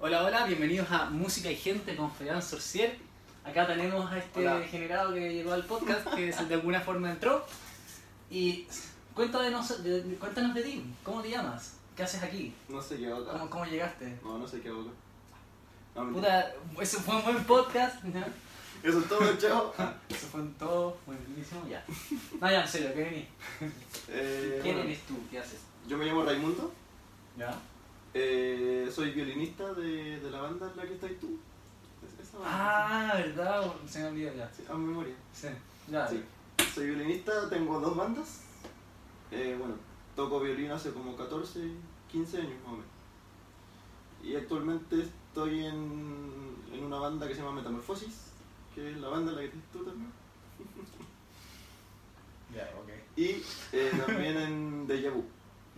Hola, hola, bienvenidos a Música y Gente con Fedán Sorcier. Acá tenemos a este Hola. degenerado que llegó al podcast, que de alguna forma entró. Y cuéntanos de, de- cuéntanos de ti, ¿cómo te llamas? ¿Qué haces aquí? No sé qué acá. ¿Cómo, cómo llegaste? No, no sé qué acá. No. Puta, ese fue un buen podcast. ¿no? Eso es todo, chao. Eso fue en todo, buenísimo, ya. No, ya, en serio, ¿qué venís? Eh, ¿Quién bueno, eres tú? ¿Qué haces? Yo me llamo Raimundo. ¿Ya? Eh, soy violinista de, de la banda en la que estás tú. Es- Esa banda. Ah, verdad, se me olvidó ya. Sí, a memoria. Sí, ya. Sí. Soy violinista, tengo dos bandas. Eh, bueno, toco violín hace como 14, 15 años más o menos. Y actualmente estoy en, en una banda que se llama Metamorfosis, que es la banda en la que estás tú también. Ya, ok. Y eh, también en Deja Vu,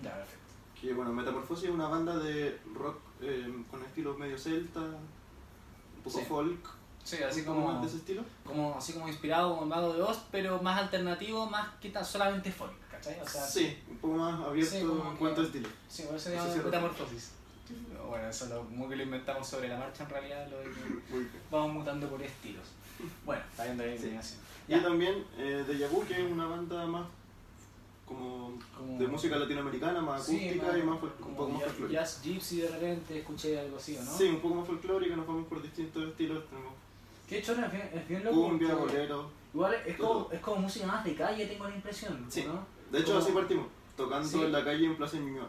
Ya, perfecto. Que bueno, Metamorfosis es una banda de rock eh, con estilos medio celta, un poco Sí. folk, Sí, así como... más de ese estilo. como así como inspirado el Mago de Oz, pero más alternativo, más que tan solamente folk, ¿cachai? O sea, sí, un poco más abierto Sí, en cuanto a estilo. sí, por eso se llama metamorfosis. Bueno, eso lo, como que lo inventamos sobre la marcha en realidad, lo de que Muy vamos mutando por estilos. Bueno, está bien Sí. inclinación. Y también eh, Deja Vu, que es una banda más como como- de música latinoamericana, más Sí, acústica más- y más un poco más folclórica. jazz gypsy de repente, escuché algo así, ¿o no? Sí, un poco más folclórica, nos vamos por distintos estilos, tenemos Que hecho es bien, es bien loco. cumbia, bolero. Igual es como, es como música más de calle, tengo la impresión, Sí. ¿no? De hecho, Como- así partimos, tocando Sí. en la calle en Plaza Ñuñoa,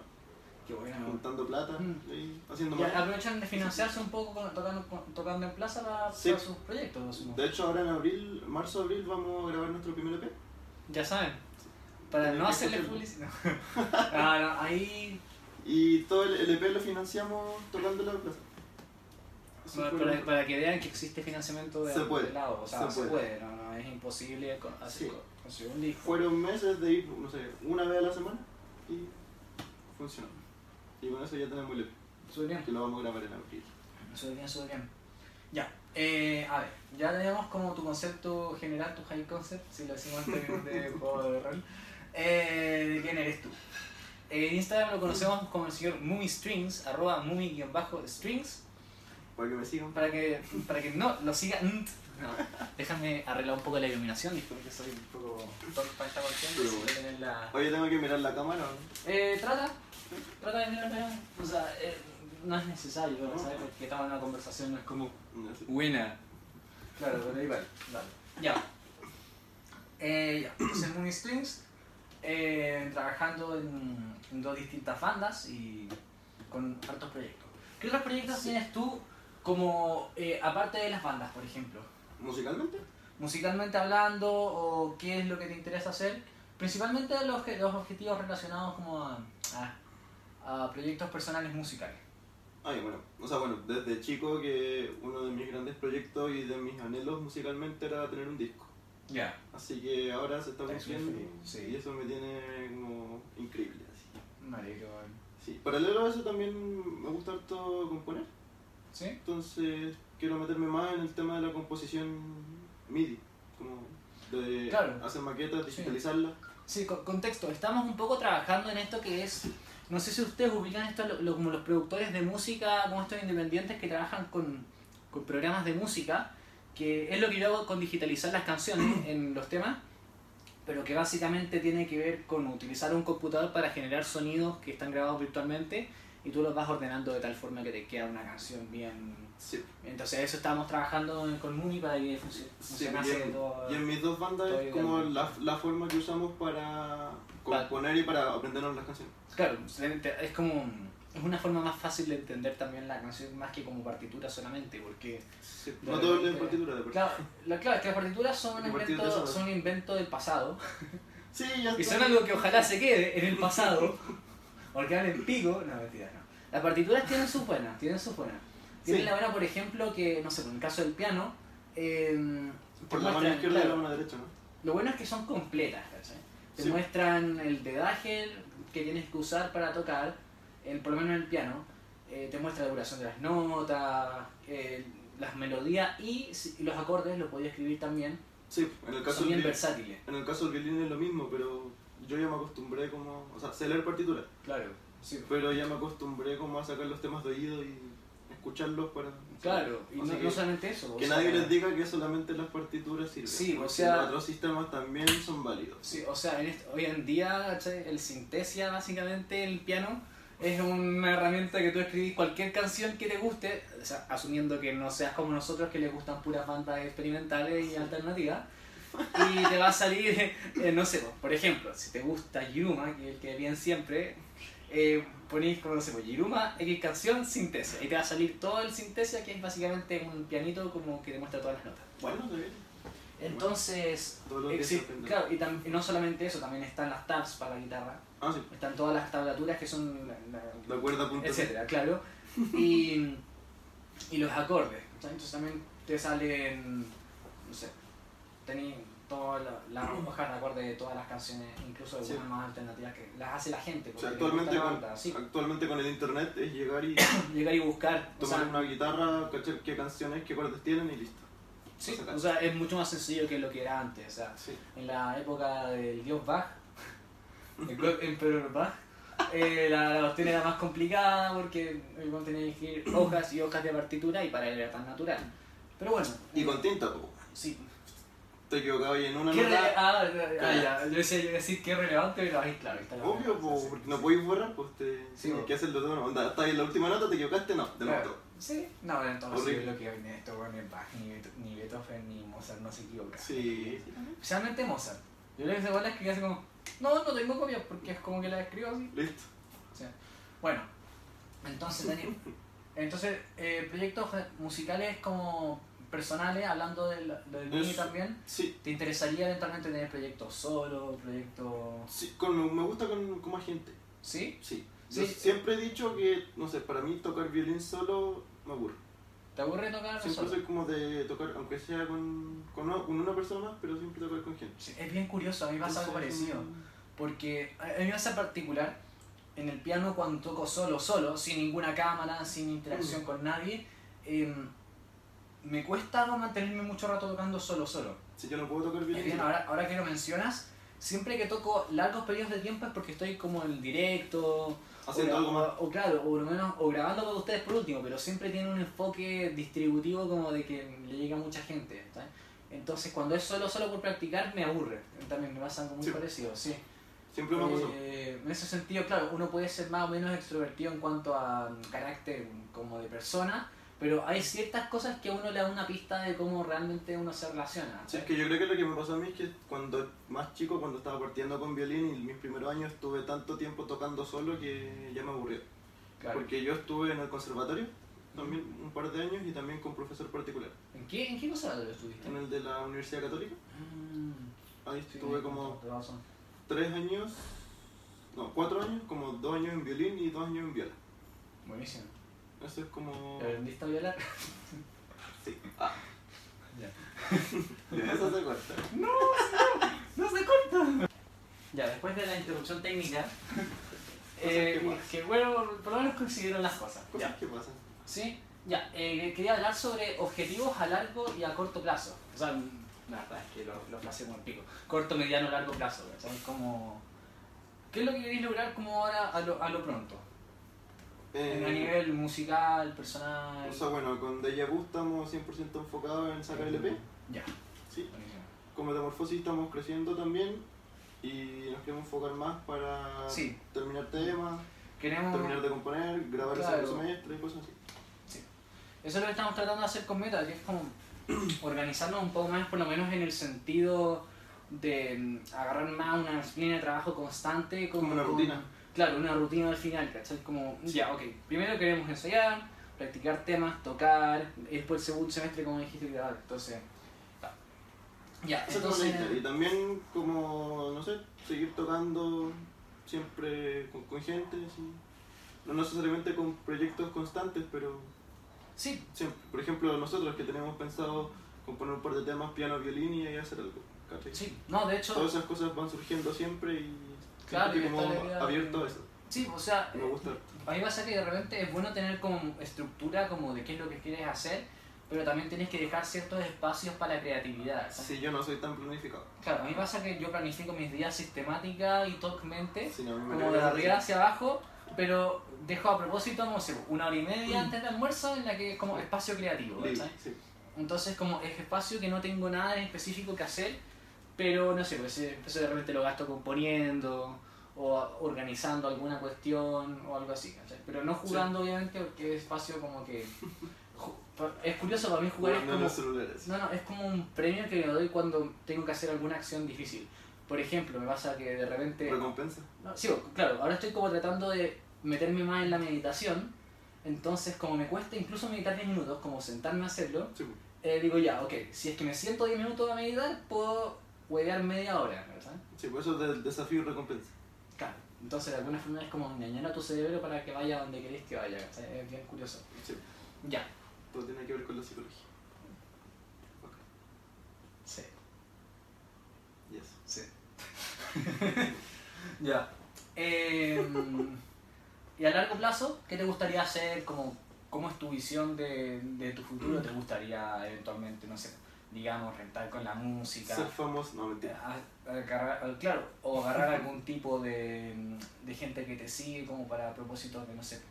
Qué bueno. juntando plata Mm. y haciendo Y aprovechan de financiarse un poco con- tocando, con- tocando en plaza para, Sí. para sus proyectos. De hecho, ahora en abril, marzo-abril, vamos a grabar nuestro primer EP. Ya saben. Para no hacerle publicidad. No, no, ahí. Y todo el, el EP lo financiamos tocando la plaza. Para, para- que vean que existe financiamiento de Se puede, ambos lados. O sea, se se, puede. puede, no, no, es imposible con- hacer Sí. con- conseguir un disco. Fueron meses de ir, no sé, una vez a la semana y funcionó. Y con eso ya tenemos el EP, Súper bien. que lo vamos a grabar en abril. Súper bien, súper bien. Ya. Eh, a ver, ya tenemos como tu concepto general, tu high concept, si lo decimos en términos de juego de rol. Eh, ¿De quién eres tú? En Instagram lo conocemos como el señor Mumi-Strings, arroba mumi-strings, Para que me sigan. para que, para que no lo sigan. No, déjame arreglar un poco la iluminación, disculpe que soy un poco torpe para esta cuestión. Pero tener la- Oye, tengo que mirar la cámara. ¿no? Eh, trata, trata de mirarme. O sea, eh, no es necesario, No. ¿sabes? Porque estamos en una conversación, no es como buena. Claro, pero ahí vale. Ya. Eh, ya. Entonces, Moon Strings, eh, trabajando en, en dos distintas bandas y con hartos proyectos. ¿Qué otros proyectos Sí. tienes tú como, eh, aparte de las bandas, por ejemplo? ¿Musicalmente? Musicalmente hablando, o qué es lo que te interesa hacer? Principalmente los, los objetivos relacionados como a, a, a proyectos personales musicales. Ay, bueno, o sea, bueno, desde chico que uno de mis grandes proyectos y de mis anhelos musicalmente era tener un disco. Ya. Así que ahora se está cumpliendo sí. y eso me tiene como increíble. Así. Qué bueno. Sí, paralelo a eso también me gusta harto componer, ¿Sí? entonces quiero meterme más en el tema de la composición MIDI, como de Claro. hacer maquetas, Sí. digitalizarlas. Sí, con- contexto. Estamos un poco trabajando en esto que es. No sé si ustedes ubican esto lo- lo- como los productores de música, como estos independientes que trabajan con, con programas de música, que es lo que yo hago con digitalizar las canciones en los temas, pero que básicamente tiene que ver con utilizar un computador para generar sonidos que están grabados virtualmente y tú los vas ordenando de tal forma que te queda una canción bien. Sí, Entonces, eso estamos trabajando con Muni para que funci- sí, y, todo. y en mis dos bandas es como la, la forma que usamos para Pa- componer y para aprendernos las canciones. Claro, es como. Es una forma más fácil de entender también la canción más que como partitura solamente, porque. Sí, no todo es partitura de sí. Claro, la, claro, es que las partituras son partituras invento, son- son un invento del pasado Sí, ya y son algo que ojalá se quede en el pasado, porque van en pico. No, mentira, no. Las partituras tienen sus buenas, tienen sus buenas. Tienen Sí. la buena, por ejemplo, que, no sé, en el caso del piano, eh, Por la mano izquierda y claro, la mano derecha, ¿no? Lo bueno es que son completas, ¿cachai? Te Sí. muestran el dedaje que tienes que usar para tocar, el, por lo menos en el piano, eh, te muestra la duración de las notas, eh, las melodías y, los acordes los podías escribir también, Sí, en el caso son del bien violín, versátiles. en el caso del violín es lo mismo, pero yo ya me acostumbré como, o sea, sé leer partitura, Claro. Sí. Pero ya me acostumbré como a sacar los temas de oído y escucharlos para... Claro, y no, que- no solamente eso. o Que sea, nadie les diga que solamente las partituras sirven. Sí, o sea- los otros sistemas también son válidos. Sí, o sea, en hoy en día ¿cachai? el sintesia, básicamente, el piano, es una herramienta que tú escribís cualquier canción que te guste, o sea, asumiendo que no seas como nosotros que les gustan puras bandas experimentales y alternativas, y te va a salir, eh, no sé, pues, por ejemplo, si te gusta Yiruma, que es el que viene siempre, eh, ponís como, no sé, pues, Yiruma, X canción, sintesia, y te va a salir todo el sintesia, que es básicamente un pianito como que te muestra todas las notas. Bueno, está bien. Entonces, Todo lo que se exi- aprende. claro, y, y no solamente eso, también están las tabs para la guitarra, Ah, sí. están todas las tablaturas que son, la- la- La cuerda punta. etcétera, claro, y, y los acordes, ¿cachai? entonces también te salen, no sé, tenéis todas la- las hojas de acordes de todas las canciones, incluso Sí. algunas más alternativas que las hace la gente, O sea, actualmente la con, sí, actualmente con el internet es llegar y llegar y buscar, o tomar sea, una guitarra, cachar qué canciones, qué acordes tienen y listo. sí, o sea, es mucho más sencillo que lo que era antes, o sea, Sí. en la época del dios Bach, Emperor Bach, eh, la, la cuestión era más complicada porque eh, vos tenías que ir hojas y hojas de partitura y para él era tan natural. Pero bueno. Y eh, con tinta, po. Sí. Te equivocabas ahí en una ¿Qué nota. ah, ah, ya, yo decía yo decir que es relevante, pero ahí claro, está la Obvio, po, sí, porque sí, no sí. podéis borrar, pues te Sí, po. que hacerlo todo. Onda, estás en la última nota, te equivocaste, no, de Claro. Sí, no, pero entonces lo que hoy esto bueno, es Bach, ni, ni Beethoven ni Mozart no se equivocan. Sí. Especialmente Mozart. Yo le igual la escribí así como, no, no tengo copias porque es como que la escribo así. Listo. Sí. Bueno, entonces, Daniel, entonces eh, proyectos musicales como personales, hablando del, del Mini también, Sí, ¿te interesaría eventualmente tener proyectos solo, proyectos... sí con, me gusta con, con más gente. ¿Sí? Sí. Sí. Siempre he dicho que, no sé, para mí tocar violín solo me aburre. ¿Te aburre tocar Siempre solo? soy como de tocar, aunque sea con, con, una, con una persona más, pero siempre tocar con gente. Sí, es bien curioso, a mí me pasa algo parecido. mm, Porque a mí me pasa particular en el piano cuando toco solo, solo, sin ninguna cámara, sin interacción Mm. con nadie, em, me cuesta mantenerme mucho rato tocando solo, solo. Si yo no puedo tocar violín, bien, ahora, ahora que lo mencionas, siempre que toco largos periodos de tiempo es porque estoy como en directo, haciendo o, algo más. o, o claro, o, por lo menos, o grabando con ustedes por último, pero siempre tiene un enfoque distributivo como de que le llega a mucha gente. Entonces cuando es solo, solo por practicar, me aburre. También me pasa algo muy Sí. parecido, sí. Siempre me pasó. Eh, en ese sentido, claro, uno puede ser más o menos extrovertido en cuanto a mm, carácter mm, como de persona, pero hay ciertas cosas que a uno le da una pista de cómo realmente uno se relaciona. Sí, es que yo creo que lo que me pasó a mí es que cuando más chico, cuando estaba partiendo con violín y mis primeros años estuve tanto tiempo tocando solo que ya me aburrió. Claro. Porque yo estuve en el conservatorio también un par de años y también con profesor particular. ¿En qué, ¿En qué conservatorio estuviste? En el de la Universidad Católica, Mm, ahí sí, estuve como tenés razón. tres años, no, cuatro años, como dos años en violín y dos años en viola. Buenísimo. Eso es como... ¿Te aprendiste a violar? Sí. Ah, Ya. eso se cuenta. ¡No se corta! Ya, después de la interrupción técnica, eh, que bueno, por lo menos considero las cosas. Cosas Ya. que pasan. ¿Sí? Ya, eh, quería hablar sobre objetivos a largo y a corto plazo. O sea, la verdad es que lo, lo placé muy pico. Corto, mediano, largo plazo. ¿sabes? Como... ¿Qué es lo que queréis lograr como ahora a lo, a lo pronto? Eh, a nivel musical, personal. O sea, bueno, con Deja Vu estamos 100% enfocados en sacar el EP. Ya, Sí. Con Metamorfosis estamos creciendo también y nos queremos enfocar más para Sí. terminar temas, Queremos... terminar de componer, grabar Claro. el segundo semestre y cosas así. Eso es lo que estamos tratando de hacer con Meta, que es como organizarnos un poco más, por lo menos en el sentido de mm, agarrar más una línea de trabajo constante. Como, Como una rutina. Claro, una rutina al final, ¿cachai? Como, ya, ok, primero queremos ensayar, practicar temas, tocar, y después el segundo semestre, como dijiste, grabar. Entonces, ya. ya, Esa es como la entonces. Y también como, no sé, seguir tocando siempre con, con gente, así. no necesariamente con proyectos constantes, pero sí, siempre. Por ejemplo, nosotros que tenemos pensado componer un par de temas, piano, violín y hacer algo. ¿cachai? sí, no, de hecho, Todas esas cosas van surgiendo siempre y Claro, como abierto a eso. sí, o sea, Me gusta. A mí pasa que de repente es bueno tener como estructura como de qué es lo que quieres hacer, pero también tienes que dejar ciertos espacios para la creatividad. ¿sabes? Si yo no soy tan planificado. Claro, a mí pasa que yo planifico mis días sistemática y tocmente, Si no, como de arriba hacia abajo, pero dejo a propósito, no sé, una hora y media antes del almuerzo en la que es como espacio creativo, Libre, ¿cachai? sí. Entonces como es espacio que no tengo nada en específico que hacer, pero no sé, pues eh, eso de repente lo gasto componiendo o organizando alguna cuestión o algo así, ¿cachai? Pero no jugando obviamente porque es espacio como que... Es curioso para mí jugar es Jugando en como... No, no, es como un premio que me doy cuando tengo que hacer alguna acción difícil. Por ejemplo, me pasa que de repente... Recompensa. No, sí, claro, ahora estoy como tratando de meterme más en la meditación, entonces como me cuesta incluso meditar 10 minutos, como sentarme a hacerlo, Sí, eh, digo ya, ok, si es que me siento 10 minutos a meditar, puedo huevear media hora, ¿verdad? sí, pues eso es del desafío y recompensa. Claro, entonces de alguna forma es como engañar a tu cerebro para que vaya donde querés que vaya, ¿cachai? es bien curioso. Sí, Ya, todo tiene que ver con la psicología. Ok, sí, yes. sí. ya. Em, y a largo plazo, ¿qué te gustaría hacer? Como, ¿Cómo es tu visión de, de tu futuro? ¿Te gustaría eventualmente, no sé, digamos, rentar con la música? Ser famoso, no mentira. a- agarrar- claro, o agarrar algún tipo de, de gente que te sigue como para propósitos de, no sé,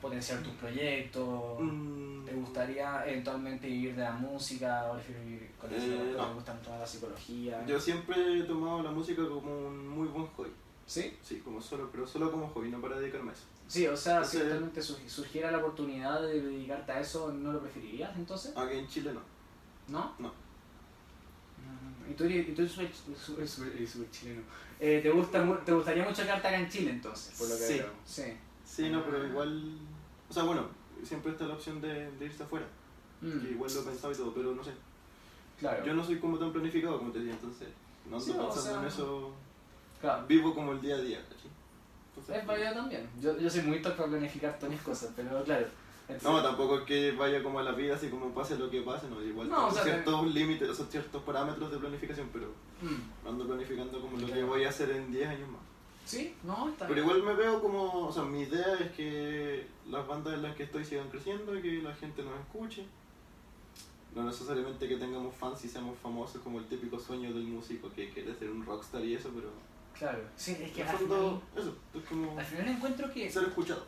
potenciar tus proyectos. Mm, ¿Te gustaría eventualmente vivir de la música o vivir con eso? Eh, ¿Te no. gusta toda la psicología? Yo siempre he tomado la música como un muy buen hobby. ¿Sí? Sí, como solo, pero solo como hobby, no para dedicarme a eso. Sí, o sea, si Ese- eventualmente sur- surgiera la oportunidad de dedicarte a eso, ¿no lo preferirías entonces? Aquí en Chile no. ¿No? No. Mm, ¿Y tú eres, y tú eres súper- chileno? Eh, ¿te, gusta, mu- ¿Te gustaría mucho quedarte acá en Chile entonces? Por lo que Sí. veo. Sí. Sí, no, pero igual. O sea, bueno, siempre está la opción de, de irse afuera. Mm, Que igual lo he pensado y todo, pero no sé. claro. Yo no soy como tan planificado como te decía, entonces. No ando Sí, o pensando sea, en eso. Claro. Vivo como el día a día. Entonces, Es válido también. Yo, yo soy muy toque para planificar todas mis cosas, pero claro. No, tampoco es que vaya como a la vida, así como pase lo que pase, no. Igual No, o sea, ciertos límites, o sea, ciertos parámetros de planificación, pero Mm, ando planificando como lo que voy a hacer en 10 años más. Sí, no, está Pero bien. igual me veo como, o sea, mi idea es que las bandas en las que estoy sigan creciendo y que la gente nos escuche. No necesariamente que tengamos fans y seamos famosos como el típico sueño del músico que quiere ser un rockstar y eso, pero Claro. Sí, es que al final, eso, es como al final encuentro que. ser escuchado.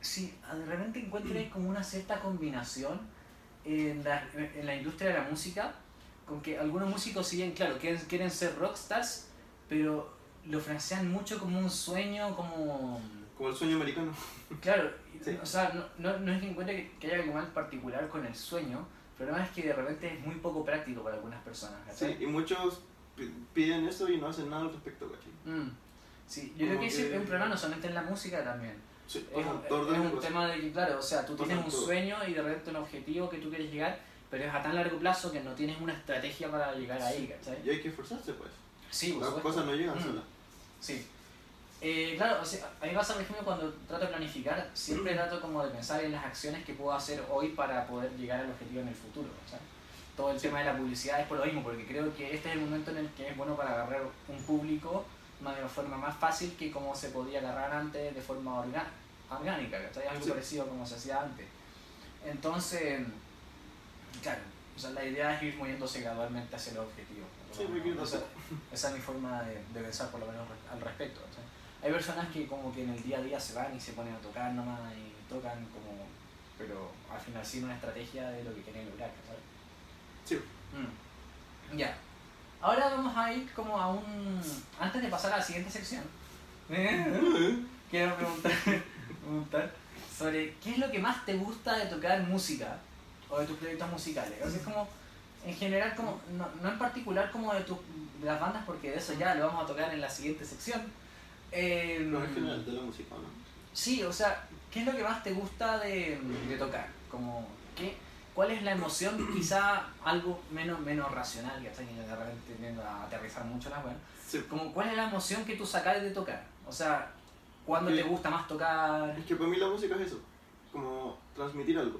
Sí, de repente encuentro que como una cierta combinación en la, en la industria de la música, con que algunos músicos, si bien, claro, quieren, quieren ser rockstars, pero lo francean mucho como un sueño, como... Como el sueño americano. Claro, Sí. o sea, no, no, no es que encuentre que, que haya algo mal particular con el sueño, pero además es que de repente es muy poco práctico para algunas personas, Sí, y muchos pi- piden eso y no hacen nada al respecto, ¿cachai? Mm. Sí, yo creo Como que ese que- es un problema no solamente en la música también. Sí, Es todo es un tema de que, claro, o sea, tú tienes un todo. sueño y de repente un objetivo que tú quieres llegar, pero es a tan largo plazo que no tienes una estrategia para llegar ahí, ¿cachai? Y hay que esforzarse, pues. Sí, por Las supuesto. cosas no llegan Mm. solas. Sí. Eh, claro, o sea, a mí me pasa, por ejemplo, cuando trato de planificar, siempre trato como de pensar en las acciones que puedo hacer hoy para poder llegar al objetivo en el futuro, ¿cachai? Todo el tema de la publicidad es por lo mismo, porque creo que este es el momento en el que es bueno para agarrar un público de una forma más fácil que como se podía agarrar antes de forma orgánica, ¿cachai? Algo Sí. parecido como se hacía antes. Entonces, claro, o sea, la idea es ir moviéndose gradualmente hacia el objetivo. Sí, porque no esa, es mi forma de, de pensar por lo menos al respecto. ¿cachai? Hay personas que como que en el día a día se van y se ponen a tocar nomás y tocan como... Pero al final sin una estrategia de lo que quieren lograr, ¿sabes? Sí. Mm. Ya. Ahora vamos a ir como a un... Antes de pasar a la siguiente sección, quiero preguntar, preguntar sobre qué es lo que más te gusta de tocar música o de tus proyectos musicales. O sea, es como, en general, como, no, no en particular como de, tus de las bandas, porque de eso ya lo vamos a tocar en la siguiente sección. Eh, No, en general, de la música, ¿no? Sí, o sea, ¿qué es lo que más te gusta de, de tocar? Como, ¿qué, ¿Cuál es la emoción? Quizá algo menos, menos racional, que estoy de repente teniendo a aterrizar mucho las weas. Sí. Como, ¿Cuál es la emoción que tú sacas de tocar? O sea, ¿cuándo te Sí. gusta más tocar? Es que para mí la música es eso, como transmitir algo,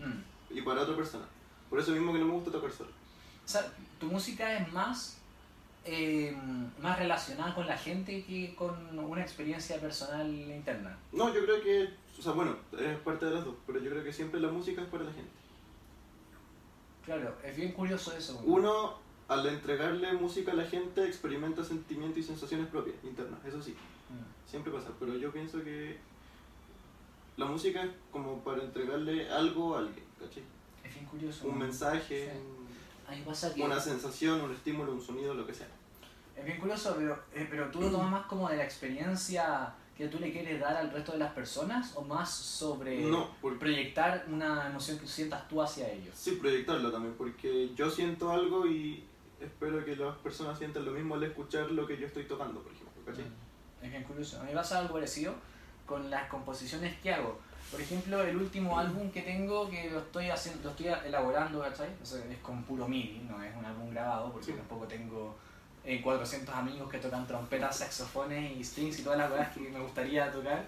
Mm. y para otra persona. Por eso mismo que no me gusta tocar solo. O sea, tu música es más, eh, más relacionada con la gente que con una experiencia personal interna. No, yo creo que, o sea, bueno, es parte de las dos, pero yo creo que siempre la música es para la gente. Claro, es bien curioso eso. Uno, al entregarle música a la gente, experimenta sentimientos y sensaciones propias, internas, eso sí. Mm. Siempre pasa, pero yo pienso que la música es como para entregarle algo a alguien, ¿cachai? Es bien curioso. Un ¿no? mensaje, Sí. un- A mí pasa que... una sensación, un estímulo, un sonido, lo que sea. Es bien curioso, pero, eh, pero tú lo tomas más como de la experiencia que tú le quieres dar al resto de las personas o más sobre No, porque proyectar una emoción que sientas tú hacia ellos. sí proyectarlo también, porque yo siento algo y espero que las personas sientan lo mismo al escuchar lo que yo estoy tocando, por ejemplo, ¿cachai? Mm. Es bien curioso. A mí pasa algo parecido con las composiciones que hago. Por ejemplo, el último álbum que tengo, que lo estoy haciendo, lo estoy elaborando, ¿cachai? O sea, es con puro MIDI, no es un álbum grabado, porque Sí. tampoco tengo eh, 400 amigos que tocan trompetas, saxofones y strings y todas las cosas que me gustaría tocar.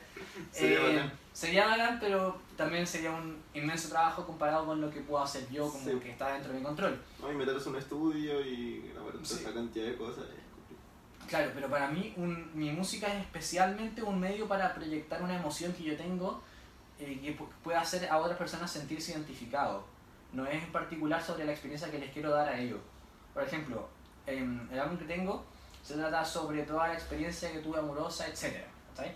Sería Eh, bacán. sería bacán, pero también sería un inmenso trabajo comparado con lo que puedo hacer yo, como Sí. que está dentro de mi control. ¿no? Y meterse en un estudio y grabar Sí. esa cantidad de cosas. Claro, pero para mí un- mi música es especialmente un medio para proyectar una emoción que yo tengo eh, que pu- pueda hacer a otras personas sentirse identificados. No es en particular sobre la experiencia que les quiero dar a ellos. Por ejemplo, em, el álbum que tengo se trata sobre toda la experiencia que tuve amorosa, etc. ¿cachai?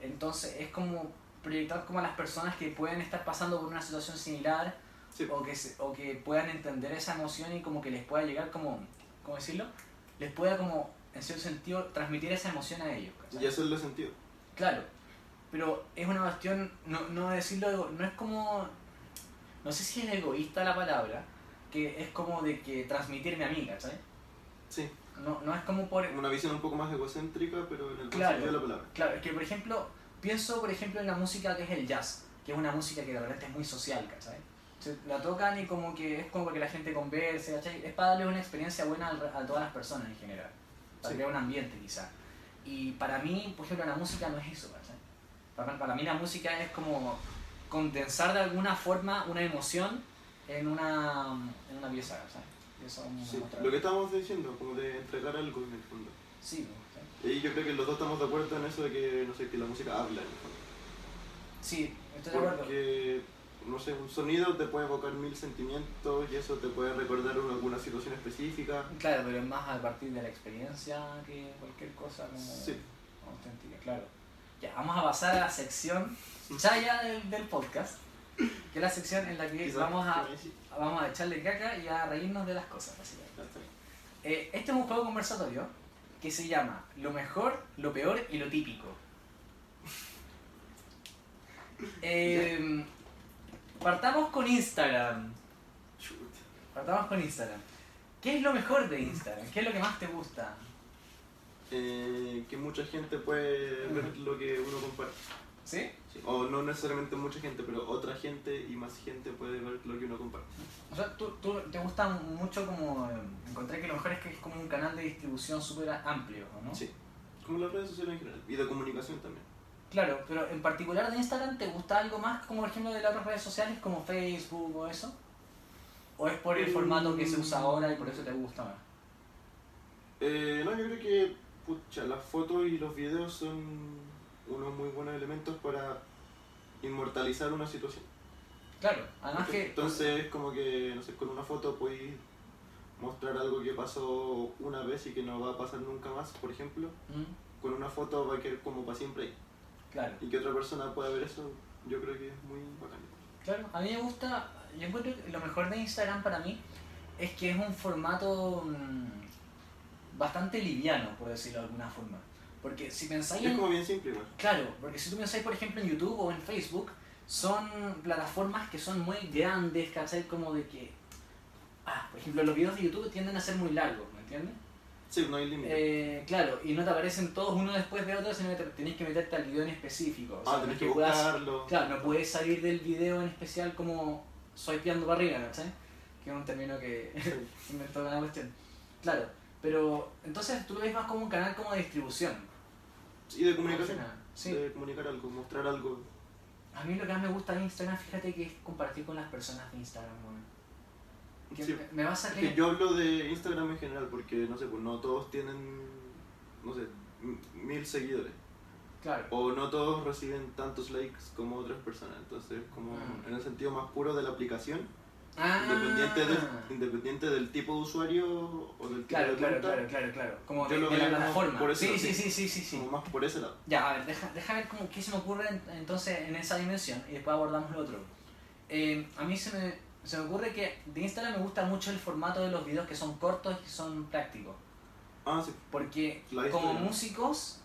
Entonces es como proyectar como a las personas que pueden estar pasando por una situación similar Sí. o que, se- o que puedan entender esa emoción y como que les pueda llegar como, ¿cómo decirlo? Les pueda como, en cierto sentido, transmitir esa emoción a ellos. ¿cachai? Y eso es lo sentido. Claro, pero es una cuestión, no, no decirlo, no es como, no sé si es egoísta la palabra, que es como de que transmitirme a mí, ¿cachai? Sí, No, no es como por... una visión un poco más egocéntrica, pero en el Claro. de la palabra. Claro, es que por ejemplo, pienso por ejemplo en la música que es el jazz, que es una música que de repente es muy social, ¿cachai? La tocan y como que es como que la gente converse, ¿cachai? Es para darle una experiencia buena a, todas las personas en general, para Sí. crear un ambiente quizá. Y para mí, por ejemplo, la música no es eso, ¿cachai? Para, para mí la música es como condensar de alguna forma una emoción en una, en una pieza, ¿cachai? Eso Sí, lo que estábamos diciendo, como de entregar algo en el fondo. Sí, ¿cachai? Y yo creo que los dos estamos de acuerdo en eso de que, no sé, que la música habla en el fondo. sí, estoy de acuerdo. Porque, no sé, un sonido te puede evocar mil sentimientos y eso te puede recordar una- alguna situación específica. Claro, pero es más a partir de la experiencia que cualquier cosa como Sí. auténtica, claro. Ya, vamos a pasar a la sección chaya del, del podcast, que es la sección en la que Quizás, vamos a. vamos a echarle caca y a reírnos de las cosas, básicamente. Eh, este es un juego conversatorio que se llama Lo mejor, lo peor y lo típico. Eh, partamos con Instagram. Partamos con Instagram. ¿Qué es lo mejor de Instagram? ¿Qué es lo que más te gusta? Eh, que mucha gente puede ver lo que uno comparte. ¿Sí? Sí, O no necesariamente mucha gente, pero otra gente y más gente puede ver lo que uno comparte. O sea, tú, tú te gusta mucho como... eh, encontré que lo mejor es que es como un canal de distribución súper amplio, ¿o ¿no? Sí. Como las redes sociales en general. Y de comunicación también. Claro, pero en particular de Instagram, ¿te gusta algo más como por ejemplo de las otras redes sociales como Facebook o eso? ¿O es por el formato que se usa ahora y por eso te gusta más? Eh, no, yo creo que pucha, las fotos y los videos son unos muy buenos elementos para inmortalizar una situación. Claro, además que... Entonces, como que, no sé, con una foto puedes mostrar algo que pasó una vez y que no va a pasar nunca más, por ejemplo. Mm, Con una foto va a quedar como para siempre ahí. Claro, Y que otra persona pueda ver eso, yo creo que es muy bacán. claro. A mí me gusta... Yo encuentro que lo mejor de Instagram para mí es que es un formato mm, bastante liviano, por decirlo de alguna forma. Porque si pensáis Es en... como bien simple igual. Claro, porque si tú pensáis, por ejemplo, en YouTube o en Facebook, son plataformas que son muy grandes, ¿cachai? Como de que... Ah, por ejemplo, los videos de YouTube tienden a ser muy largos, ¿me entiendes? Sí, no hay límite. Eh, claro, y no te aparecen todos uno después de otro, sino que te- tenés que meterte al video en específico. O sea, ah, tenés es que puedas- buscarlo. Claro, no puedes salir del video en especial como swipeando para arriba, ¿cachai? Que es un término que inventó una cuestión. Claro, pero entonces tú lo ves más como un canal como de distribución. Y de comunicación. Sí. De comunicar algo, mostrar algo. A mí lo que más me gusta de Instagram, fíjate que es compartir con las personas de Instagram, weón. Que Sí. me, me vas a Es creer. que yo hablo de Instagram en general porque, no sé, pues no todos tienen, no sé, mil seguidores. Claro. O no todos reciben tantos likes como otras personas. Entonces, como Mm. en el sentido más puro de la aplicación, Ah, Independiente, del, independiente del tipo de usuario o del tipo Claro, de claro, claro, claro, claro. Como de, la plataforma. por sí, sí, sí. sí, sí, sí, como más por ese lado. Ya, a ver, deja, deja ver cómo, qué se me ocurre en- entonces en esa dimensión y después abordamos lo otro. Eh, a mí se me, se me ocurre que de Instagram me gusta mucho el formato de los videos que son cortos y son prácticos. Ah, sí. Porque como músicos,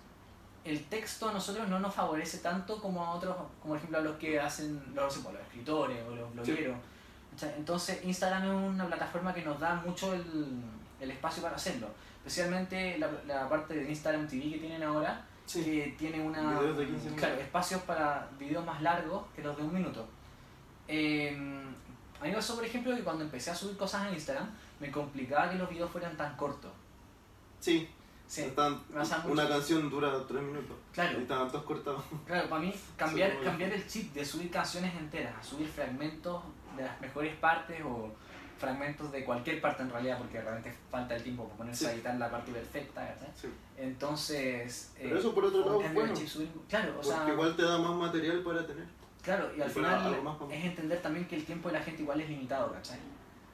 el texto a nosotros no nos favorece tanto como a otros, como por ejemplo a los que hacen los, los escritores o los blogueros. Entonces Instagram es una plataforma que nos da mucho el, el espacio para hacerlo. Especialmente la, la parte de Instagram TV que tienen ahora, Sí. que tiene una Videos de 15 minutos. claro, espacios para videos más largos que los de un minuto. Eh, a mí me pasó, por ejemplo, que cuando empecé a subir cosas en Instagram, me complicaba que los videos fueran tan cortos. Sí. Sí, Están- una canción dura tres minutos. Claro. Y están todos cortados. Claro, para mí cambiar, cambiar el chip de subir canciones enteras a subir fragmentos de las mejores partes o fragmentos de cualquier parte en realidad, porque realmente falta el tiempo para ponerse Sí. a editar la parte perfecta, ¿verdad? Sí. Entonces... Pero eso por otro lado es bueno. claro, o Porque sea, igual te da más material para tener. claro, y al y para final más para- es entender también que el tiempo de la gente igual es limitado, ¿cachai?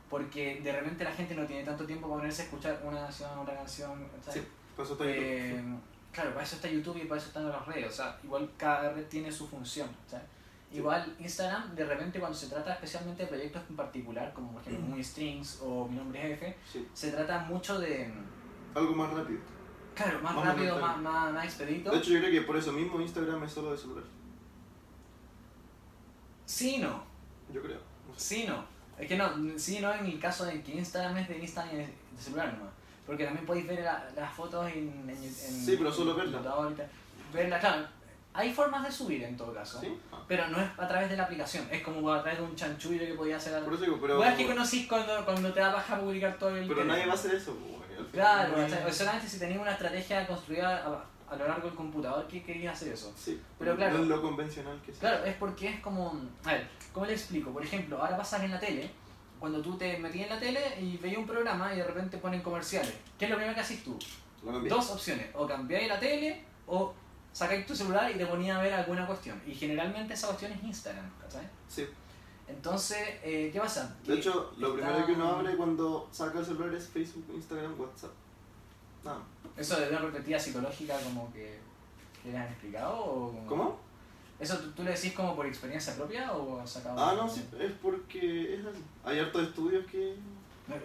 Porque de repente la gente no tiene tanto tiempo para ponerse a escuchar una canción, otra canción, ¿cachai? Sí. Por eso está YouTube. Eh, claro, para eso está YouTube y para eso están las redes. O sea, igual cada red tiene su función. ¿sabes? Igual Instagram, de repente, cuando se trata especialmente de proyectos en particular, como por ejemplo Muy Strings o Mi Nombre es F, Sí. se trata mucho de. Algo más rápido. Claro, más, Más rápido, más, más, más expedito. De hecho, yo creo que por eso mismo Instagram es solo de celular. Sí, no. Yo creo. No sé. Sí, no. Es que no, sí, no en el caso de que Instagram es de Instagram y de celular nomás. Porque también podéis ver la- las fotos en, en, en Sí, pero solo verlas. Verlas, claro. Hay formas de subir en todo caso. ¿Sí? Ah. Pero no es a través de la aplicación, es como a través de un chanchullo que podía hacer algo. Por eso digo, pero. Bueno, es que conocís cuando, cuando te da paja publicar todo el Pero nadie va a hacer eso, pues. Claro, No hay- solamente si tenías una estrategia construida a, a lo largo del computador que querías hacer eso. Sí, Pero claro. No es lo convencional que sea. Claro, es porque es como. A ver, ¿cómo le explico? Por ejemplo, ahora pasas en la tele, cuando tú te metías en la tele y veías un programa y de repente ponen comerciales. ¿Qué es lo primero que haces tú? Dos opciones, o cambiáis la tele o sacáis tu celular y te ponía a ver alguna cuestión. Y generalmente esa cuestión es Instagram, ¿cachai? Sí. Entonces, eh, ¿qué pasa? De hecho, lo primero que uno abre cuando saca el celular es Facebook, Instagram, WhatsApp. Nada. ¿Eso desde una perspectiva psicológica como que, que le han explicado? O ¿Cómo? ¿Eso tú, le decís como por experiencia propia o has sacado? Ah, no, sí, es porque. Hay hartos estudios que...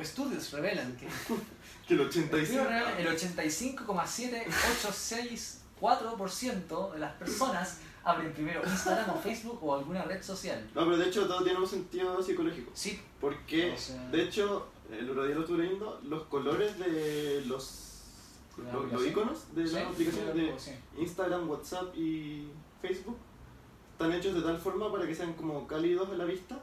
Estudios revelan que... que el 85... El 85,786 4% de las personas abren primero Instagram o Facebook o alguna red social. No, pero de hecho todo tiene un sentido psicológico. Sí. Porque, o sea... de hecho, el otro día lo leyendo, los colores de los los, los iconos de sí, las aplicaciones sí, de sí. Instagram, WhatsApp y Facebook están hechos de tal forma para que sean como cálidos a la vista,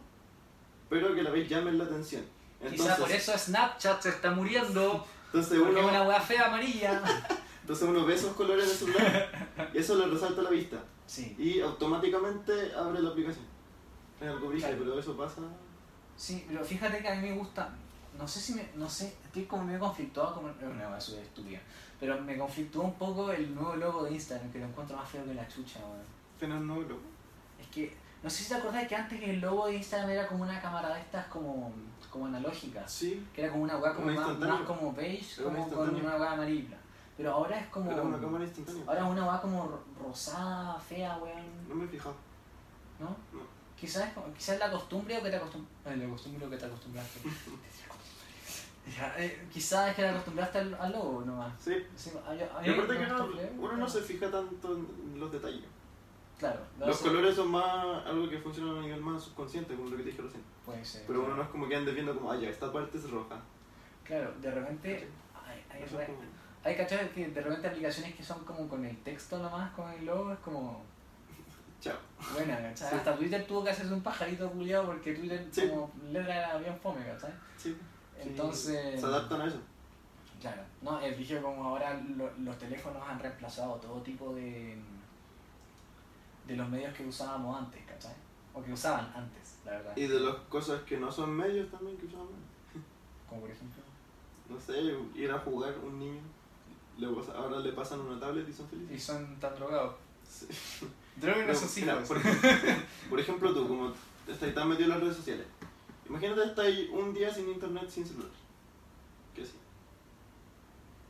pero que a la vez llamen la atención. Entonces, Quizá por eso Snapchat se está muriendo. Entonces uno... es una hueá fea amarilla. entonces uno ve esos colores en el celular y eso le resalta la vista Sí, y automáticamente abre la aplicación. Es algo Claro. pero eso pasa. sí, pero fíjate que a mí me gusta, no sé si me, no sé, estoy como medio conflictuado, como, es una wea súper estúpida, pero me conflictúa un poco el nuevo logo de Instagram, que lo encuentro más feo que la chucha, weón. No lo. Es que, no sé si te acordás que antes el logo de Instagram era como una cámara de estas como, como analógicas. Sí, Que era como una weá como más, como beige, como con una weá amarilla. Pero ahora es como. era una cámara instantánea. Ahora es una weá como ro- rosada, fea, weón. No me he fijado. ¿No? No. Quizás, quizás la costumbre o que te acostumbraste. la costumbre o que te acostumbraste. Eh, quizás es que te acostumbraste al, al logo nomás. Sí. Sí, a- a- a Y aparte que no, uno no se fija tanto en los detalles. Claro, no Los sé, colores son más algo que funciona a nivel más subconsciente, como lo que te dije recién. Puede ser. Pero uno no es como que andes viendo como, ah, ya, esta parte es roja. Claro, de repente. Re- es como- hay ¿cachai? que de repente aplicaciones que son como con el texto nomás, con el logo, es como. Chao. Buena, ¿cachai? Sí. Hasta Twitter tuvo que hacerse un pajarito culiado porque Twitter Sí. como letra era bien fome, ¿cachai? Sí. Entonces- Se adaptan a eso. Claro, no, el dije como ahora lo- los teléfonos han reemplazado todo tipo de de los medios que usábamos antes, ¿cachai? O que usaban antes, la verdad. Y de las cosas que no son medios también que usamos. Como por ejemplo. No sé, ir a jugar un niño. Le pasa- ahora le pasan una tablet y son Y felices. son tan drogados. Sí. Sus mira, hijos. por, por ejemplo, tú, como estás tan metido en las redes sociales, Imagínate estar ahí un día sin internet, sin celular. ¿Qué sí?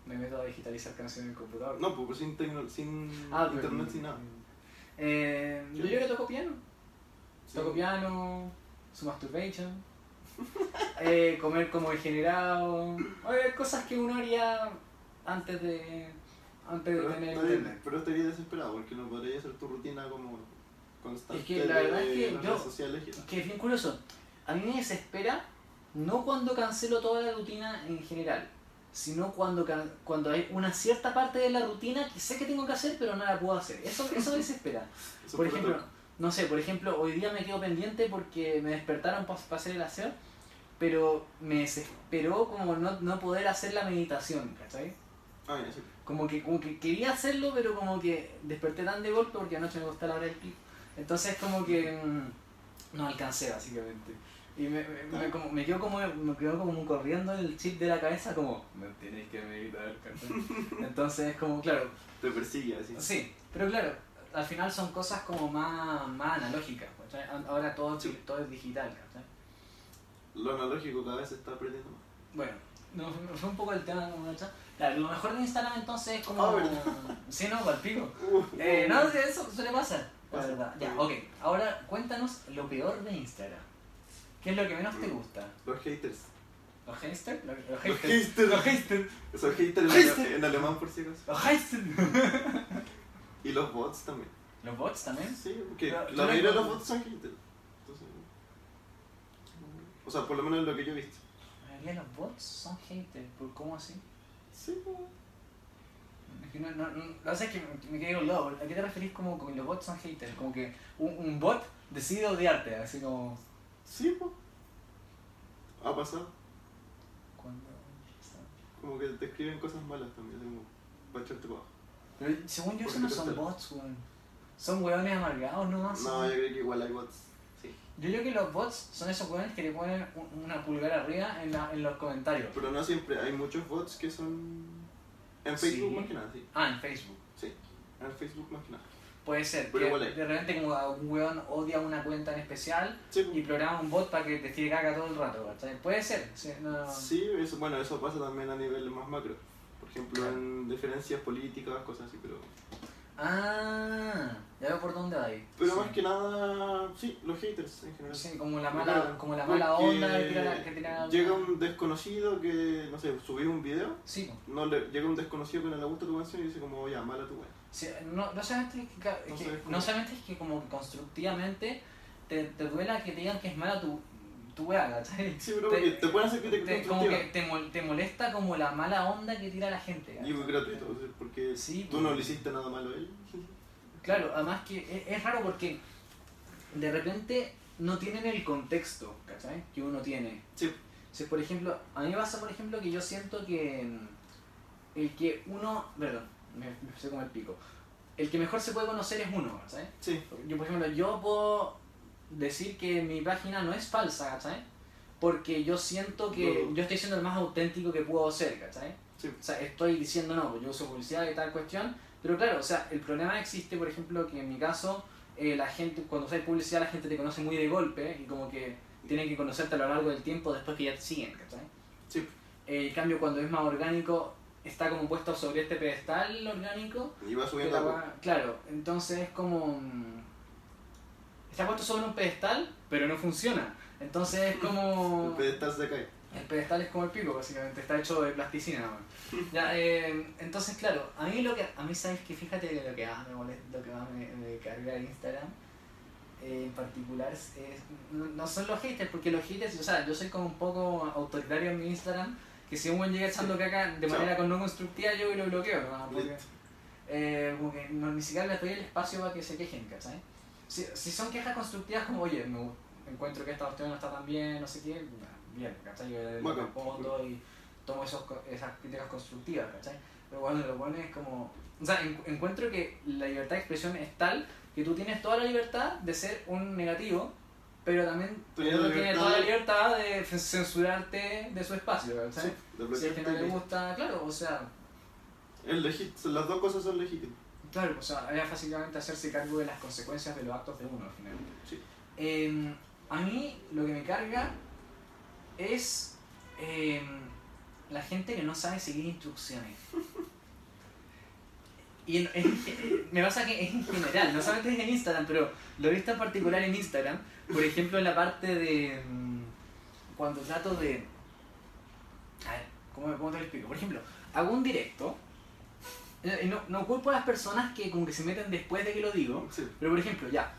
Me meto a digitalizar canciones en el computador. No, pues sin, tecno- sin Ah, pero- internet, sin nada. Eh, yo creo que toco piano. Sí. Toco piano, su masturbation, eh, comer como degenerado, cosas que uno haría antes de antes de Pero, internet. pero estaría desesperado porque no podría hacer tu rutina como constante. Es que la verdad de es que yo- sociales tal. Que es bien curioso. A mí me desespera no cuando cancelo toda la rutina en general, sino cuando, cuando hay una cierta parte de la rutina que sé que tengo que hacer pero no la puedo hacer. Eso, eso me desespera. Eso Por es ejemplo, no sé, por ejemplo, hoy día me quedo pendiente porque me despertaron para hacer el aseo, pero me desesperó como no, no poder hacer la meditación, ¿cachai? Ah, ya, sí. Como que, como que quería hacerlo, pero como que desperté tan de golpe porque anoche me gustó la hora del pico. Entonces como que mm, no alcancé básicamente. Y me, me, me- como, me quedo como me quedó como corriendo el chip de la cabeza como no tenéis que meditar, ¿cachai? Entonces como claro, Te persigue así. Sí, pero claro, al final son cosas como más, más analógicas. Ahora todo, Sí. todo es digital. ¿cachai? Lo analógico cada vez se está perdiendo más. Bueno, no, no fue un poco el tema. como, ¿cachai? Claro, lo mejor de Instagram entonces es como... ¿verdad? sí, no, para pico. Eh, no, eso suele pasar. La verdad. Ya, ok. Ahora cuéntanos lo peor de Instagram. ¿Qué es lo que menos te gusta? Los haters. ¿Los haters? Los, los Los haters. haters. Los haters. Haters en, alemán por si acaso. Los haters. Y los bots también. Los bots también. Sí, porque Pero, ¿tú la mayoría de los bots son haters. Entonces, o sea, por lo menos lo que yo he visto. Mayoría de los bots son haters. ¿Por cómo así? Sí, pues. No, no, no, es que me, me quedé con. ¿A qué te referís como con los bots son haters? Como que un, un bot decide odiarte, así como... Sí, pues. Ha pasado. Cuando... Como que te escriben cosas malas también, como para echarte abajo. Pero según yo, ¿Por esos qué no son gusta? bots, weón. Son weones amargados nomás. No, yo creo que igual hay bots. Yo creo que los bots son esos weones que le ponen un- una pulgar arriba en, la, en los comentarios. Pero no siempre, hay muchos bots que son. En Facebook Sí. más que nada, sí. Ah, en Facebook. Sí, en Facebook más que nada. Puede ser. Pero que igual de repente como un weón odia una cuenta en especial Sí, y programa un bot para que te tire caca todo el rato. Puede ser. Sí, no... sí eso, bueno, eso pasa también a nivel más macro. Por ejemplo, en diferencias políticas, cosas así, pero. Ah, ya veo por dónde va ahí. Pero Sí. más que nada, sí, los haters en general. Sí, como la mala, Claro, como la mala onda que tira, que tira Llega un desconocido que, no sé, subí un video, Sí, no le, llega un desconocido que no le gusta tu canción y dice como, ya, mala tu wea. Sí, no, no solamente es que, No que- sabes cómo. no solamente es que como constructivamente te, te duela que te digan que es mala tu, tu weá, ¿cachai? Sí, pero Te- te pueden hacer crítica Te, como que te, mol- te molesta como la mala onda que tira la gente. Y es gratuito, porque Sí, tú pues. no le hiciste nada malo a él. Claro, además que es, es raro porque de repente no tienen el contexto, ¿cachai? Que uno tiene. Sí, Si, por ejemplo, a mí me pasa, por ejemplo, que yo siento que mm, el que uno, perdón, me, me como el pico, el que mejor se puede conocer es uno, ¿sabes? sí, Yo, por ejemplo, yo puedo decir que mi página no es falsa, ¿cachai? Porque yo siento que No. yo estoy siendo el más auténtico que puedo ser, ¿cachai? sí. O sea, estoy diciendo no, yo uso publicidad y tal cuestión, pero claro, o sea, el problema existe, por ejemplo, que en mi caso, eh, la gente, cuando usas publicidad, la gente te conoce muy de golpe y como que tienen que conocerte a lo largo del tiempo después que ya te siguen, ¿cachai? Sí, Eh, en cambio, cuando es más orgánico, está como puesto sobre este pedestal orgánico. y va subiendo la a poco. weá- claro, entonces es como... Está puesto sobre un pedestal, pero no funciona. Entonces es como... El pedestal se cae. El pedestal es como el pico, básicamente, está hecho de plasticina. Ya, eh, entonces, claro, a mí lo que, a mí sabes que fíjate que lo que más me molesta, lo que más me, me carga de Instagram eh, en particular es, no, no son los haters, porque los haters, o sea, yo soy como un poco autoritario en mi Instagram, que si un buen llega echando caca de Chao. manera con no constructiva, yo lo bloqueo, ¿no? Porque, eh, como que no, ni siquiera les doy el espacio para que se quejen, ¿cachai? Si, si son quejas constructivas como, oye, me encuentro que esta cuestión no está tan bien, no sé qué, bien, ¿cachai? Yo le respondo y tomo esos, esas críticas constructivas, ¿cachai? Pero cuando lo pones como... O sea, en- encuentro que la libertad de expresión es tal que tú tienes toda la libertad de ser un negativo, pero también Tienes uno tiene toda la libertad de censurarte de su espacio, ¿cachai? Sí, Si es que no le repente gusta, claro, o sea, es legit- las dos cosas son legítimas. Claro, o sea, era fácilmente hacerse cargo de las consecuencias de los actos de uno, finalmente. Sí. Eh, a mí lo que me carga es eh, la gente que no sabe seguir instrucciones. Y en- en- me pasa que es en general, no solamente es en Instagram, pero lo he visto en particular en Instagram. Por ejemplo, en la parte de. mm, Cuando trato de. A ver, ¿cómo, cómo te lo explico? Por ejemplo, hago un directo. Eh, y No, no culpo a las personas que como que se meten después de que lo digo. Sí. Pero por ejemplo, ya,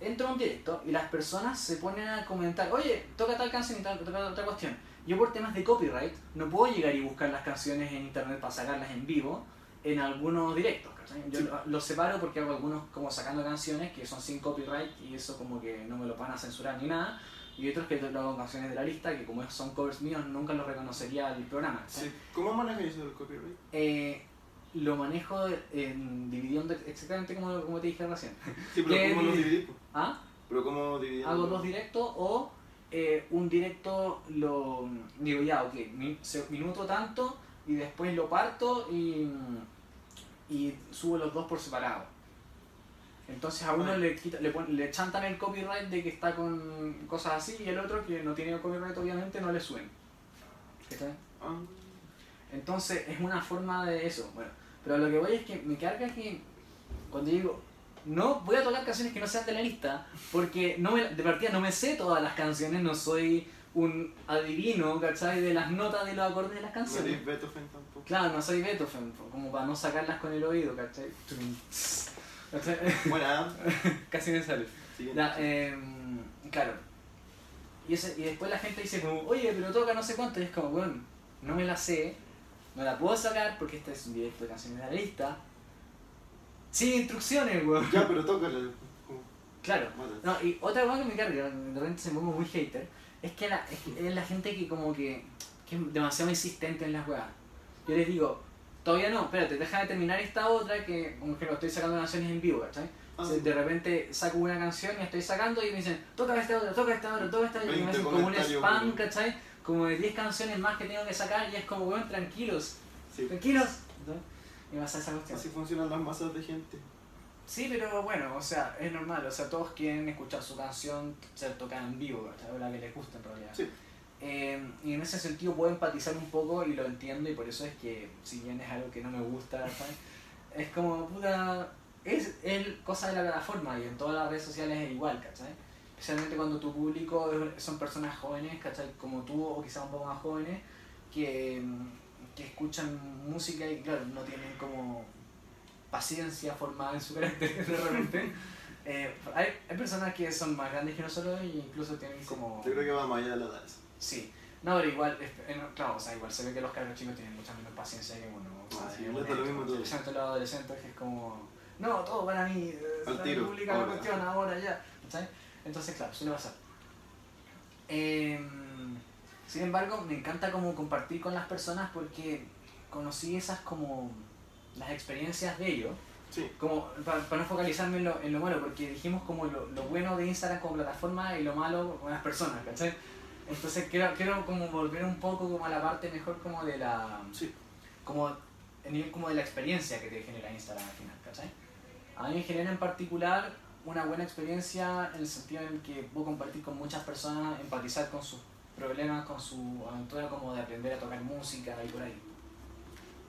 entro a un directo y las personas se ponen a comentar, oye, toca tal canción y tal, toca otra cuestión. Yo por temas de copyright no puedo llegar y buscar las canciones en internet para sacarlas en vivo en algunos directos. ¿cachai? Yo Sí. lo- los separo porque hago algunos como sacando canciones que son sin copyright y eso como que no me lo van a censurar ni nada. Y otros que lo hago canciones de la lista que como son covers míos nunca los reconocería el programa. ¿cachai? Sí. ¿Cómo manejas eso del copyright? Eh, lo manejo en, dividiendo exactamente como, como te dije recién. Sí, pero ¿Qué ¿cómo di- dividís? ¿Ah? Pero ¿cómo dividís? hago dos directos o eh, un directo lo digo ya ok minuto tanto y después lo parto y, y subo los dos por separado entonces a uno Ah. le, quita- le, pon- le chantan el copyright de que está con cosas así y el otro que no tiene copyright obviamente no le suben ¿Cachai? Ah, Entonces es una forma de eso. Bueno, pero lo que voy es que me carga que cuando digo, no voy a tocar canciones que no sean de la lista, porque no me, de partida no me sé todas las canciones, no soy un adivino, ¿cachai? De las notas de los acordes de las no canciones. eres Beethoven tampoco. Claro, no soy Beethoven, como para no sacarlas con el oído, ¿cachai? ¿Cachai? Buena. Casi me sale. Ya, em, claro. Y, ese, y después la gente dice como, oye, pero toca no sé cuánto. Y es como, bueno, no me la sé, no la puedo sacar porque este es un directo de canciones de la lista. Sin instrucciones, weón. Ya, pero tócale. Como, Claro. No, y otra cosa que me carga, de repente se me pongo muy hater, es que, la, es, que es la gente que como que, que es demasiado insistente en las weas. Yo les digo, todavía no, espérate, deja de terminar esta otra que, como que lo estoy sacando canciones en vivo, ¿cachai? Ah, sí. de repente saco una canción y estoy sacando y me dicen, toca esta otra, toca esta otra, toca esta otra, y me 20 hacen como un spam. ¿cachai? Como de 10 canciones más que tengo que sacar y es como, weón, tranquilos, Sí. tranquilos. ¿no? Y pasa esa cuestión. Así funcionan las masas de gente. Sí, pero bueno, o sea, es normal, o sea, todos quieren escuchar su canción ser tocada en vivo. O la que les gusta en realidad. Sí. Eh, y en ese sentido puedo empatizar un poco y lo entiendo y por eso es que, si bien es algo que no me gusta, es como, puta, es, es cosa de la plataforma y en todas las redes sociales es igual, ¿cachai? Especialmente cuando tu público son personas jóvenes, ¿cachai? Como tú o quizás un poco más jóvenes, que, que escuchan música y claro, no tienen como paciencia formada en su carácter de repente. Eh, hay, hay personas que son más grandes que nosotros e incluso tienen como... Yo creo que va más allá de la edad. Sí, no, pero igual, eh, claro, o sea, igual se ve que los cabros chicos tienen mucha menos paciencia que uno. O sea, Ah, sí, lo mismo todo. Especialmente los adolescentes, que es como, no, todo para mí, eh, Al la tiro, pública la cuestión, ahora ya. ¿cachai? Entonces, claro, suele pasar. Em, sin embargo, me encanta como compartir con las personas porque conocí esas como las experiencias de ellos Sí. como para no focalizarme en lo, en lo malo, porque dijimos como lo, lo bueno de Instagram como plataforma y lo malo con las personas, ¿cachai? Entonces quiero, quiero como volver un poco como a la parte mejor como de la Sí. como el nivel como de la experiencia que te genera Instagram al final, ¿cachai? A mí me genera en particular una buena experiencia en el sentido en que puedo compartir con muchas personas, empatizar con sus problemas, con su aventura como de aprender a tocar música y por ahí.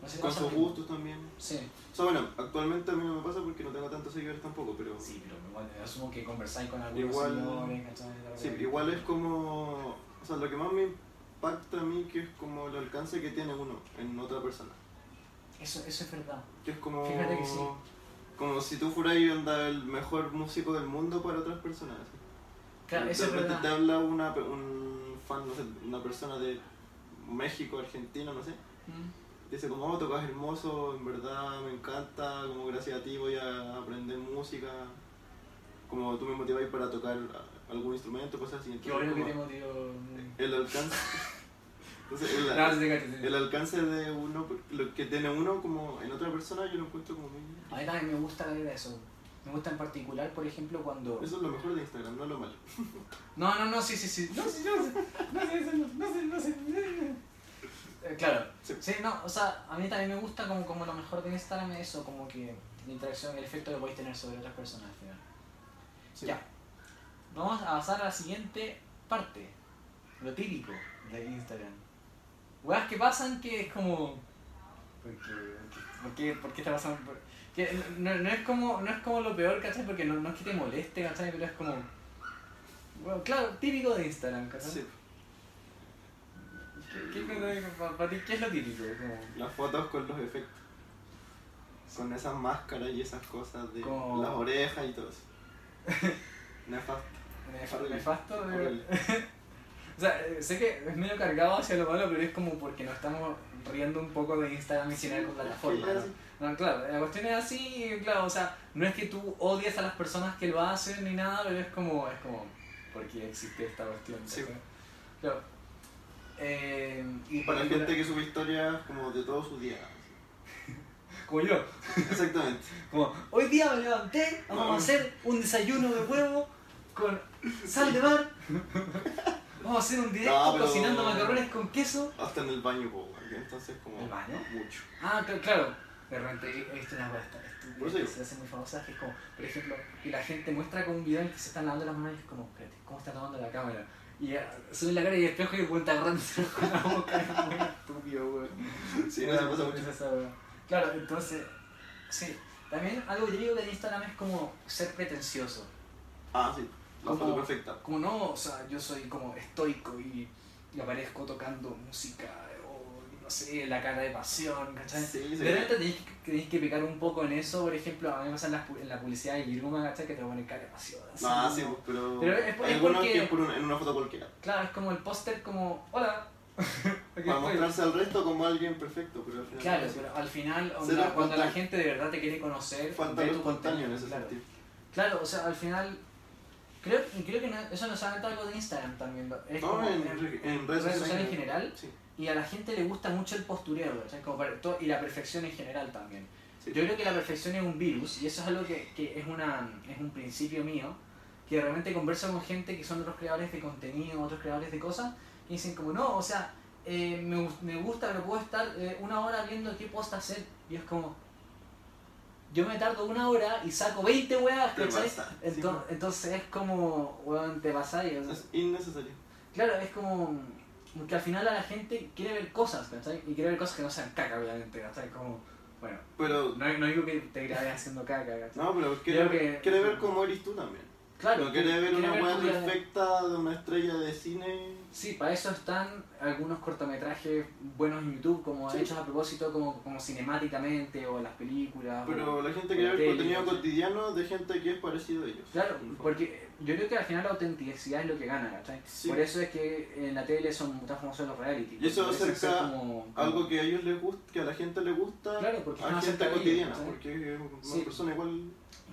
No sé si Con sus gustos también. Sí. O sea, bueno, actualmente a mí no me pasa porque no tengo tantos seguidores tampoco, pero... Sí, pero igual asumo que conversáis con algunos Igual- ¿cachai? Sí, igual es como... O sea, lo que más me impacta a mí que es como el alcance que tiene uno en otra persona. Eso, eso es verdad. Que es como... Fíjate que sí. Como si tú fueras el mejor músico del mundo para otras personas. Claro, de eso es repente te habla una, un fan, no sé, una persona de México, Argentina, no sé. Mm. Dice como, oh, tocas hermoso, en verdad me encanta, como gracias a ti voy a aprender música. Como tú me motiváis para tocar algún instrumento, cosas así. Qué Entonces, bueno que te motivó. el alcance... Entonces, el, No, sí te cacho, sí. el alcance de uno, lo que tiene uno como en otra persona, yo lo encuentro como muy... A mí también me gusta ver eso. Me gusta en particular, por ejemplo, cuando... Eso es lo mejor de Instagram, no lo malo. No, no, no, sí, sí, sí. No, sí, no sé. No sé, eso no, no sé, no sé. Eh, claro. Sí. Sí, no, o sea, a mí también me gusta como, como lo mejor de Instagram es eso, como que la interacción, el efecto que podéis tener sobre otras personas al final. Ya. Vamos a pasar a la siguiente parte. lo típico de Instagram. Weas que pasan que es como. ¿Por qué, por qué, por qué está pasando? Por- que no, no es como, no es como lo peor, ¿cachai? Porque no, no es que te moleste, ¿cachai? Pero es como. Bueno, claro, típico de Instagram, ¿cachai? Sí. ¿Qué, qué, para, ti, ¿Qué es lo típico? Como, Las fotos con los efectos. Con esas máscaras y esas cosas de Como- las orejas y todo eso. Nefasto. nef- Horrible. nefasto. O sea, eh, sé que es medio cargado hacia lo malo, pero es como porque nos estamos riendo un poco de Instagram y sin con plataforma. Sí, ¿no? claro, la cuestión es así, claro, o sea, no es que tú odies a las personas que lo hacen ni nada, pero es como, es como, ¿por qué existe esta cuestión? Sí. Eh, y Para la gente que sube historias como de todo su día. Como yo, Exactamente. como, hoy día me levanté, vamos a No. hacer un desayuno de huevo con sal de mar, vamos a hacer un directo No, pero- cocinando macarrones con queso. Hasta en el baño, po, entonces como ¿El baño? mucho. Ah, cl- claro. De repente he visto una que se hace muy famosa, que es como, por ejemplo, que la gente muestra con un video en el que se están lavando las manos y es como, espérate, ¿cómo está lavando la cámara? Y ya, sube la cara y el espejo y cuenta agarrándose con la boca, es muy estúpido, weón. Sí, no se pasa mucho. Esa. Claro, entonces, sí. También algo que yo digo que en Instagram es como ser pretencioso. Ah, sí. La Como- foto perfecta. Como no, o sea, yo soy como estoico y, y aparezco tocando música o no sé, la cara de pasión, ¿cachai? Sí, sí. De repente tenéis que, tenéis que pecar un poco en eso, por ejemplo, a mí me pasa en la, en la publicidad de Giruma, ¿cachai? Que te ponen cara de pasión. así, Ah, sí, pues, pero, Pero es es porque- que es por una- en una foto cualquiera. Claro, es como el póster como, hola. Para mostrarse al resto como alguien perfecto, pero al final Claro, no pero al final, onda, cuando la gente de verdad te quiere conocer, falta tu espontáneo en contenido, ese claro. sentido. Claro, o sea, al final, creo, creo que no- eso no es solamente algo de Instagram también, es No, como en, en- en redes redes sociales en general, Sí, y a la gente le gusta mucho el postureo. Como para- todo- y la perfección en general también. sí. Yo creo que la perfección es un virus y eso es algo que, que es, una, es un principio mío, que de repente converso con gente que son otros creadores de contenido, otros creadores de cosas, y dicen como, no, o sea, eh, me, me gusta, pero puedo estar eh, una hora viendo qué post hacer. Y es como, yo me tardo una hora y saco 20 weas, ¿cachai? sí, Entonces, entonces es como, weón, te pasáis. o sea, Es innecesario. Claro, es como que al final a la gente quiere ver cosas, ¿cachai? Y quiere ver cosas que no sean caca, obviamente, ¿cachai? Como, bueno, Pero, no, no digo que te grabes haciendo caca, ¿cachai? no, pero quiere, que- quiere ver cómo eres tú también. Claro, no quiere ver una de- perfecta de una estrella de cine. Sí, para eso están algunos cortometrajes buenos en YouTube, como Sí. hechos a propósito, como, como cinemáticamente, o las películas. Pero o- la gente la ver tele, contenido cotidiano de gente que es parecido a ellos. Claro, el porque yo creo que al final la autenticidad es lo que gana, ¿cachai? Sí. Por eso es que en la tele son tan famosos los reality. Y eso acerca ser como- como- Algo que a ellos les gusta, que a la gente le gusta, Claro, porque a es más gente cotidiana, porque es una Sí. persona igual.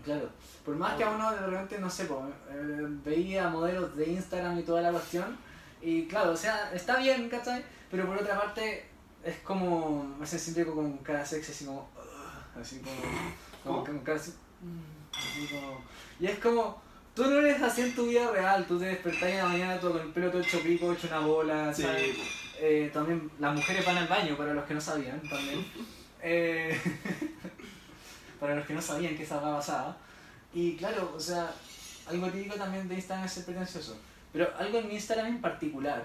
Claro, por más que a uno de repente, no sé, po, eh, veía modelos de Instagram y toda la cuestión, y claro, o sea, está bien, ¿cachai? Pero por otra parte, es como, me hace siempre con cara sexy, así como, así como, como con cara así, "Mm", así como, y es como, tú no eres así en tu vida real, tú te despertás en la mañana todo con el pelo todo hecho pico, hecho una bola, Sí, ¿sabes? Eh, también las mujeres van al baño, para los que no sabían también. Eh, para los que no sabían que esa va pasaba. Y claro, o sea, algo típico también de Instagram es ser pretencioso. Pero algo en mi Instagram en particular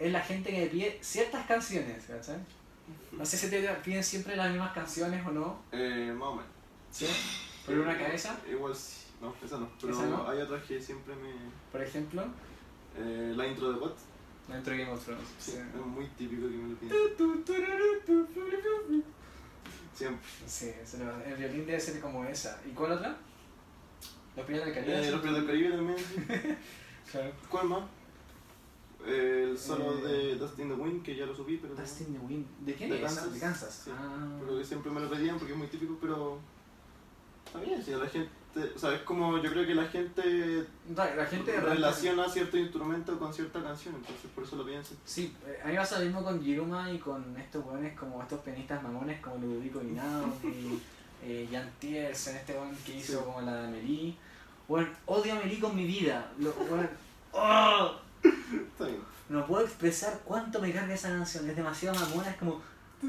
es la gente que me pide ciertas canciones, ¿cachai? No sé si te piden siempre las mismas canciones o no, eh, más o menos. ¿sí? ¿Por una cabeza, Igual sí. No, esa no. Pero ¿Esa no? hay otras que siempre me. por ejemplo? Eh, la intro de Bot. Dentro de Game of Thrones. Sí, Sí. es muy típico que me lo piden. Siempre. Sí, el violín debe ser como esa. ¿Y cuál otra? Los Piratas del Caribe. Eh, los Piratas del Caribe también. Claro. ¿Cuál más? El solo Eh, de Dust in the Wind, que ya lo subí, pero. Dust in the Wind. ¿De quién De es? Kansas. De Kansas. Sí. Ah. Pero que siempre me lo pedían porque es muy típico, pero. Está bien, si a la gente. O sea, es como yo creo que la gente La la gente de repente- relaciona cierto instrumento con cierta canción, entonces por eso lo pienso. Sí, eh, a mí pasa lo mismo con Giruma y con estos weones como estos pianistas mamones como Ludovico Guinao y eh, Jan Tiersen, este weón que hizo Sí. como la de Amelie. Weón, odio a Amelie con mi vida. Lo, ¡oh! Está bien. No puedo expresar cuánto me carga esa canción, es demasiado mamona, es como... Es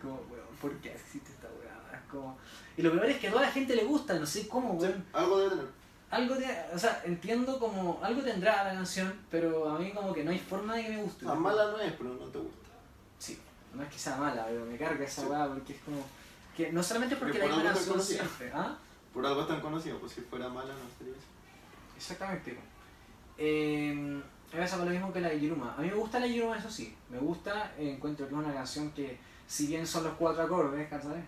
como, weón, ¿por qué existe esta weá? Es como... Y lo peor es que a toda la gente le gusta, no sé cómo, Sí, weón. algo debe tener. algo de, o sea, entiendo como algo tendrá la canción, pero a mí como que no hay forma de que me guste. Ah, mala no es, pero no te gusta. Sí, no es que sea mala, pero me carga esa weá porque es como que no solamente porque la por misma algo conocida. siempre, ¿ah? Por algo es tan conocido, pues si fuera mala no sería eso. Exactamente. Eh, me pasa con lo mismo que la de Yiruma. A mí me gusta la Yiruma, eso sí. Me gusta, eh, encuentro que es una canción que, si bien son los cuatro acordes, ¿cachai?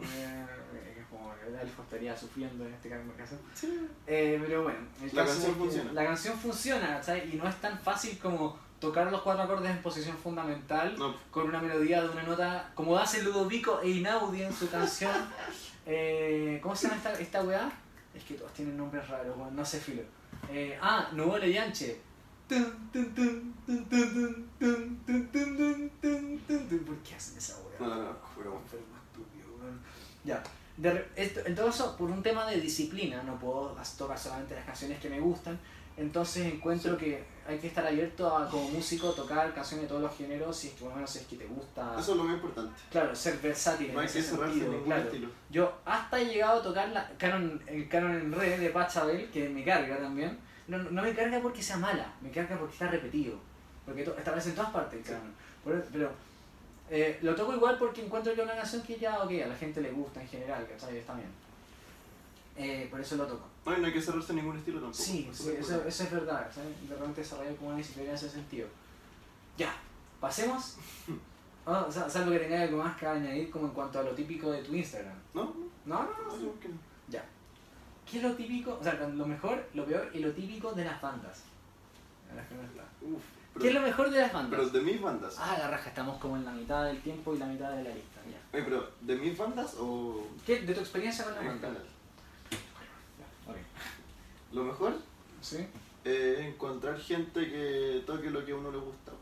Eh, que es como el elfo estaría sufriendo en este caso. Sí. Eh, pero bueno, el La caso canción es que funciona. La canción funciona, ¿cachai? Y no es tan fácil como tocar los cuatro acordes en posición fundamental con una melodía de una nota, como hace Ludovico Einaudi en su canción. eh, ¿Cómo se llama esta, esta weá? Es que todos tienen nombres raros, bueno, no sé filo. Ah, Nuevo Leyanche. ¿Por qué hacen esa weá? No, no, no, Ya. De, esto, en todo eso, por un tema de disciplina, no puedo tocar solamente las canciones que me gustan. Entonces encuentro que hay que estar abierto a, como músico, tocar canciones de todos los géneros, si es que por lo menos es que te gusta. Eso es lo más importante. Claro, ser versátil No en hay ese que en sentido, claro. estilo. Yo hasta he llegado a tocar la canon, el canon en re de Pachabel, que me carga también. No, no me carga porque sea mala, me carga porque está repetido. Porque to- establece en todas partes el canon. Por- pero eh, lo toco igual porque encuentro que es una canción que ya, ok, a la gente le gusta en general, ¿cachai? Está bien. Eh, por eso lo toco. No, y no hay que cerrarse en ningún estilo tampoco. Sí, Eso sí, es eso, eso es verdad, ¿sabes? De repente desarrollar como una disciplina en ese sentido. Ya, pasemos. Ah, o sea, salvo que tengáis algo más que añadir como en cuanto a lo típico de tu Instagram. No, no, No, no, no. no, que. Ya. ¿Qué es lo típico? O sea, lo mejor, lo peor y lo típico de las bandas. Las que. Uf, pero, ¿Qué es lo mejor de las bandas? pero de mis bandas. Ah, la raja, estamos como en la mitad del tiempo y la mitad de la lista. Ya. Oye, pero ¿de mis bandas o ¿Qué? ¿De tu experiencia con la banda? Lo mejor ¿Sí? es encontrar gente que toque lo que a uno le gusta.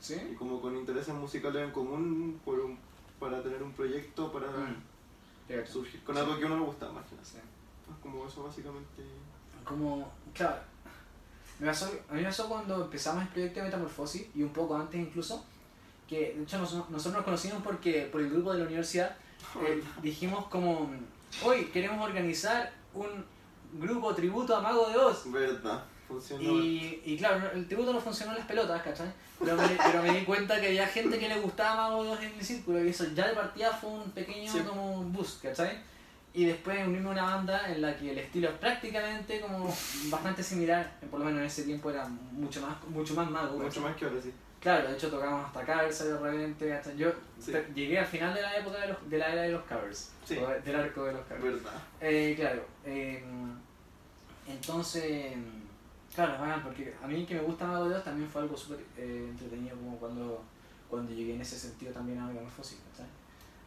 Y ¿Sí? como con intereses musicales en común por un- para tener un proyecto, para Mm. Surgir con Sí. algo que a uno le gusta, más que nada. sí. Es como eso básicamente. Como, claro, me pasó, a mí me pasó cuando empezamos el proyecto de Metamorfosis y un poco antes incluso, que de hecho nos- nosotros nos conocimos porque por el grupo de la universidad eh, dijimos como, hoy queremos organizar un grupo tributo a Mago de Oz. Verdad, funcionó. Y, y claro, el tributo no funcionó en las pelotas, ¿cachai? Pero me, pero me di cuenta que había gente que le gustaba Mago de Oz en el círculo y eso ya de partida fue un pequeño Sí. como boost, ¿cachai? Y después unirme a una banda en la que el estilo es prácticamente como bastante similar, por lo menos en ese tiempo era mucho más, mucho más mago. Mucho ¿cachai? más que ahora sí. Claro, de hecho tocábamos hasta covers de repente, ¿cachai? Yo Sí. llegué al final de la época de, los, de la era de los covers, Sí. del arco de los covers. Verdad. Eh, claro, eh, entonces, claro, es porque a mí que me gusta Mago de Oz también fue algo súper eh, entretenido como cuando, cuando llegué en ese sentido también a Metamorfosis, ¿cachai?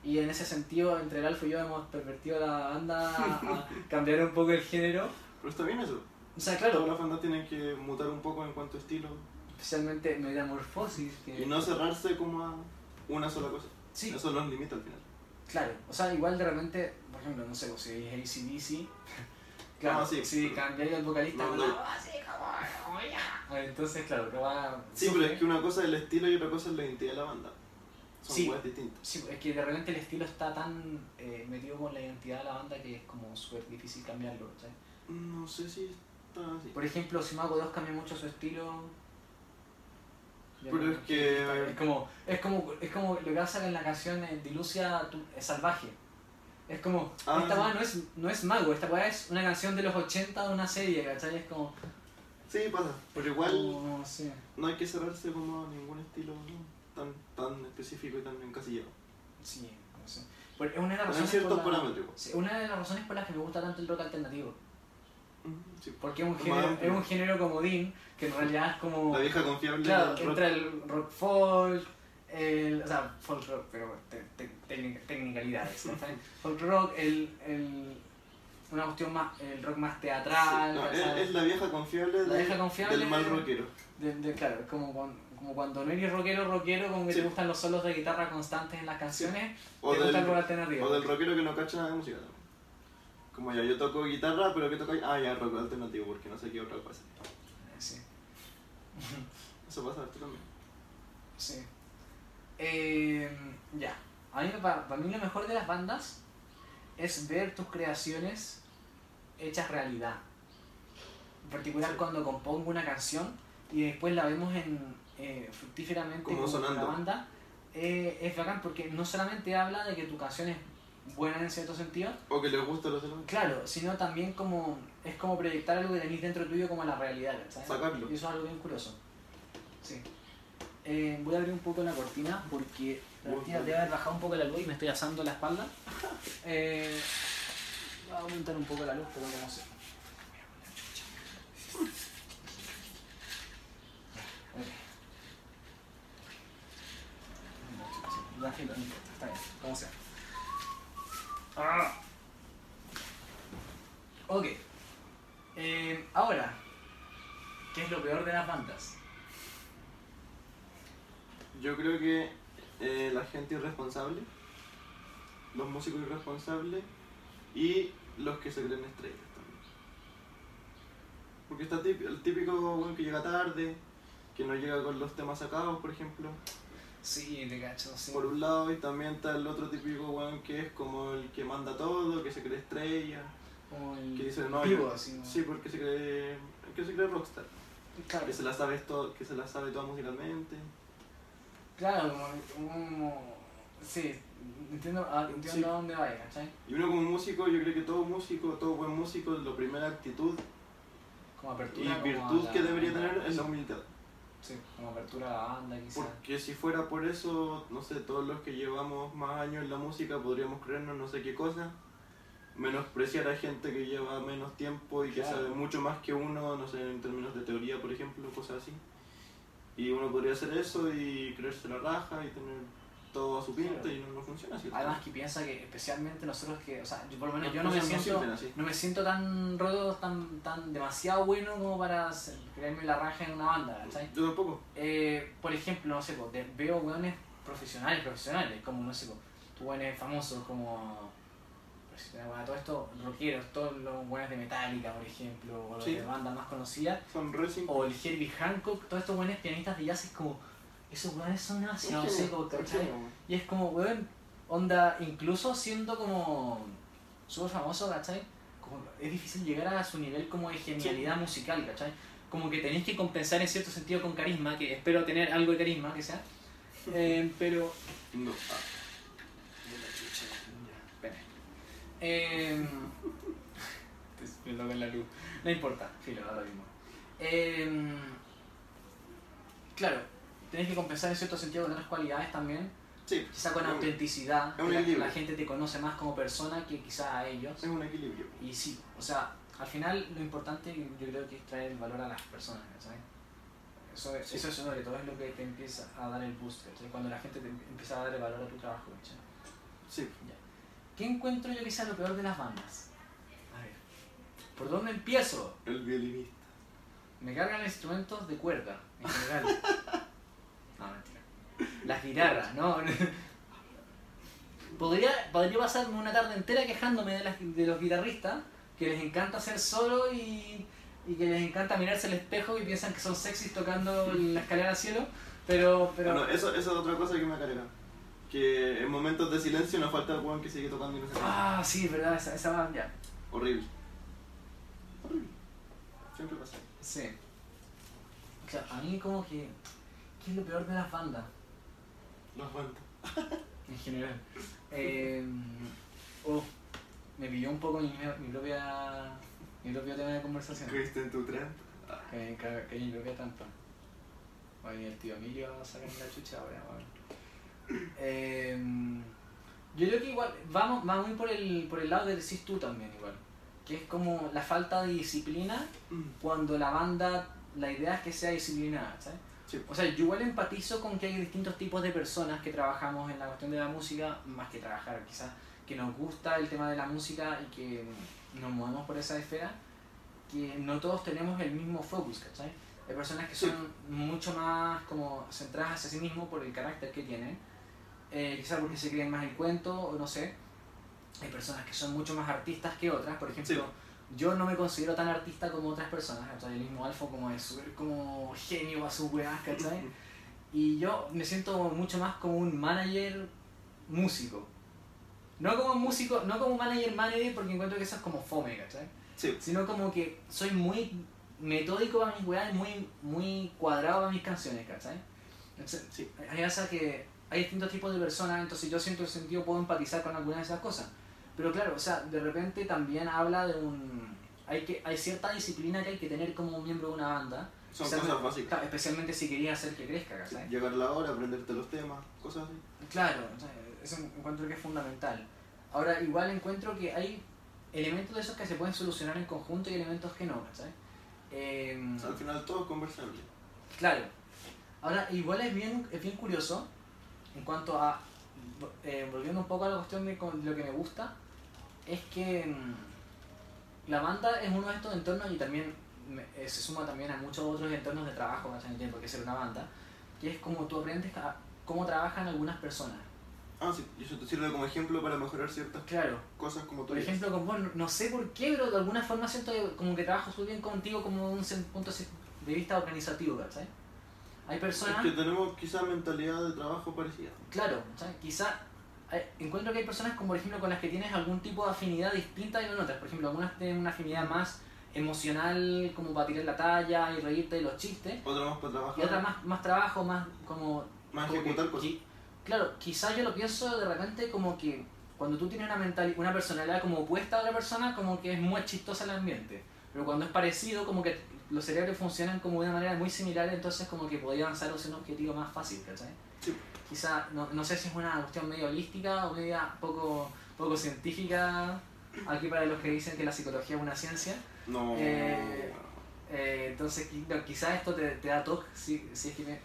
Y en ese sentido, entre el Alfa y yo hemos pervertido la banda a, cambiar un poco el género. Pero está bien eso. O sea, Todas claro, las bandas tienen que mutar un poco en cuanto a estilo. especialmente Metamorfosis, que... Y no cerrarse como a una sola cosa. Sí, Eso nos limita al final. Claro, o sea, igual de repente, por ejemplo, no sé, si es ACDC, claro, Ah, sí. si cambiáis al vocalista No, no. así como, como ya. Ah, Entonces, claro, que va. Sí, pero es que una cosa es el estilo y otra cosa es la identidad de la banda. Son Sí. cosas distintas. Sí, es que de repente el estilo está tan eh, metido con la identidad de la banda que es como súper difícil cambiarlo, ¿sabes? No sé si está así. Por ejemplo, si Mago 2 cambia mucho su estilo. Pero no- es que- Es como, es como, es como lo que pasa en la canción Dilucia tu- es salvaje. Es como, Ah, esta weá no es, no es mago, esta weá es una canción de los 80 de una serie, ¿cachai? Es como. Sí, pasa. Pero igual como, no hay que cerrarse como a ningún estilo ¿no? tan, tan específico y tan encasillado. Sí, no sé. Pero es una de las razones. ciertos parámetros. sí, una de las razones por las que me gusta tanto el rock alternativo. Sí. Porque es un género, es un género comodín, que en realidad es como. La vieja confiable Claro, rock. entra el rock folk, el, o sea, folk rock, pero te, te, tecnicalidades, ¿no? folk rock, el, el, una cuestión más, el rock más teatral, Sí, no, es, es la vieja confiable, La de- vieja confiable del mal rockero. De- de- claro, como, cuando, como cuando no eres rockero, rockero, como que Sí. te gustan los solos de guitarra constantes en las canciones, O te gusta el rock del, alternativo. o del rockero que no cacha nada de música también. Como ya, yo toco guitarra, pero ¿qué toco? Ah, ya, rock alternativo, porque no sé qué otra cosa. Sí, Eso pasa esto también. sí. Eh, ya, a mí, para, para mí lo mejor de las bandas es ver tus creaciones hechas realidad. En particular Sí. cuando compongo una canción y después la vemos en eh, fructíferamente Como la banda, eh, es bacán porque no solamente habla de que tu canción es buena en cierto sentido, O que les gusta los demás. claro, sino también como es como proyectar algo que tenés dentro tuyo como a la realidad, ¿sabes? Sacarlo. Y eso es algo bien curioso. Sí. Eh, voy a abrir un poco la cortina porque la Muy cortina bien. debe haber bajado un poco la luz y me estoy asando la espalda. Eh, voy a aumentar un poco la luz, pero como importa, está bien, como sea. Ah. Ok. Eh, ahora, ¿qué es lo peor de las bandas? Yo creo que eh, la gente irresponsable, los músicos irresponsables y los que se creen estrellas también. Porque está el típico weón que llega tarde, que no llega con los temas sacados, por ejemplo, Sí, te cacho, sí. por un lado, y también está el otro típico weón que es como el que manda todo, que se cree estrella, Como el que dice no, vivo, yo- así. ¿no? sí, porque se cree, que se cree rockstar, claro. que se la sabe todo, que se la sabe toda musicalmente. Claro, como, como- Sí, entiendo, ah, entiendo Sí. a dónde vaya, ¿cachai? Y uno como músico, yo creo que todo músico, todo buen músico, la primera actitud Como y apertura. virtud que la- debería tener es la humildad. Sí, como apertura a la banda, quizás. Porque si fuera por eso, no sé, todos los que llevamos más años en la música podríamos creernos no sé qué cosa, menospreciar a gente que lleva menos tiempo y que sabe mucho más que uno, no sé, en términos de teoría, por ejemplo, cosas así. Y uno podría hacer eso y creerse la raja y tener todo a su pinta Claro. y no, no funciona así. Además que piensa que especialmente nosotros que, o sea, yo por lo menos yo no me siento, no me siento tan roto, tan, tan demasiado bueno como para creerme la raja en una banda, ¿cachai? Yo tampoco. Eh, por ejemplo, no sé, po, de- veo weones profesionales, profesionales, como no sé, po, weones famosos como da buena, todo esto, rockeros, todos los weones de Metallica, por ejemplo, o los Sí. de bandas más conocidas, Son o el Herbie Hancock, todos estos weones pianistas de jazz es como, esos weones son demasiado secos, ¿cachai? Y es como, weón, onda, incluso siendo como súper famoso, ¿cachai? Como, es difícil llegar a su nivel como de genialidad musical, ¿cachai? Como que tenéis que compensar en cierto sentido con carisma, que espero tener algo de carisma, que sea. Eh, pero... No. Ah, Espera. Eh, estoy viendo con la luz. No importa, filo, ahora mismo. Eh, claro, tenéis que compensar en cierto sentido con otras cualidades también. Sí, Quizá con autenticidad, es un la, equilibrio. la gente te conoce más como persona que quizá a ellos. es un equilibrio. Y sí, o sea, al final lo importante yo creo que es traer el valor a las personas, ¿sabes? Eso, es- Sí. eso sobre todo es lo que te empieza a dar el boost, ¿cachai? Cuando la gente te empieza a dar el valor a tu trabajo, ¿cachai? Sí. ¿Qué encuentro yo que sea lo peor de las bandas? A ver, ¿por dónde empiezo? El violinista. Me cargan instrumentos de cuerda, en general. no, mentira. Las guitarras, ¿no? podría, podría pasarme una tarde entera quejándome de, las, de los guitarristas, que les encanta hacer solo y, y que les encanta mirarse al espejo y piensan que son sexys tocando la escalera al cielo, pero... pero Bueno, eso, eso es otra cosa que me carga. Que en momentos de silencio nos falta el weón que sigue tocando y no se ah, sí, es verdad, esa, esa ya. Horrible. Horrible. Siempre pasa. Sí. O sea, a mí como que... ¿Qué es lo peor de las bandas? No aguanta. en general. Eh, oh, me pilló un poco mi, mi propia mi propio tema de conversación. ¿Creíste en tu tren? Que, que, que mi propia trampa. Oye, el tío Emilio va a sacar la chucha ahora. bueno. Eh, yo creo que igual, vamos, va muy por el, por el lado que decís tú también igual. Que es como la falta de disciplina cuando la banda, la idea es que sea disciplinada, ¿sabes? Sí. O sea, yo igual empatizo con que hay distintos tipos de personas que trabajamos en la cuestión de la música, más que trabajar quizás, que nos gusta el tema de la música y que nos movemos por esa esfera, que no todos tenemos el mismo focus, ¿cachai? Hay personas que Sí. son mucho más como centradas hacia sí mismos por el carácter que tienen, eh, quizás porque se creen más el cuento o no sé. Hay personas que son mucho más artistas que otras, por ejemplo, yo no me considero tan artista como otras personas, ¿cachai? El mismo Alfo como es súper como genio a sus weas, ¿cachai? Y yo me siento mucho más como un manager músico. No como músico, no como manager manager porque encuentro que eso es como fome, ¿cachai? Sí. Sino como que soy muy metódico para mis weas y muy, muy cuadrado para mis canciones, ¿cachai? Entonces, Sí. hay veces que hay distintos tipos de personas, entonces yo siento el sentido, puedo empatizar con algunas de esas cosas. Pero claro, o sea, de repente también habla de un... Hay, que, hay cierta disciplina que hay que tener como miembro de una banda. Son cosas básicas. claro, especialmente si querías hacer que crezca, ¿cachai? Llegar la hora, aprenderte los temas, cosas así. Claro, eso encuentro que es fundamental. Ahora, igual encuentro que hay elementos de esos que se pueden solucionar en conjunto y elementos que no, ¿sabes? Al final todo es conversable. claro. Ahora, igual es bien, es bien curioso en cuanto a, eh, volviendo un poco a la cuestión de, lo que me gusta, es que mm, la banda es uno de estos entornos y también eh, se suma también a muchos otros entornos de trabajo, ¿cachai? no tiene por qué ser una banda, que es como tú aprendes a cómo trabajan algunas personas. Ah, sí, y eso te sirve como ejemplo para mejorar ciertas Claro, cosas como tú Por ejemplo, con vos, no- sé por qué, pero de alguna forma siento que como que trabajo muy bien contigo como un punto de vista organizativo, ¿sabes? Hay personas, Es que tenemos quizás mentalidad de trabajo parecida. claro, ¿sabes? Quizá hay- encuentro que hay personas como por ejemplo con las que tienes algún tipo de afinidad distinta y con otras. Por ejemplo, algunas tienen una afinidad más emocional como para tirar la talla y reírte de los chistes. Otra más para trabajar. Y otras más, más trabajo, más como... Más como que- ejecutar cosas. qui- claro, quizá yo lo pienso de repente como que cuando tú tienes una, mental, una personalidad como opuesta a otra persona, como que es muy chistosa el ambiente. Pero cuando es parecido, como que los cerebros funcionan como de una manera muy similar, entonces como que podía avanzar hacia un objetivo más fácil, ¿cachai? Sí. Quizá, no, no sé si es una cuestión medio holística o media poco, poco científica, aquí para los que dicen que la psicología es una ciencia. No. Eh, Eh, entonces, no, quizás esto te, te da toque, si, si es que me,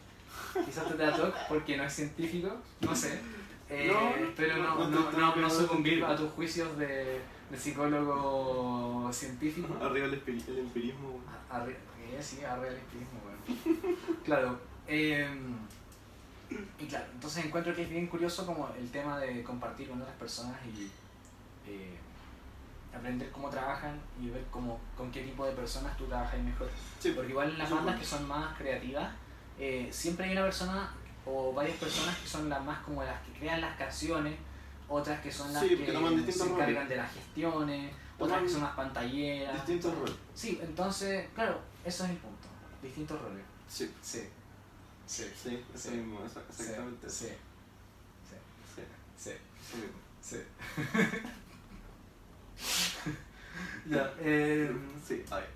quizás te da toque porque no es científico, no sé. Eh, No, pero no, no no, sucumbir a tus juicios de, de psicólogo científico. Arriba el, el empirismo. güey. Arre, eh, sí, arriba el espiritismo, bueno. Claro. eh, y claro, entonces encuentro que es bien curioso como el tema de compartir con otras personas y eh, aprender cómo trabajan y ver cómo, con qué tipo de personas tú trabajas mejor. Sí, Porque igual en las bandas bueno. que son más creativas, eh, siempre hay una persona o varias personas que son las más como las que crean las canciones, otras que son las Sí, que se encargan roles. de las gestiones, otras Toman que son más pantalleras. Distintos roles. Sí, entonces, claro, eso es el punto. Distintos roles. Sí, Sí. Sí. sí, eso Sí. mismo, exactamente. Sí. Sí, Sí. Sí. mismo. Sí. ya, eh, Sí, a ver.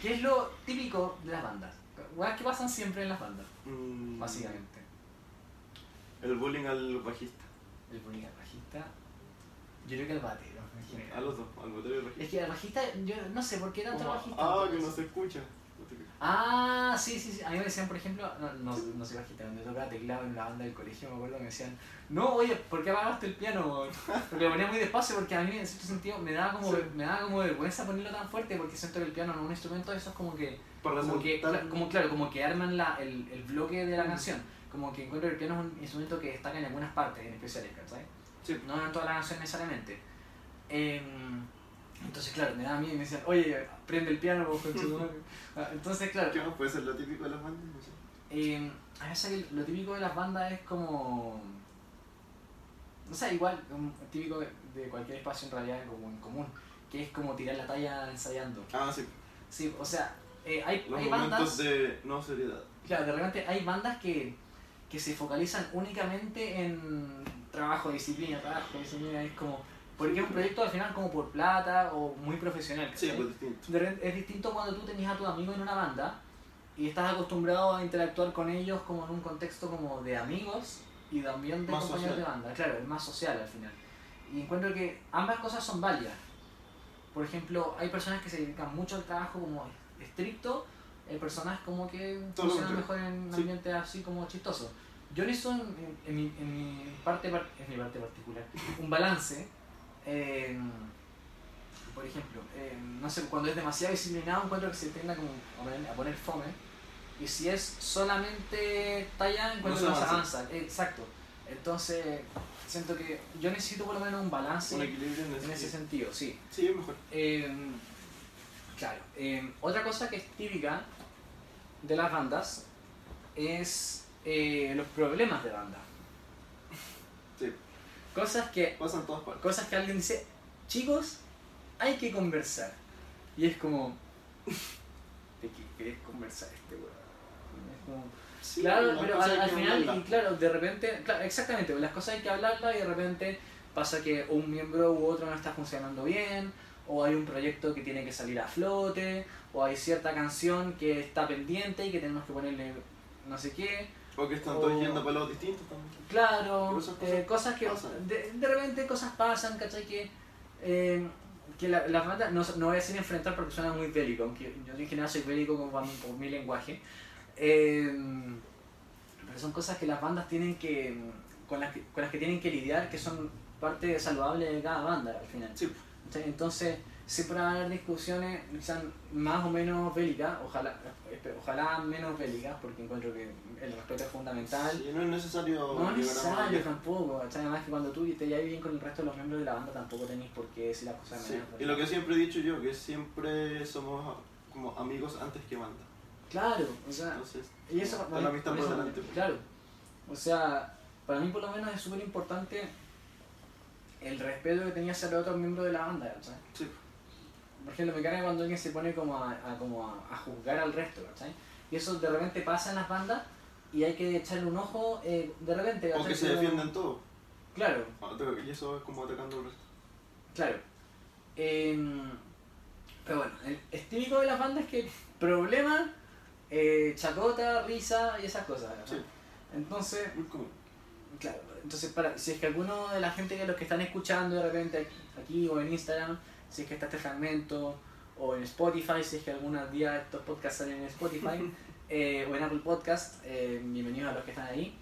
¿Qué es lo típico de las bandas? Weas que pasan siempre en las bandas, Mm, básicamente. El bullying al bajista. El bullying al bajista. Yo creo que al batero. A los dos, al botero y al bajista. Es que al bajista, yo no sé por qué tanto al bajista. ah, que no se escucha. Ah, sí, sí, sí. A mí me decían, por ejemplo, no, no, no soy bajista, cuando tocaba teclado en la banda del colegio, me acuerdo, me decían, no, oye, ¿por qué apagaste el piano? weón?" Porque lo ponía muy despacio, porque a mí en cierto sentido me daba como, Sí. me daba como vergüenza ponerlo tan fuerte, porque siento que el piano no es un instrumento de esos como que, como que, cla- como, claro, como que arman la, el, el bloque de la Mm. canción. Como que encuentro que el piano es un instrumento que destaca en algunas partes en especiales, ¿cachai? Sí. No en toda la canción necesariamente. Em, entonces, claro, me daba miedo y me decían, oye, prende el piano, vos, concha tu madre". Ah, Entonces, claro, ¿Qué más puede ser lo típico de las bandas? No sé. eh, a veces que lo típico de las bandas es como. O sea, igual, típico de, de cualquier espacio en realidad como en común, que es como tirar la talla ensayando. Ah, sí. Sí, o sea, eh, hay, Los hay momentos bandas. de no seriedad. Claro, de repente hay bandas que, que se focalizan únicamente en trabajo, disciplina, trabajo, disciplina. Es como. Porque es un proyecto al final como por plata o muy profesional. Sí, ¿cachai? pues distinto. Es distinto cuando tú tenías a tus amigos en una banda y estás acostumbrado a interactuar con ellos como en un contexto como de amigos y también de Más compañeros social. de banda. Claro, es más social al final. Y encuentro que ambas cosas son válidas. Por ejemplo, hay personas que se dedican mucho al trabajo como estricto, hay personas como que Todo funcionan mejor en un Sí. ambiente así como chistoso. Yo en eso, en, en mi, en mi parte, par- en mi parte particular, un balance. eh, por ejemplo, eh, no sé, cuando es demasiado disciplinado encuentro que se tiende a, como a, poner, a poner fome. Y si es solamente talla, encuentro No que no se avanza. avanza. Exacto. Entonces, siento que yo necesito por lo menos un balance Un equilibrio en en ese ese sentido, sí. Sí, es mejor. Eh, claro. eh, otra cosa que es típica de las bandas es eh, los problemas de banda. Sí, Cosas que, pasa en todas partes. cosas que alguien dice, chicos, hay que conversar. Y es como, de qué querés conversar este weón. Es como, Sí, claro, pero al, final, y claro, de repente, claro, exactamente, las cosas hay que hablarlas y de repente pasa que un miembro u otro no está funcionando bien, o hay un proyecto que tiene que salir a flote, o hay cierta canción que está pendiente y que tenemos que ponerle no sé qué. O que están o- todos yendo para lados distintos también. Claro, Pero esas eh, cosas que de, de repente cosas pasan, ¿cachai? Que, eh, que la, la banda, no, no voy a decir enfrentar porque suena muy bélico, aunque yo en general soy bélico por, por mi lenguaje. Eh, pero son cosas que las bandas tienen que con, las que, con las que tienen que lidiar, que son parte saludable de cada banda al final. Sí. Entonces, siempre van a haber discusiones quizás más o menos bélicas, ojalá, ojalá menos bélicas, porque encuentro que el respeto es fundamental. Sí, no es necesario No es necesario tampoco. Además que cuando tú te llevas bien con el resto de los miembros de la banda tampoco tenéis por qué decir las cosas Sí, y lo que siempre he dicho yo, que siempre somos como amigos antes que banda. Claro, o sea, Entonces, y eso está la amistad por delante. pues. Claro, o sea, para mí por lo menos es súper importante el respeto que tenía hacia los otros miembros de la banda, ¿cachai? Sí, Por ejemplo, me carga cuando alguien se pone como a, a- como a, a juzgar al resto, ¿cachai? Y eso de repente pasa en las bandas y hay que echarle un ojo eh, de repente, o que se Pero- defienden todos. Claro, Y eso es como atacando al resto. Claro. Em, pero bueno, el- es típico de las bandas que problema, eh, chacota, risa y esas cosas. Sí. Entonces, Muy común. claro, entonces para, si es que alguno de la gente que los que están escuchando de repente aquí, aquí o en Instagram, si es que está este fragmento, o en Spotify, si es que algún día estos podcasts salen en Spotify, eh, o en Apple Podcast, eh, bienvenidos a los que están ahí.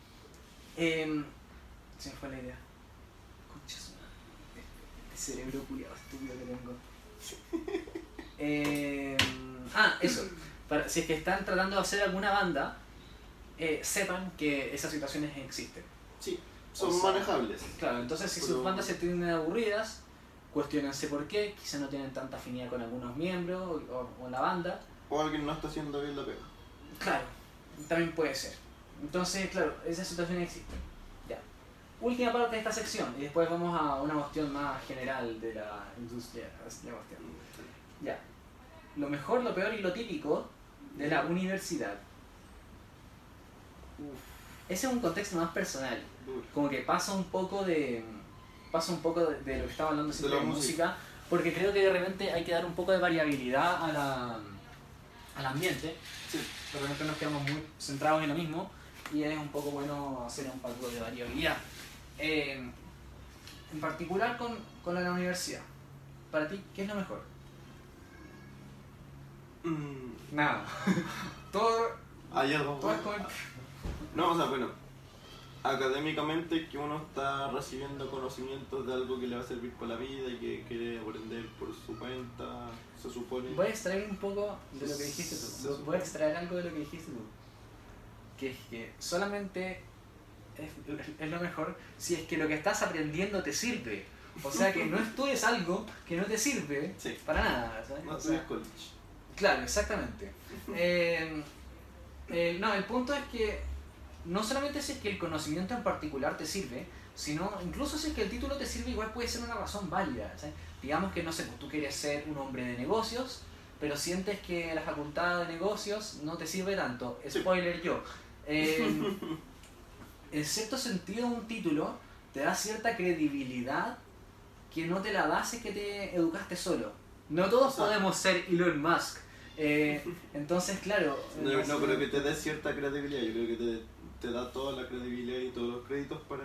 Em, se me fue la idea. Concha su madre. Este cerebro culiado estúpido que tengo. Eh, ah, eso. Para, si es que están tratando de hacer alguna banda, eh, sepan que esas situaciones existen. Sí, son O sea, manejables. Claro, entonces si sus bandas se tienen aburridas, cuestionense por qué, quizá no tienen tanta afinidad con algunos miembros o, o- o la banda. O alguien no está haciendo bien la pega. Claro, también puede ser. Entonces, claro, esas situaciones existen. Ya. Última parte de esta sección y después vamos a una cuestión más general de la industria. de la cuestión. Ya. Lo mejor, lo peor y lo típico de la universidad. Ese es un contexto más personal. Como que pasa un poco de. Pasa un poco de, de lo que estaba hablando siempre la de, música. música. Porque creo que de repente hay que dar un poco de variabilidad a la, al ambiente. Sí. De repente nos quedamos muy centrados en lo mismo. Y es un poco bueno hacer un poco de variabilidad. Eh, en particular con, con la universidad. Para ti, ¿qué es lo mejor? Mm, Nada. todo, algo. todo es como... No, o sea, bueno. Académicamente que uno está recibiendo conocimientos de algo que le va a servir para la vida y que quiere aprender por su cuenta, se supone. Voy a extraer un poco de lo que dijiste tú. Voy a extraer algo de lo que dijiste tú. Que es que solamente es, es lo mejor si es que lo que estás aprendiendo te sirve. O sea, que no estudies algo que no te sirve Sí. para nada. ¿sabes? No sea, college. Claro, exactamente. Eh, eh, no, el punto es que no solamente si es que el conocimiento en particular te sirve, sino incluso si es que el título te sirve, igual puede ser una razón válida. Digamos que, no sé, pues tú quieres ser un hombre de negocios, pero sientes que la facultad de negocios no te sirve tanto. Spoiler yo. Eh, en cierto sentido, un título te da cierta credibilidad que no te la das si es que te educaste solo. No todos podemos ser Elon Musk. Eh, entonces, claro. No, eh, no creo que te dé cierta credibilidad, yo creo que te, te da toda la credibilidad y todos los créditos para...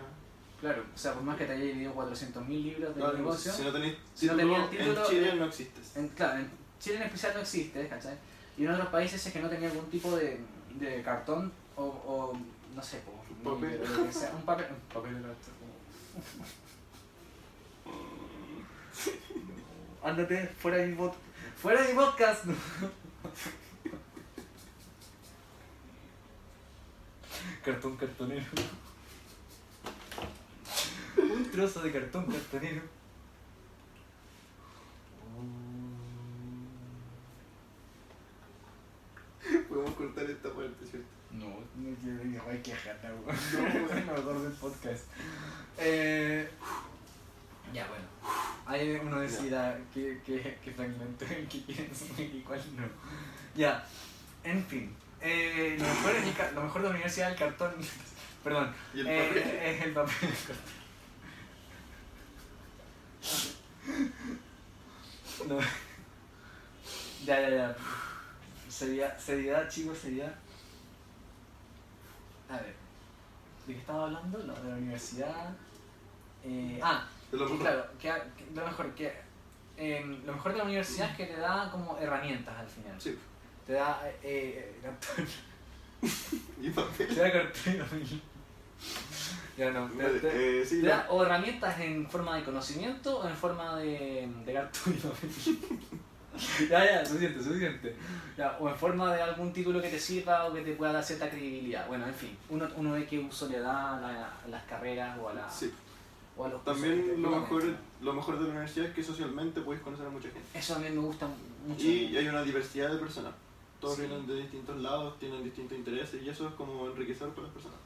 Claro, o sea, por más que te haya leído 400.000 libros de Claro, negocio, si no tenéis si no título, tenía el título, en Chile eh, no existes. en, claro, en Chile en especial no existe, ¿cachai? Y en otros países es que no tenía algún tipo de, de cartón o, o no sé, Un papel. sea, un papel, un papel de como- Ándate fuera de mi pod- fuera de mi podcast. cartón cartonero. Un trozo de cartón cartonero. Podemos cortar esta parte, ¿cierto? No, no quiero que dejarla, weón. No, es mejor del podcast. Eh, ya, bueno. Ahí uno decida qué, qué, qué fragmento es el que quieren subir y cuál no. Ya. En fin. Eh, lo, mejor es el ca- lo mejor de la universidad es el cartón. Perdón. Y el Eh, papel. es el papel. No. Ya, ya, ya. Seriedad, seriedad, chicos, seriedad. A ver. ¿De qué estaba hablando? No, de la universidad. Eh, ah, De lo que mejor. claro, que, que lo mejor que eh, lo mejor de la universidad es que te da como herramientas al final. Sí. Te da eh, eh, cartón. Y papel. Te da cartón. ya no. Te, te- Eh, sí, te la- da o herramientas en forma de conocimiento o en forma de, de cartón y papel. ya, ya, suficiente, suficiente. Ya, o en forma de algún título que te sirva o que te pueda dar cierta credibilidad. Bueno, en fin, uno, uno ve qué uso le da a, la- a las carreras o a, la, sí. o a los También lo mejor, lo mejor de la universidad es que socialmente puedes conocer a mucha gente. Eso a mí me gusta mucho. Y hay una diversidad de personas. Todos Sí. vienen de distintos lados, tienen distintos intereses y eso es como enriquecer para las personas.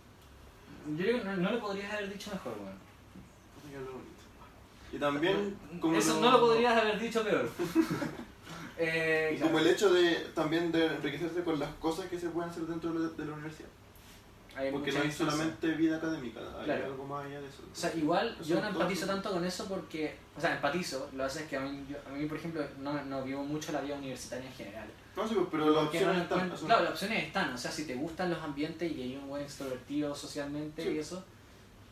Yo creo que no, no lo podrías haber dicho mejor, weón. Bonito. Y también, como Eso no lo podrías haber dicho peor. eh, Y como el hecho de también de enriquecerse con las cosas que se pueden hacer dentro de la, de la universidad. hay Porque no instancias. solamente vida académica, hay Claro. algo más allá de eso. O sea, igual Eso yo no todo. empatizo tanto con eso porque, o sea, empatizo, lo hace es que a mí, yo- a mí por ejemplo, no, no vivo mucho la vida universitaria en general. No, sí, pero las Porque no opciones están. encuentro- eso- claro, las opciones están, o sea, si te gustan los ambientes y hay un buen extrovertido socialmente Sí. y eso,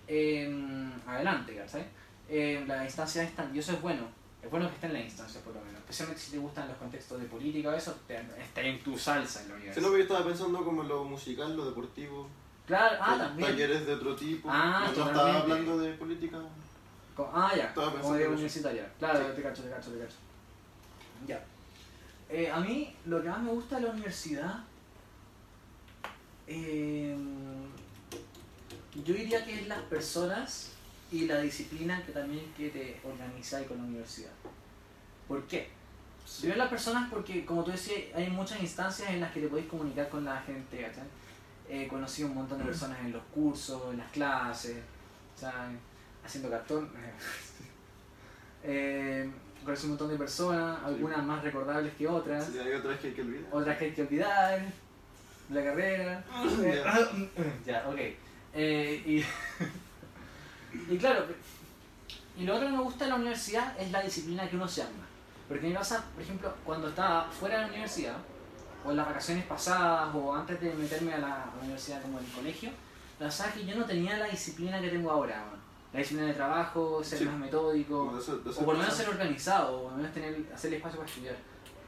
eh, adelante, ¿cachai? Eh, las instancias están, y eso es bueno, es bueno que estén las instancias por lo menos, especialmente si te gustan los contextos de política o eso, te- está en tu salsa en la Si universidad. no, yo estaba pensando como en lo musical, lo deportivo, Claro, ah, también. talleres de otro tipo. Ah, no, no estaba hablando de política. Ah, ya, Estaba como de universitaria. Claro, Sí. te cacho, te cacho, te cacho. Ya. Eh, a mí lo que más me gusta de la universidad, eh, yo diría que es las personas y la disciplina que también que te organizáis con la universidad. ¿Por qué? Ven las personas porque, como tú decías, hay muchas instancias en las que te podéis comunicar con la gente, ¿cachai? He conocido un montón de personas en los cursos, en las clases, haciendo cartón. eh, conocí un montón de personas, algunas más recordables que otras, hay otras que hay que olvidar. otras que hay que olvidar, la carrera. Eh, ya, ok. Eh, y, y claro, y lo otro que me gusta de la universidad es la disciplina que uno se arma. Porque me pasa, por ejemplo, cuando estaba fuera de la universidad, o en las vacaciones pasadas, o antes de meterme a la, a la universidad como en el colegio, la verdad es que yo no tenía la disciplina que tengo ahora. La disciplina de trabajo, ser Sí. más metódico, de hacer- de o hacer por lo menos ser organizado, o por lo menos tener, hacer espacio para estudiar.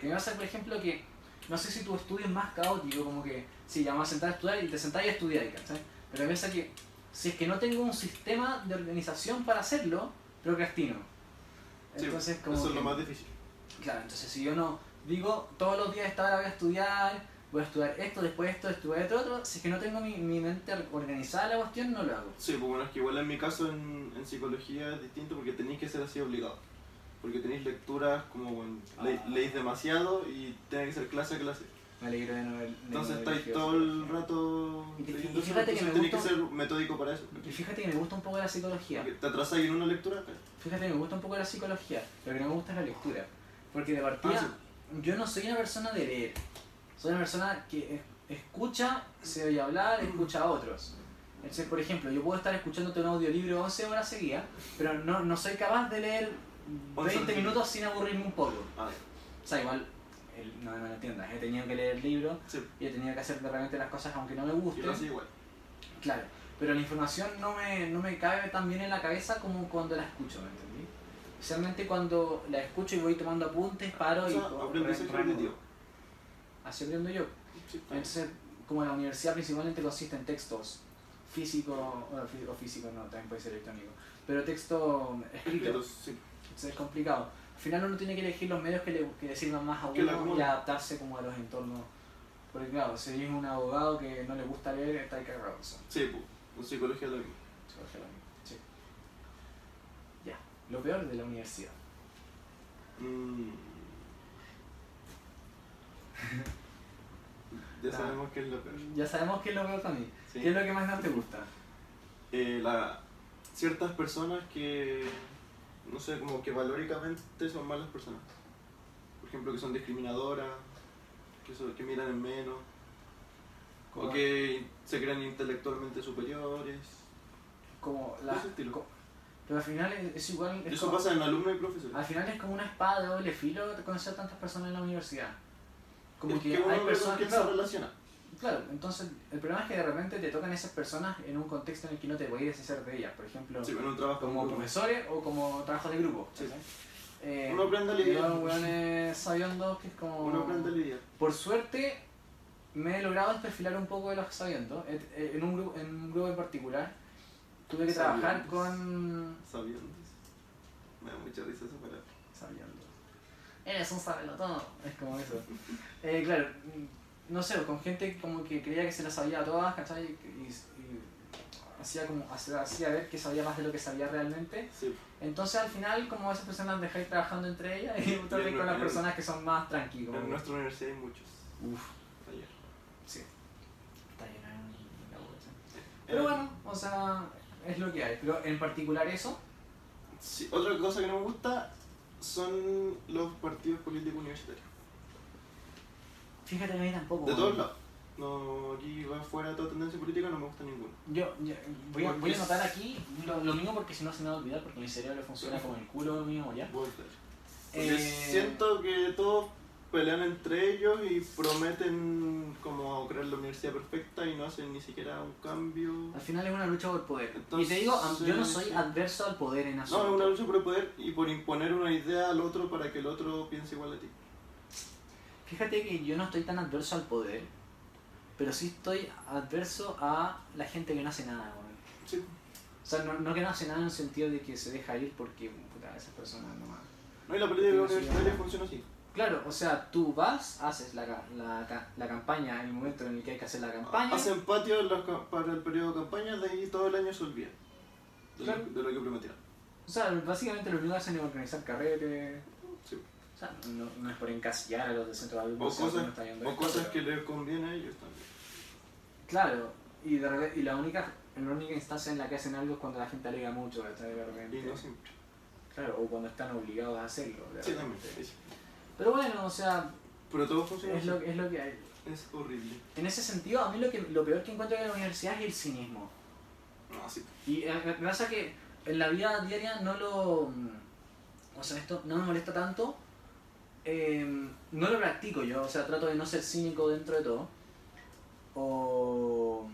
Que me pasa, por ejemplo, que no sé si tu estudio es más caótico, como que si ya vas a sentar a estudiar y te sentás y estudiar, ¿cachai? Pero me pasa que si es que no tengo un sistema de organización para hacerlo, procrastino. Sí, Entonces, como eso es que- lo más difícil. Claro, entonces si yo no digo todos los días esta hora voy a estudiar, voy a estudiar esto, después esto, después esto, otro, si es que no tengo mi, mi mente organizada la cuestión, no lo hago. Sí, pues bueno, es que igual en mi caso en, en psicología es distinto porque tenéis que ser así obligado. Porque tenéis lecturas como bueno, le- Ah. leéis demasiado y tiene que ser clase a clase. Me alegro de no haber... de Entonces no estáis todo el rato Y- fíjate que me tenéis que gusta- ser metódico para eso. Y fíjate que me gusta un poco la psicología. Porque te atrasáis en una lectura, Fíjate que me gusta un poco la psicología, pero que no me gusta es la lectura. Porque de partida, Ah, yo no soy una persona de leer. Soy una persona que es- escucha, se oye hablar, escucha a otros. Entonces, por ejemplo, yo puedo estar escuchándote un audiolibro 11 horas seguidas, pero no, no soy capaz de leer 11 20 horas minutos sin aburrirme un poco. O sea, igual, el- no me entiendas, he tenido que leer libros sí, y he tenido que hacer de repente las cosas aunque no me yo lo hacía igual. Claro, pero la información no me, no me cabe tan bien en la cabeza como cuando la escucho, ¿me entendí? Especialmente cuando la escucho y voy tomando apuntes, paro O y... sea, aprendizaje. Así aprendo yo. Sí, bien. Entonces, como la universidad principalmente consiste en textos físicos, bueno, fí- o físicos no, también puede ser electrónico, pero texto escrito, sí. entonces es complicado. Al final uno tiene que elegir los medios que le, que le sirvan más a uno y adaptarse como a los entornos. Porque claro, si eres un abogado que no le gusta leer, está ahí cagado. Sí, pues, en psicología lo mismo. Psicología también, sí. Ya, lo peor de la universidad. Mm. Ya sabemos qué es lo peor. Ya sabemos qué es lo peor también. Sí. ¿Qué es lo que más no te gusta? Eh, la, ciertas personas que, no sé, como que valóricamente son malas personas. Por ejemplo, que son discriminadoras, que, so- que miran en menos, Como, o que se creen intelectualmente superiores. como la... ese estilo. co- pero al final es, es igual... es Eso como- pasa en alumnos y profesores. Al final es como una espada de doble filo conocer tantas personas en la universidad. Como Es que, que hay uno con personas... se Claro, relaciona. claro, entonces el problema es que de repente te tocan esas personas en un contexto en el que no te puedes deshacer de ellas. Por ejemplo, Sí, un trabajo como profesores o como trabajo de grupo. Sí. Eh, Uno aprende a lidiar. los weones sabiondos que es como... Uno aprende a lidiar. Por suerte me he logrado desperfilar un poco de los sabiendo. Eh, En un, grupo, en un grupo en particular tuve que trabajar con... Sabiendo. Me da mucha risa esa. Eres un sabelo todo. Es como eso. Eh, claro, mm, no sé, con gente como que creía que se las sabía todas, ¿cachai? Y, y hacía como hacía, ver que sabía más de lo que sabía realmente. Sí. Entonces al final, como esas personas dejáis trabajando entre ellas y te en- con las en- personas que son más tranquilos. En nuestra universidad hay muchos Uf, talleres. sí. Está llena de la sí. Pero bueno, o sea, es lo que hay. Pero en particular eso, Sí, otra cosa que no me gusta son los partidos políticos universitarios. fíjate que a mí tampoco. De todos lados. No, aquí va fuera de toda tendencia política, no me gusta ninguno. Yo, yo voy, a, voy a anotar aquí lo, lo mismo porque si no se me va a olvidar porque mi cerebro funciona como el culo mismo ya. Volver. Eh, siento que todos pelean entre ellos y prometen como crear la universidad perfecta y no hacen ni siquiera un cambio. Al final es una lucha por poder. Entonces, y te digo, yo no soy adverso al poder en No, absoluto. es una lucha por el poder y por imponer una idea al otro para que el otro piense igual a ti. Fíjate que yo no estoy tan adverso al poder, pero sí estoy adverso a la gente que no hace nada. Sí. O sea, no, no que no hace nada en el sentido de que se deja ir porque puta, esas personas no más. No, y la política universitaria funciona así. Claro, o sea, tú vas, haces la, la, la campaña en el momento en el que hay que hacer la campaña. Hacen patio ca- para el periodo de campaña, de ahí todo el año se olvida de, Claro. lo, de lo que prometieron. O sea, básicamente lo único que hacen es organizar carretes. Sí. O sea, no, no es por encasillar a los de centro de O cosas, está viendo o esto, cosas pero- que les conviene a ellos también. Claro, y, de repente- y la única la única instancia en la que hacen algo es cuando la gente alega mucho, ¿cachai? De repente. Y no siempre. Claro, o cuando están obligados a hacerlo. Sí, también. Pero bueno, o sea, Pero todo funciona es lo, es lo que hay. Es horrible. En ese sentido, a mí lo, que, lo peor que encuentro en la universidad es el cinismo. No, sí. Y eh, me pasa que en la vida diaria no lo. mm, O sea, esto no me molesta tanto. eh, no lo practico yo, o sea, trato de no ser cínico dentro de todo. O.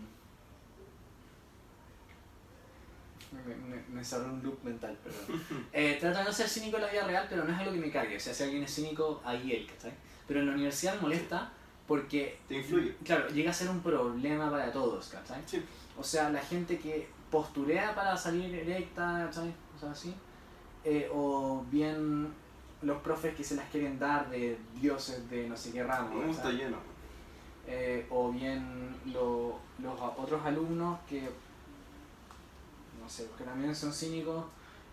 Me, me, cerró un loop mental, perdón. Eh, trato de no ser cínico en la vida real, pero no es algo que me cargue. O sea, si alguien es cínico, ahí él, ¿cachai? Pero en la universidad me molesta porque. Te influye. Claro, llega a ser un problema para todos, ¿cachai? Sí. O sea, la gente que posturea para salir electa, ¿sabes? Cosas así. Eh, o bien los profes que se las quieren dar de dioses de no sé qué ramo. No, está lleno. Eh, o bien lo- los otros alumnos que, no sé, que también son cínicos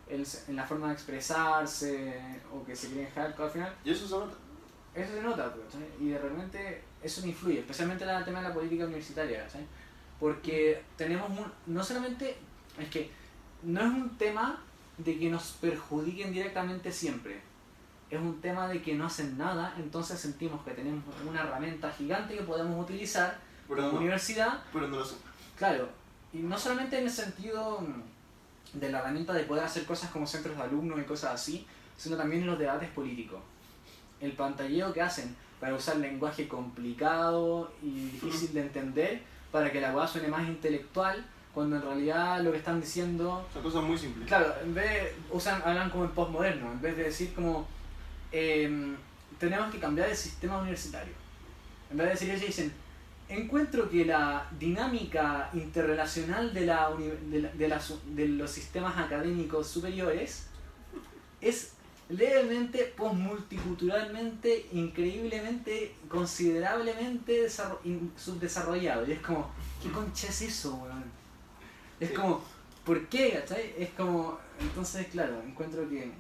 en, en la forma de expresarse o que se quieren hardcore al final. Y eso se nota. Eso se nota, pues, ¿sabes? y de repente eso me influye, especialmente en el tema de la política universitaria, ¿sabes? Porque tenemos un, no solamente, es que no es un tema de que nos perjudiquen directamente siempre, es un tema de que no hacen nada, entonces sentimos que tenemos una herramienta gigante que podemos utilizar Pero como no, universidad, pero no lo hacen. claro, y no solamente en el sentido de la herramienta de poder hacer cosas como centros de alumnos y cosas así, sino también en los debates políticos. El pantalleo que hacen para usar lenguaje complicado y difícil de entender para que la weá suene más intelectual, cuando en realidad lo que están diciendo Son cosas muy simples. Claro, en vez de, usan, hablan como en postmoderno, en vez de decir como em, tenemos que cambiar el sistema universitario. En vez de decir eso dicen, encuentro que la dinámica interrelacional de, la, de, la- de las- de los sistemas académicos superiores es levemente, postmulticulturalmente, increíblemente, considerablemente subdesarrollado. Y es como, ¿qué concha es eso, weón? Es como, ¿por qué? ¿cachai? Es como, entonces, claro, encuentro que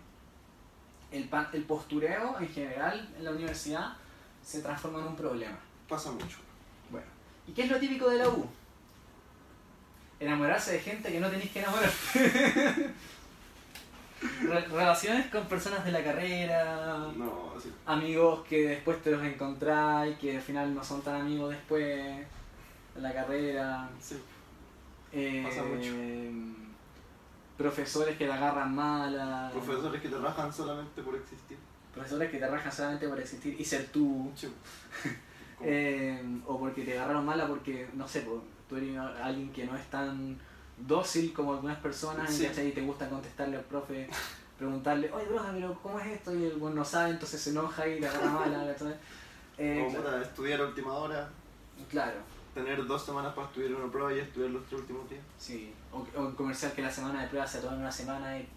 el, el postureo en general en la universidad se transforma en un problema. Pasa mucho. ¿Y qué es lo típico de la U? Enamorarse de gente que no tenéis que enamorar. Re- relaciones con personas de la carrera, No, sí. amigos que después te los encontráis, que al final no son tan amigos después de la carrera. sí. Eh, Pasa mucho. Profesores que te agarran mala. Profesores que te rajan solamente por existir. profesores que te rajan solamente por existir y ser tú. Sí. Eh, o porque te agarraron mala porque, no sé, po, tú eres alguien que no es tan dócil como algunas personas y te gusta contestarle al profe, preguntarle, oye, profe, pero ¿cómo es esto? Y el bueno no sabe, entonces se enoja y te agarra mala. Eh, claro, puta, estudiar a última hora, claro, tener dos semanas para estudiar una prueba y estudiar los tres últimos días. sí. O, o en comercial que la semana de pruebas se toma en una semana y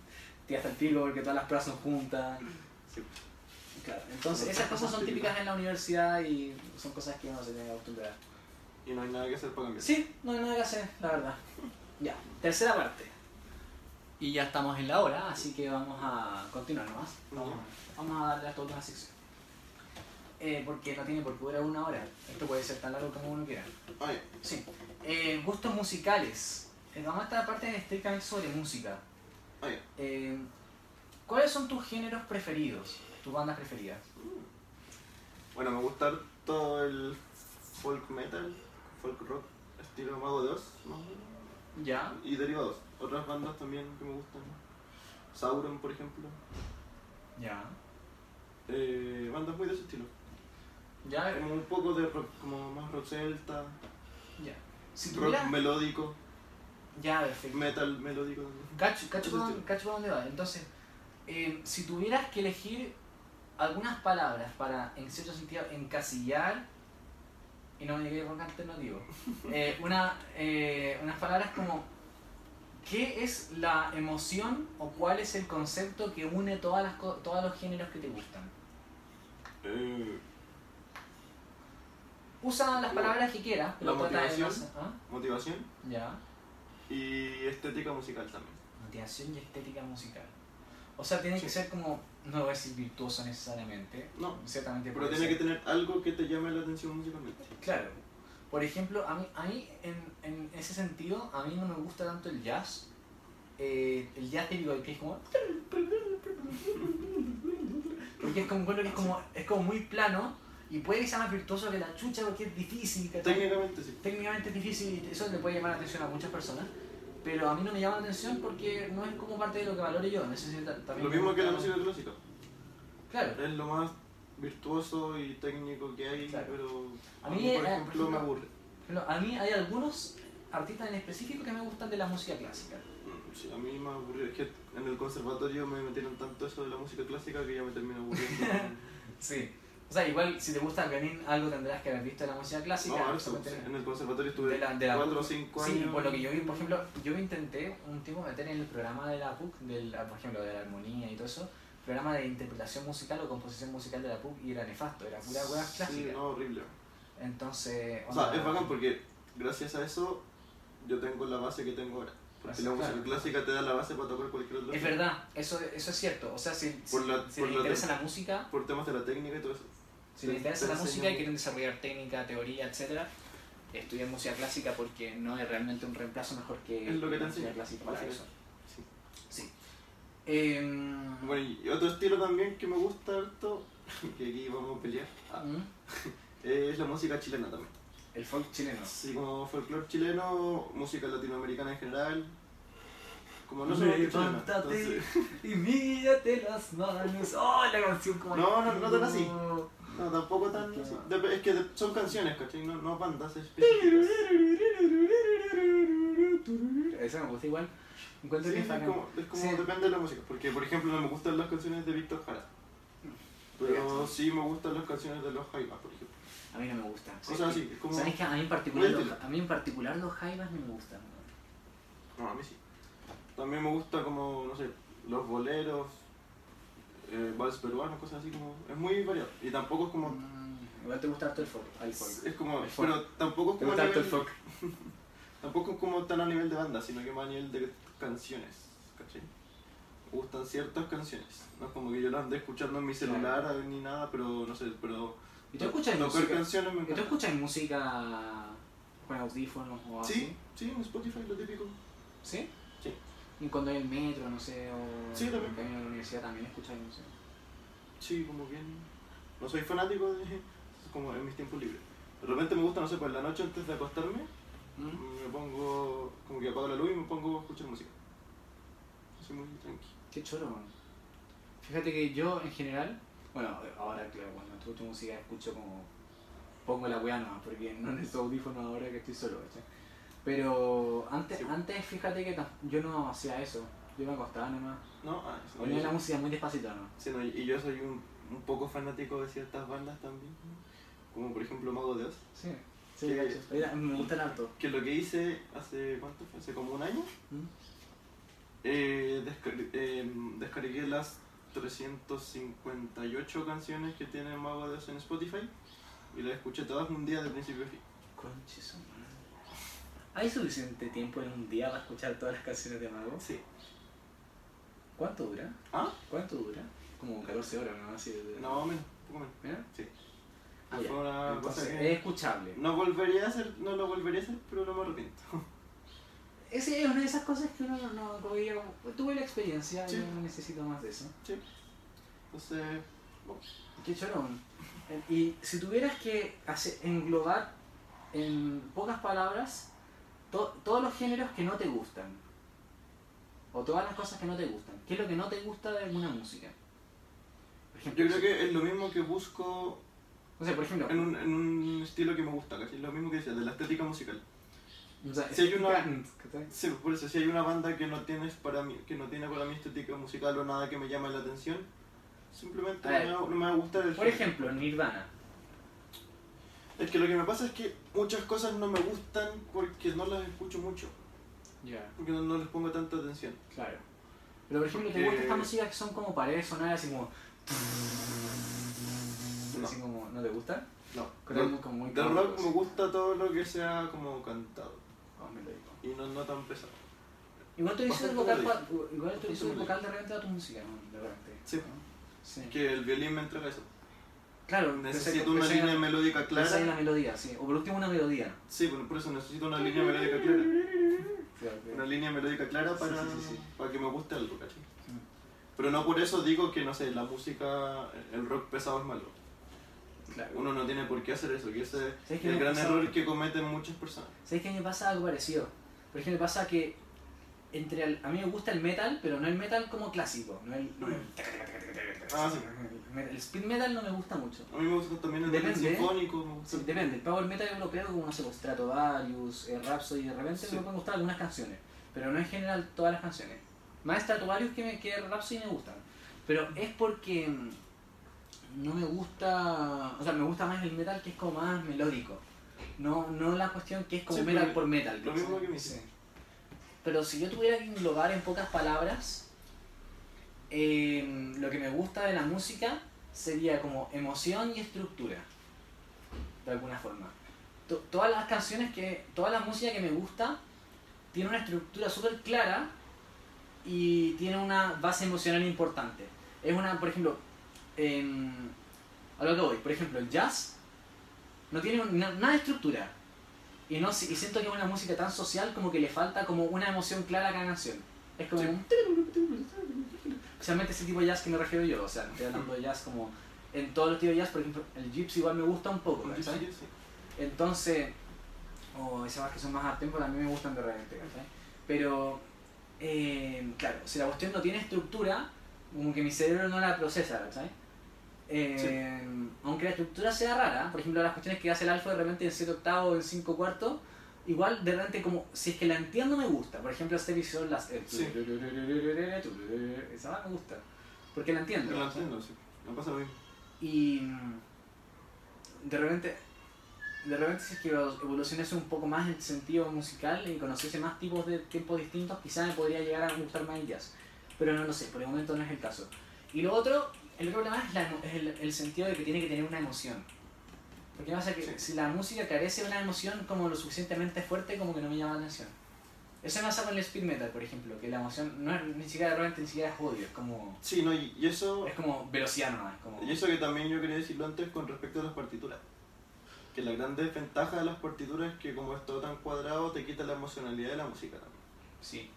te hasta el pico porque todas las pruebas son juntas. Sí. Claro, entonces esas cosas son típicas en la universidad y son cosas que uno se tiene que acostumbrar. Y no hay nada que hacer para cambiar. Sí, no hay nada que hacer, la verdad. Ya, tercera parte. Y ya estamos en la hora, así que vamos a continuar nomás. Vamos, vamos a darle a esta última sección. Eh, porque no tiene por qué durar una hora. Esto puede ser tan largo como uno quiera. Ah, ya. Sí. Eh, gustos musicales. Eh, vamos a esta parte estrictamente sobre música. Ah, ya. Eh, ¿Cuáles son tus géneros preferidos? ¿Tus bandas preferidas? Bueno, me gusta todo el folk metal, folk rock, estilo Mago de Oz, más o menos, Ya. y derivados. Otras bandas también que me gustan. Sauron, por ejemplo. Ya. Eh, bandas muy de ese estilo. Ya. Como un poco de rock, como más rock celta, Ya. Si rock melódico, Ya, perfecto. metal melódico también. Cacho, cacho, por dónde va. Entonces, eh, si tuvieras que elegir algunas palabras para, en cierto sentido, encasillar, y no me quedé con alternativo, eh, una, eh, unas palabras como, ¿qué es la emoción o cuál es el concepto que une todas las, todos los géneros que te gustan? Eh, Usa las La- palabras que quieras, pero la de motivación. ¿ah? motivación Ya. y estética musical también. Motivación y estética musical. O sea, tiene que ser como, no voy a decir virtuoso necesariamente, No, ciertamente pero tiene que tener algo que te llame la atención musicalmente. Claro. Por ejemplo, a mí, a mí en, en ese sentido, a mí no me gusta tanto el jazz. Eh, el jazz típico que es como... Porque es como, que es como, es como muy plano y puede que sea más virtuoso que la chucha porque es difícil. ¿cachai? Técnicamente sí. técnicamente es difícil y eso le puede llamar la atención a muchas personas, pero a mí no me llama la atención porque no es como parte de lo que valore yo. Necesito también Lo mismo que la música clásica. Claro. Es lo más virtuoso y técnico que hay, Claro. pero A mí, por eh, ejemplo, por ejemplo- me aburre. A mí hay algunos artistas en específico que me gustan de la música clásica. Mm, Sí, a mí me aburre. Es que en el conservatorio me metieron tanto eso de la música clásica que ya me termino aburriendo. Sí. O sea, igual si te gusta violín, algo tendrás que haber visto de la música clásica. no, eso, sí, en el conservatorio estuve De la- de la 4 o PUC. 5 Sí, años. por lo que yo vi, por ejemplo, yo me intenté un tiempo meter en el programa de la PUC, del, por ejemplo, de la armonía y todo eso, programa de interpretación musical o composición musical de la PUC y era nefasto, era pura hueá Sí, clásica. no, horrible. Entonces, O sea, es bacán porque gracias a eso yo tengo la base que tengo ahora. Porque la música clásica te da la base para tocar cualquier otro Es verdad, eso, eso es cierto. O sea, si, Por la- si por la- interesa la música, Por temas de la técnica y todo eso. Si les te- interesa te la música y quieren desarrollar técnica, teoría, etcétera, estudian música clásica porque no es realmente un reemplazo mejor que Es lo que música clásica para eso. Sí. Sí. Em, Bueno, y otro estilo también que me gusta harto, que aquí vamos a pelear, ah, ¿mm? es la música chilena también. El folk chileno. Así como folclore chileno, música latinoamericana en general. Como no. Levántate entonces- y mírate las manos. ¡Oh, la canción como No, no, no tan así. No. Tampoco tan así. Es que de- son canciones, ¿cachai? No, no bandas específicas. Eso me gusta igual. Encuentro Sí, que es como, es como Sí. depende de la música. Porque, por ejemplo, no me gustan las canciones de Víctor Jara. Pero sí me gustan las canciones de los Jaivas, por ejemplo. A mí no me gustan. Cosas así, es como... ¿Sabes que a mí en particular, los, a mí en particular los jaivas no me gustan? No, a mí sí. También me gusta como, no sé, los boleros, eh, vals peruanos, cosas así como... Es muy variado. Y tampoco es como... Mm, igual te gusta harto el folk. El folk. Es como... El folk. Pero tampoco es Te como... gusta a harto el folk. Tampoco es como tan a nivel de banda, sino que más a nivel de canciones, ¿cachai? Me gustan ciertas canciones. No es como que yo las ande escuchando en mi celular ni nada, pero no sé, pero... ¿Y tú escuchas música? canciones me ¿Y tú escuchas música con audífonos o así? Sí, sí, en Spotify lo típico. ¿Sí? Y cuando hay el metro, no sé, o Sí, también. en camino a la universidad también escucháis música. Sí, como bien. No soy fanático de. como en mis tiempos libres. De repente me gusta, no sé, por la noche antes de acostarme, ¿Mm? me pongo. como que apago la luz y me pongo a escuchar música. Soy muy tranqui. Qué choro, man. Fíjate que yo en general, bueno, ahora claro, cuando escucho música escucho como pongo la weá nomás, porque no necesito audífonos ahora que estoy solo, ¿cachai? Pero antes, Sí. antes fíjate que yo no hacía eso, yo me acostaba nomás, No, ah, ponía la música muy despacito, ¿no? sí, no, y yo soy un, un poco fanático de ciertas bandas también. Como por ejemplo Mago de Oz. Sí, sí, Que-. Oye, me gustan harto. Que lo que hice hace. ¿cuánto fue? Hace como un año. ¿Mm? Eh, descar- eh, descargué las 358 canciones que tiene Mago de Oz en Spotify y las escuché todas un día de principio a fin. ¿Hay suficiente tiempo en un día para escuchar todas las canciones de Mago? Sí. ¿Cuánto dura? ¿Ah? ¿Cuánto dura? Como 14 horas, ¿no? Así de... No, menos, poco menos. ¿Mira? Sí. Ah, Fue ya. una Entonces, cosa que- es escuchable. No volvería a hacer, no lo volvería a hacer, pero no me arrepiento. Ese es una de esas cosas que uno no, no como diga, tuve la experiencia Sí. y no necesito más de eso. Sí. Entonces, bueno, Qué chorón. Y si tuvieras que hacer, englobar en pocas palabras to- todos los géneros que no te gustan, o todas las cosas que no te gustan, ¿qué es lo que no te gusta de alguna música? Por ejemplo, yo creo que es lo mismo que busco O sea, por ejemplo, en un, en un estilo que me gusta, ¿cachai? Lo mismo que decía, de la estética musical. o sea, si hay una-. Sí, por eso, si hay una banda que no tienes para mí, que no tiene para mí estética musical o nada que me llame la atención, simplemente no me, va, no me va a gustar el Por género. ejemplo, Nirvana. Es que lo que me pasa es que muchas cosas no me gustan porque no las escucho mucho, Ya, porque no, no les pongo tanta atención. claro. Pero por ejemplo, ¿te gusta esta música que son como paredes sonoras así como... No. Así como, ¿no te gusta? No, algo como muy de rock me gusta todo lo que sea como cantado Oh, me lo digo. y no, no tan pesado. Igual tú dices el vocal, pa- igual tú dices el vocal de repente a tu música, ¿no? De repente. Sí. ¿no? Sí. Que el violín me entrega eso. Claro, Necesito una línea melódica clara. una melodía, sí. O por último una melodía. Sí, bueno, por eso necesito una línea melódica clara. Claro, Una línea melódica clara para, sí, sí, sí. para que me guste algo, ¿cachai? Pero no por eso digo que, no sé, la música, el rock pesado es malo. Claro. Uno no tiene por qué hacer eso, y ese ¿Sabes es el gran pasa? error que cometen muchas personas. ¿Sabes qué me pasa algo parecido? Por ejemplo, me pasa que entre el- a mí me gusta el metal, pero no el metal como clásico. No el, no el, Ah, sí. el, el speed metal no me gusta mucho. A mí me gusta también el Depende, sinfónico. Sí, depende, el power metal creo como, no sé, pues, Stratovarius, eh, Rhapsody, de repente Sí. me pueden gustar algunas canciones, pero no en general todas las canciones. Más Stratovarius que, me, que Rhapsody me gustan, pero es porque mm, no me gusta, o sea, me gusta más el metal que es como más melódico, no, no la cuestión que es como metal por metal. lo mismo que me dices. Pero si yo tuviera que englobar en pocas palabras, eh, lo que me gusta de la música sería como emoción y estructura, de alguna forma. To- todas las canciones que, toda la música que me gusta tiene una estructura súper clara y tiene una base emocional importante. Es una, por ejemplo, em, a lo que voy, por ejemplo, el jazz no tiene un- na- nada de estructura. Y, no, y siento que es una música tan social como que le falta como una emoción clara a cada canción. Es como Sí. un... Especialmente ese tipo de jazz que me refiero yo, o sea, estoy hablando de jazz como... En todos los tipos de jazz, por ejemplo, el gypsy igual me gusta un poco, ¿cachai? gypsy, sí. Entonces, o esas más que son más a tempo también me gustan de repente, ¿cachai? Pero, eh, claro, si la cuestión no tiene estructura, como que mi cerebro no la procesa, ¿cachai? Eh, Aunque la estructura sea rara, por ejemplo, las cuestiones que hace el alfa de repente en 7 octavos o en 5 cuartos, igual de repente como, si es que la entiendo me gusta. Por ejemplo, este episodio, las... el Sí. Esa me gusta, porque la entiendo. Yo ¿cachai? entiendo, sí. Me pasa mismo. Y mm, de repente, de repente si es que evolucionase un poco más el sentido musical y conociese más tipos de tiempos distintos, quizás me podría llegar a gustar más el jazz. Pero no lo sé, por el momento no es el caso. Y lo otro, el otro problema es, la es el, el sentido de que tiene que tener una emoción. Porque pasa que Sí. si la música carece de una emoción como lo suficientemente fuerte, como que no me llama la atención. Eso pasa con el speed metal, por ejemplo, que la emoción no es ni siquiera de repente, ni siquiera es odio, es como, Sí, no, y, y eso, es como velocidad nomás. Como, y eso que también yo quería decirlo antes con respecto a las partituras. Que la gran desventaja de las partituras es que como es todo tan cuadrado, te quita la emocionalidad de la música también. Sí.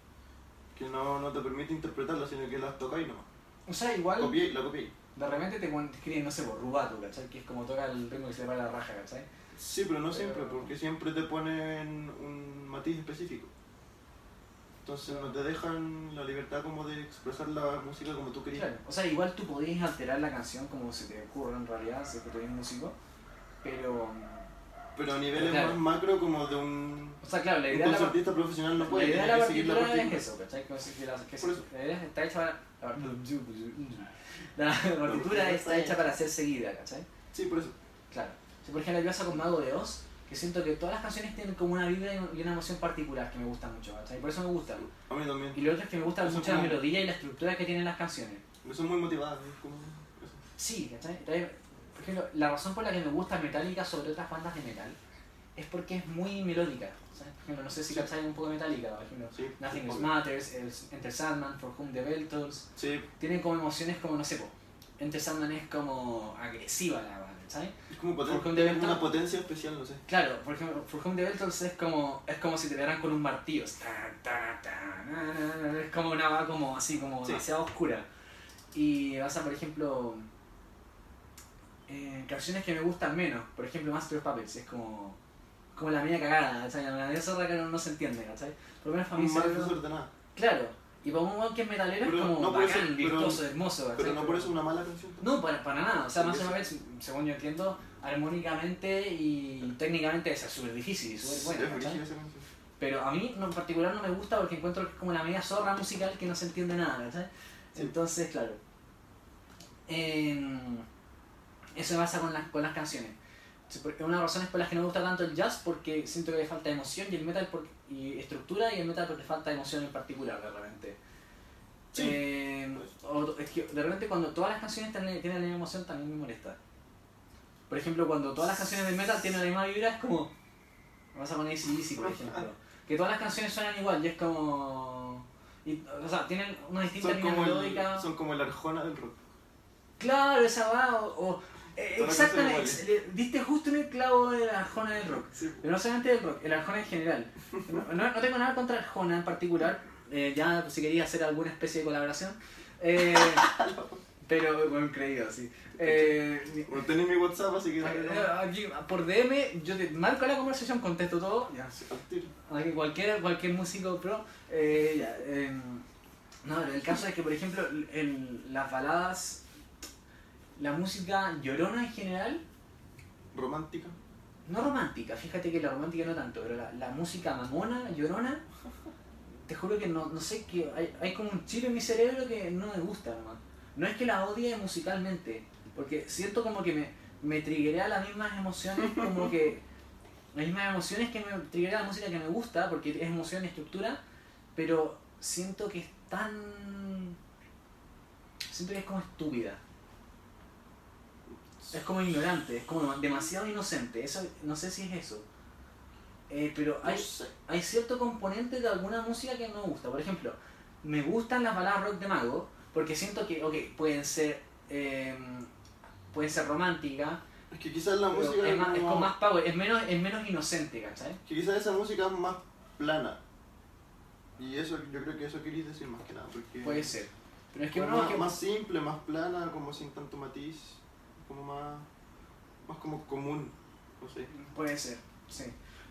que no, no te permite interpretarla, sino que las tocáis nomás. O sea, igual Copiáis, la copiáis. de repente te, escriben, no sé, por rubato, ¿cachai? Que es como toca el ritmo que se le va la raja, ¿cachai? Sí, pero no siempre, porque siempre te ponen un matiz específico. Entonces no te dejan la libertad como de expresar la música como tú querías. Claro, o sea, igual tú podías alterar la canción como se te ocurra en realidad, si es que tú eres músico, pero... Pero a niveles Claro. más macro como de un, O sea, claro, la un idea de la, concertista profesional no la, puede idea de tiene la la partitura es eso, ¿cachai? Que, que la, que Por eso. la idea está hecha. La, la partitura está hecha para ser seguida, ¿cachai? Sí, por eso. Claro. Si por ejemplo, yo pasa con Mago de Oz, que siento que todas las canciones tienen como una vibra y una emoción particular que me gusta mucho, ¿cachai? Por eso me gustan. A mí también. Y lo otro es que me gusta mucho la melodía y la estructura que tienen las canciones. Son muy motivadas. eso. Sí, ¿cachai? Por ejemplo, la razón por la que me gusta Metallica sobre otras bandas de metal es porque es muy melódica. ejemplo, no sé si Sí. un poco por ejemplo. Sí, Nothing obvio. Matters, el Enter Sandman, For Whom the Bell Tolls. Tienen como emociones como, no sé, po, Enter Sandman es como agresiva la banda, ¿sabes? es como poten- Bell una potencia especial, no sé. Claro, por ejemplo, For Whom the Bell Tolls es como, es como si te dieran con un martillo. Es como una va como así, como demasiado oscura. Y vas a, por ejemplo, eh, canciones que me gustan menos. Por ejemplo, Master of Puppets es como, como la media cagada, ¿cachai? La media zorra que no, no se entiende, ¿cachai? Por lo menos para mí Más ve- desordenada. Claro, y para un weón que es metalero Pero es como no bacán, pero- virtuoso, hermoso, ¿cachai? Pero no por eso una mala canción. No, para, para nada. O sea, of eso. Puppets, según yo entiendo, armónicamente y técnicamente es súper difícil, súper es canción. Pero a mí en particular no me gusta porque encuentro que es como la media zorra musical que no se entiende nada, ¿cachai? Sí. Entonces, claro. em, eso pasa con las, con las canciones. Por- Una de las razones por las que no me gusta tanto el jazz porque siento que le falta emoción y el metal por, y estructura y el metal porque falta emoción en particular de repente. Sí. Em, o- es que de repente cuando todas las canciones tienen, tienen la misma emoción también me molesta. Por ejemplo, cuando todas las canciones de metal tienen la misma vibra es como... Vamos a poner ACDC, por ejemplo. Que todas las canciones suenan igual y es como... y- o sea, tienen una distinta Son como, melódica. el, son como el arjona del rock. Claro, esa va, o... eh, exactamente, canciones ex- le- diste justo en el clavo de la Arjona del rock. Sí. Pero no solamente del rock, el Arjona en general. No, no- tengo nada contra Arjona en particular, eh, ya si quería hacer alguna especie de colaboración. Eh, pero, bueno, creído, sí. Eh, Bueno, tenés mi WhatsApp, así que... dale, eh, aquí, por DM, yo te marco la conversación, contesto todo. Ya, Sí, cualquier, cualquier músico pro. eh, ya, em, no, el caso es que, por ejemplo, en las baladas, la música llorona en general, Romántica. no romántica, fíjate que la romántica no tanto, pero la, la música mamona, llorona, te juro que no, no sé, que hay, hay como un chip en mi cerebro que no me gusta nomás. No es que la odie musicalmente, porque siento como que me, me triggerea las mismas emociones, como que las mismas emociones que me triggerea la música que me gusta, porque es emoción y estructura, pero siento que es tan... Siento que es como estúpida. Es como ignorante, es como demasiado inocente. Eso, no sé si es eso. Eh, pero No hay, sé. hay cierto componente de alguna música que no me gusta. Por ejemplo, me gustan las baladas rock de Mago porque siento que, ok, pueden ser, eh, pueden ser románticas, Es que quizás la música es, más, es como- con más power, es menos, es menos inocente, ¿cachai? Que quizás esa música es más plana. Y eso, yo creo que eso queréis decir más que nada. Porque Puede ser. Pero es que como no, más, que- más simple, más plana, como sin tanto matiz. Como más. Más como común. No sé. Puede ser, sí.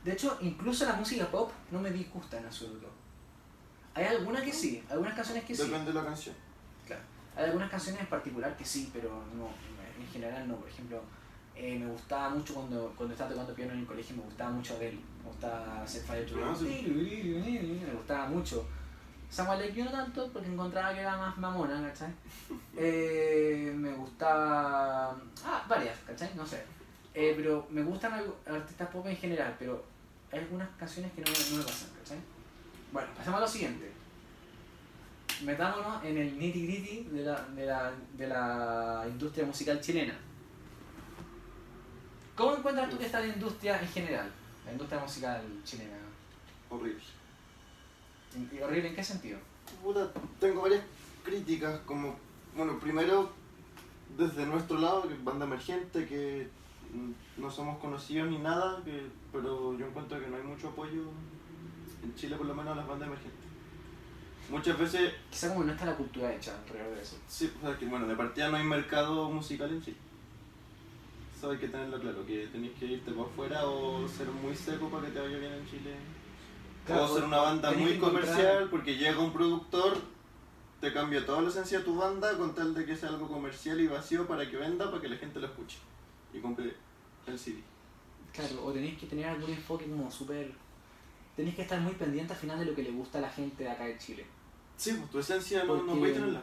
De hecho, incluso la música pop no me disgusta en absoluto. Hay algunas que sí, algunas canciones que sí. Depende de la canción. Claro. Hay algunas canciones en particular que sí, pero no, en general no. Por ejemplo, eh, me gustaba mucho cuando, cuando estaba tocando piano en el colegio, me gustaba mucho Adele. Me gustaba hacer Fire Ah. Me gustaba mucho. Samuel Lake no tanto porque encontraba que era más mamona, ¿cachai? Eh, me gustaba... Ah, varias, ¿cachai? No sé. Eh, pero me gustan artistas pop en general, pero hay algunas canciones que no, no me pasan, ¿cachai? Bueno, pasemos a lo siguiente. Metámonos en el nitty gritty de la, de, la, de la industria musical chilena. ¿Cómo encuentras tú que está la industria en general? La industria musical chilena. Horrible. ¿Y horrible en qué sentido? Puta, tengo varias críticas. Como. Bueno, primero. Desde nuestro lado, que banda emergente, que mm, no somos conocidos ni nada, que, pero yo encuentro que no hay mucho apoyo en Chile, por lo menos a las bandas emergentes. muchas veces, Quizá como no está la cultura hecha alrededor de eso. sí, o sea, que bueno, de partida no hay mercado musical en Chile. Eso hay que tenerlo claro, que tenéis que irte por afuera o ser muy seco para que te vaya bien en Chile. Claro, o ser una banda muy encontrar- comercial porque llega un productor, te cambia toda la esencia de tu banda con tal de que sea algo comercial y vacío para que venda, para que la gente lo escuche y compre el CD. Claro, o tenéis que tener algún enfoque como súper... Tenéis que estar muy pendiente al final de lo que le gusta a la gente de acá de Chile. Sí, pues tu esencia no, no puedes tenerla.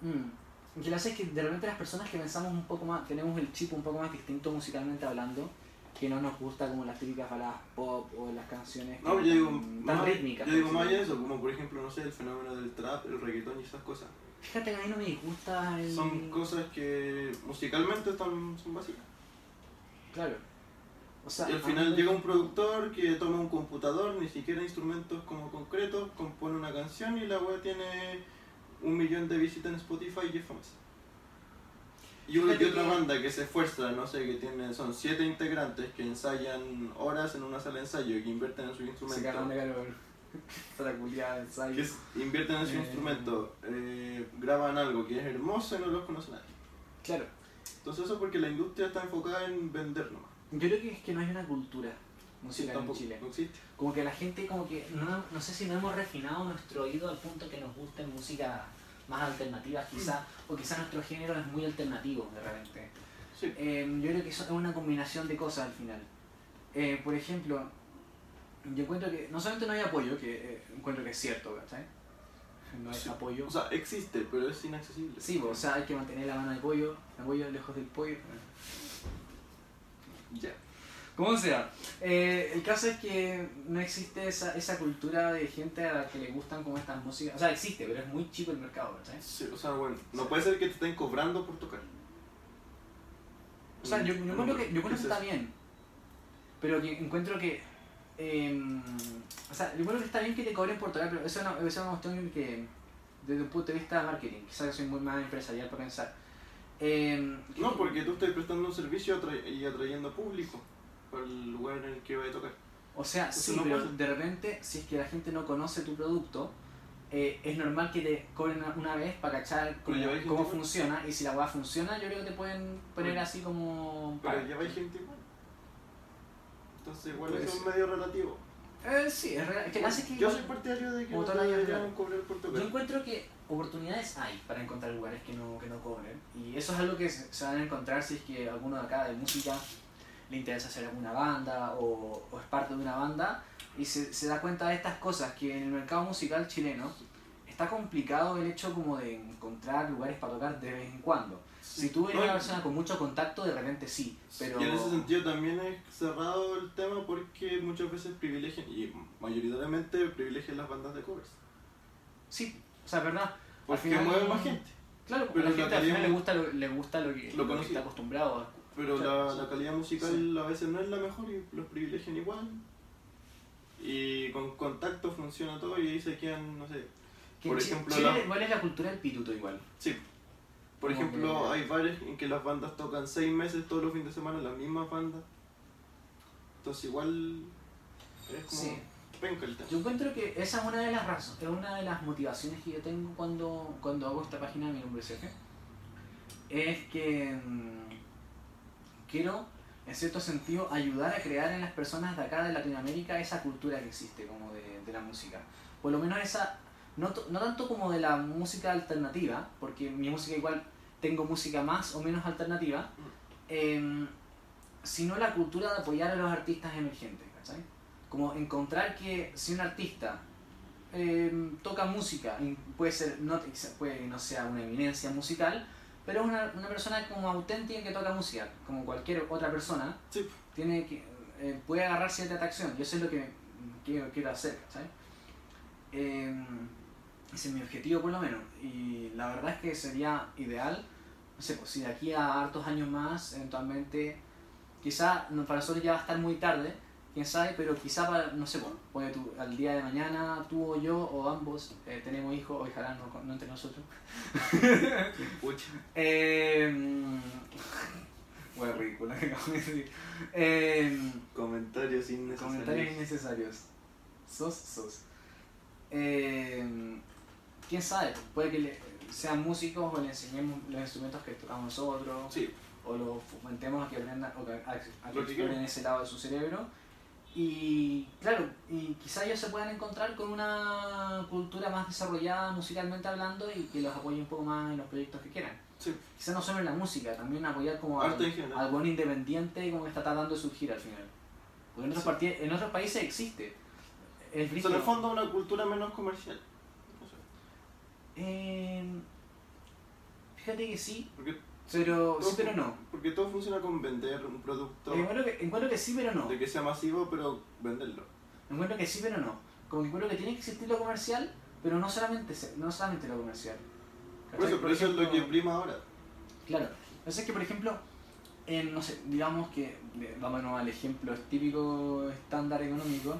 Mm. Y que lo hace es que de repente las personas que pensamos un poco más, tenemos el chip un poco más distinto musicalmente hablando, que no nos gusta como las típicas baladas pop o las canciones No, yo digo, tan, tan más, rítmicas. yo digo más allá de eso, como por ejemplo, no sé, el fenómeno del trap, el reggaetón y esas cosas. Fíjate que a mí no me disgusta el... Son cosas que musicalmente están, son básicas. Claro. O sea, Y al mí final llega un productor que toma un computador, ni siquiera instrumentos como concretos, compone una canción y la web tiene un millón de visitas en Spotify y es famosa. Y, una, y otra banda que se esfuerza, no sé, que tiene, son siete integrantes que ensayan horas en una sala de ensayo y que invierten en sus Se instrumentos. cagan de calor. Culiar, ensayo. que es- invierten en su Eh. instrumento, eh, graban algo que es hermoso y no los conoce nadie. Claro. Entonces eso porque la industria está enfocada en vender nomás. Yo creo que es que no hay una cultura Sí, musical en Chile. no existe. Como que la gente, como que, no, no sé si no hemos refinado nuestro oído al punto que nos guste música más alternativa, quizá, o quizá nuestro género es muy alternativo de repente. Sí. Eh, yo creo que eso es una combinación de cosas al final. Eh, por ejemplo, yo encuentro que no solamente no hay apoyo, que eh, encuentro que es cierto, ¿cachai? No hay Sí. apoyo. O sea, existe, pero es inaccesible. Sí, pues, o sea, hay que mantener la mano de pollo, el pollo lejos del pollo. Ya. Como sea, eh, el caso es que no existe esa, esa cultura de gente a la que le gustan como estas músicas. O sea, existe, pero es muy chico el mercado, ¿sabes? Sí, o sea, bueno, no puede ser que te estén cobrando por tocar. O sea, yo, yo encuentro que, yo encuentro que ¿Qué es está bien, pero que encuentro que... eh, o sea, yo encuentro que está bien que te cobren por tocar, pero eso es una, eso es una cuestión que, desde un punto de vista de marketing, quizás soy muy más empresarial para pensar. Eh, No, porque tú estás prestando un servicio y atrayendo público para el lugar en el que vaya a tocar. O sea, Eso sí, no pero pasa. de repente, si es que la gente no conoce tu producto, eh, es normal que te cobren una- vez para cachar cómo, cómo funciona. Y si la weá funciona, yo creo que te pueden poner así como. Pero ya va gente igual. Entonces, igual Puede eso es ser. medio relativo. Eh, sí, es real. Es que hace que Yo soy partidario de que no vida, deberían cobrar por tocar. Yo encuentro que oportunidades hay para encontrar lugares que no, que no cobren. Y eso es algo que se van a encontrar si es que alguno de acá de música le interesa hacer alguna banda o, o es parte de una banda y se, se da cuenta de estas cosas que en el mercado musical chileno está complicado el hecho como de encontrar lugares para tocar de vez en cuando. Si tú eres una persona con mucho contacto, de repente sí, pero... Y en ese sentido también es cerrado el tema porque muchas veces privilegian, y mayoritariamente privilegian las bandas de covers. Sí, o sea, verdad. Porque final- mueven más gente. Claro, Pero a la gente al final le gusta lo, le gusta lo que, Lo lo que está acostumbrado a Pero Claro, la, sí. la calidad musical Sí. a veces no es la mejor y los privilegian igual. Y con contacto funciona todo y ahí se quedan, no sé. Que Por ejemplo, Chile, la- igual es la cultura del pituto igual. Sí. Por Como ejemplo, que- hay bares en que las bandas tocan seis meses todos los fines de semana las mismas bandas. Entonces igual es como Sí. penca el tema. Yo encuentro que esa es una de las razones, es una de las motivaciones que yo tengo cuando, cuando hago esta página de mi nombre F. Es que mm, quiero, en cierto sentido, ayudar a crear en las personas de acá de Latinoamérica esa cultura que existe como de, de la música. Por lo menos esa, no, no tanto como de la música alternativa, porque mi música igual tengo música más o menos alternativa, em, sino la cultura de apoyar a los artistas emergentes, ¿cachai? Como encontrar que si un artista em, toca música, puede ser, no, puede que no sea una eminencia musical, pero es una, una persona como auténtica que toca música, como cualquier otra persona, Sí. tiene que, eh, puede agarrar cierta atracción, y eso es lo que quiero, quiero hacer, ¿cachai? Em, ese es mi objetivo por lo menos, y la verdad es que sería ideal, no sé, pues si de aquí a hartos años más, eventualmente, quizá para nosotros ya va a estar muy tarde, quién sabe, pero quizá para, no sé, bueno, puede tú, al día de mañana tú o yo o ambos eh, tenemos hijos, ojalá no, no entre nosotros. Pucha. Eh, bueno, ridícula que acabo de decir. Eh, Comentarios innecesarios. comentarios innecesarios. Sos, sos. Eh, quién sabe, puede que le- sean músicos o le enseñemos los instrumentos que tocamos nosotros, Sí, o los fomentemos a que aprendan o que, a, a que Lo que exploren ese lado de su cerebro. Y claro, y quizá ellos se puedan encontrar con una cultura más desarrollada musicalmente hablando y que los apoye un poco más en los proyectos que quieran. sí. Quizá no solo en la música, también apoyar como al, al buen independiente como que está tratando de surgir al final. Porque en otros, Sí. en otros países existe. Es O sea, en el fondo una cultura menos comercial. No sé, Eh, fíjate que sí, porque, pero, sí, todo- pero no. porque todo funciona con vender un producto, Encuentro que, encuentro que sí, pero no. de que sea masivo, pero venderlo. Encuentro que sí, pero no. Como que encuentro que tiene que existir lo comercial, pero no solamente, no solamente lo comercial. Por eso, por eso es lo que ejemplo- prima ahora. Claro. O sea, es que, por ejemplo, en, no sé, digamos que, de- vámonos al ejemplo típico estándar económico,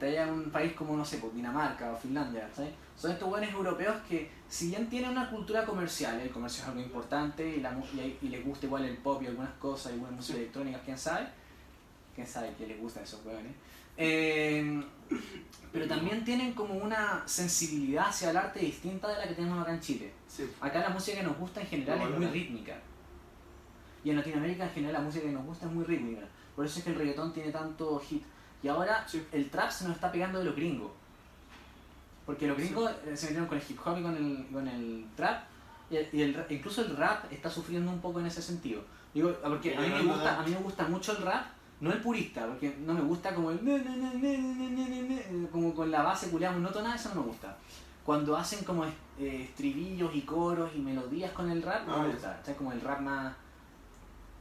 te vayas a un país como, no sé, pues, Dinamarca o Finlandia, ¿sabes? Son estos buenos europeos que, si bien tienen una cultura comercial, el comercio es algo importante y, la, mu- y, hay- y les gusta igual el pop y algunas cosas, y buena música Sí. electrónica, quién sabe, quién sabe que les gustan esos hueones. Eh, pero también tienen como una sensibilidad hacia el arte distinta de la que tenemos acá en Chile. Sí, Acá la música que nos gusta en general No, es muy no. rítmica. Y en Latinoamérica en general la música que nos gusta es muy rítmica. Por eso es que el reggaetón tiene tanto hit. Y ahora Sí. el trap se nos está pegando de los gringos. Porque los gringos sí. se metieron con el hip hop y con el, con el trap. Y el, incluso el rap está sufriendo un poco en ese sentido. Digo, ah, porque a mí, me gusta, a mí me gusta mucho el rap, no el purista, porque no me gusta como el. como con la base culiada monótona, eso no me gusta. Cuando hacen como eh, estribillos y coros y melodías con el rap, no me ah, gusta. O sea, como el rap más.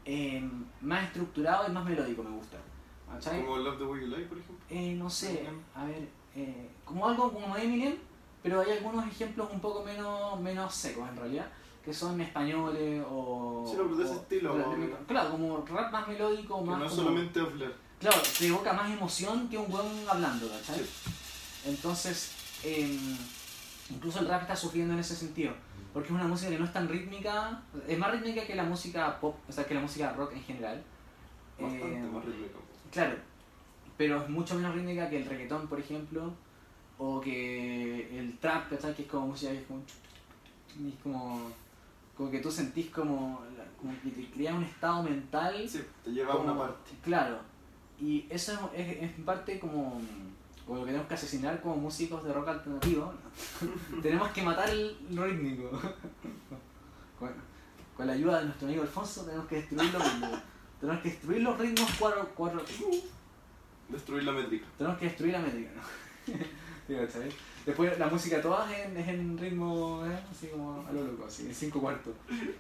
Eh, más estructurado y más melódico me gusta. ¿Como Love the Way You Lie, por ejemplo? Eh, no sé, a ver eh, como algo como Eminem, pero hay algunos ejemplos un poco menos, menos secos en realidad, que son españoles o... Sí, pero de ese o- estilo, o claro, como rap más melódico, Que más no es como- solamente hablar. Claro, te evoca más emoción que un buen hablando, ¿cachai? Sí. Entonces, em, incluso el rap está sufriendo en ese sentido, porque es una música que no es tan rítmica, es más rítmica que la música pop, o sea, que la música rock en general. Bastante Em, más rítmico. Claro, pero es mucho menos rítmica que el reggaetón, por ejemplo, o que el trap, ¿cachai? Que es como música que es como... es como, como que tú sentís como, como que te crea un estado mental. Sí, te lleva a una como- parte. Claro, y eso es, es, en parte como, como lo que tenemos que asesinar como músicos de rock alternativo. tenemos que matar el rítmico. con, con la ayuda de nuestro amigo Alfonso tenemos que destruir los ritmos. tenemos que destruir los ritmos cuatro, cuatro, Destruir la métrica. tenemos que destruir la métrica, ¿no? Después la música toda es en, es en ritmo, ¿eh? así como a lo loco, así, en cinco cuartos.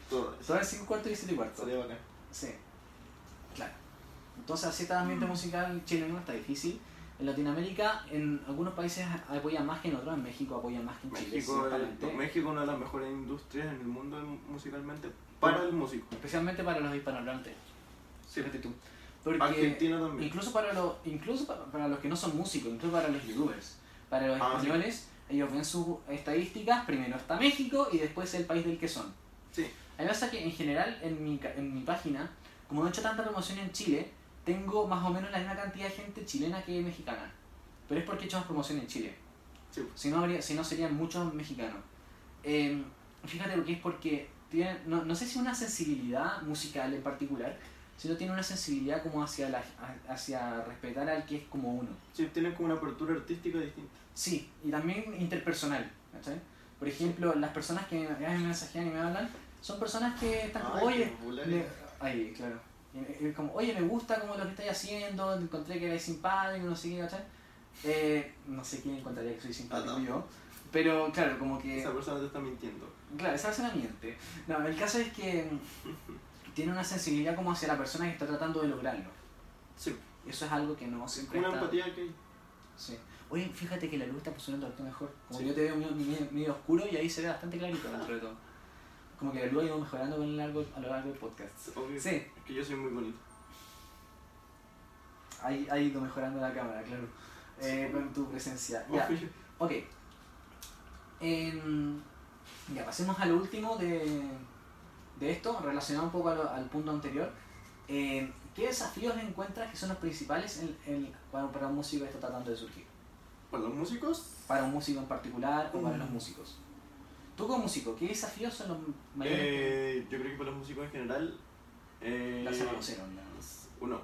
Todo eso. Todas en cinco cuartos y siete cuartos. Sería bacán. Sí, claro. Entonces así está el Mm. ambiente musical chileno, está difícil. En Latinoamérica, en algunos países apoyan más que en otros, en México apoyan más que en Chile, México, ciertamente. es, México es una de las mejores industrias en el mundo musicalmente para el músico. Especialmente para los hispanohablantes, Sí. fíjate tú. Porque Argentina también. incluso para los, incluso para, para los que no son músicos, incluso para los youtubers, para los Ah, sí. españoles, ellos ven sus estadísticas, primero está México y después el país del que son. Sí. A mí me pasa que en general en mi, en mi página, como no he hecho tanta promoción en Chile, tengo más o menos la misma cantidad de gente chilena que mexicana. Pero es porque he hecho más promoción en Chile. Sí. Si no, habría, si no serían muchos mexicanos. Eh, fíjate lo que es porque tienen, no, no sé si una sensibilidad musical en particular, sino tiene una sensibilidad como hacia, la, hacia respetar al que es como uno. Sí, tienen como una apertura artística distinta. Sí, y también interpersonal. ¿cachai? Por ejemplo, las personas que me, me mensajean y me hablan son personas que están como, oye, me-. Ay, claro. Como, oye, me gusta como lo que estáis haciendo, encontré que eres simpático, no sé qué, ¿cachai? Eh, no sé quién encontraría que soy simpático Ah, no. yo. Pero claro, como que. Esa persona te está mintiendo. Claro, esa persona miente. No, el caso es que tiene una sensibilidad como hacia la persona que está tratando de lograrlo. Sí, eso es algo que no siempre una está... empatía que hay. Sí. Oye, fíjate que la luz está funcionando harto mejor. Como Sí. yo te veo medio, medio- medio oscuro y ahí se ve bastante clarito dentro de todo. Como que la luz ha ido mejorando con el largo, a lo largo del podcast. Obvio. Sí, Es que yo soy muy bonito. ha, ha ido mejorando la cámara, claro. Eh, con tu presencia. Ya, ok. Em, ya, pasemos a lo último de, de esto, relacionado un poco a lo- al punto anterior. Em, ¿Qué desafíos encuentras que son los principales en, en- para, para un músico que está tratando de surgir? Para los músicos, Para un músico en particular o para Mm. los músicos. Tú como músico, ¿qué desafíos son los mayores? Eh, yo creo que para los músicos en general. Eh, que darse a conocer, ¿no? uno,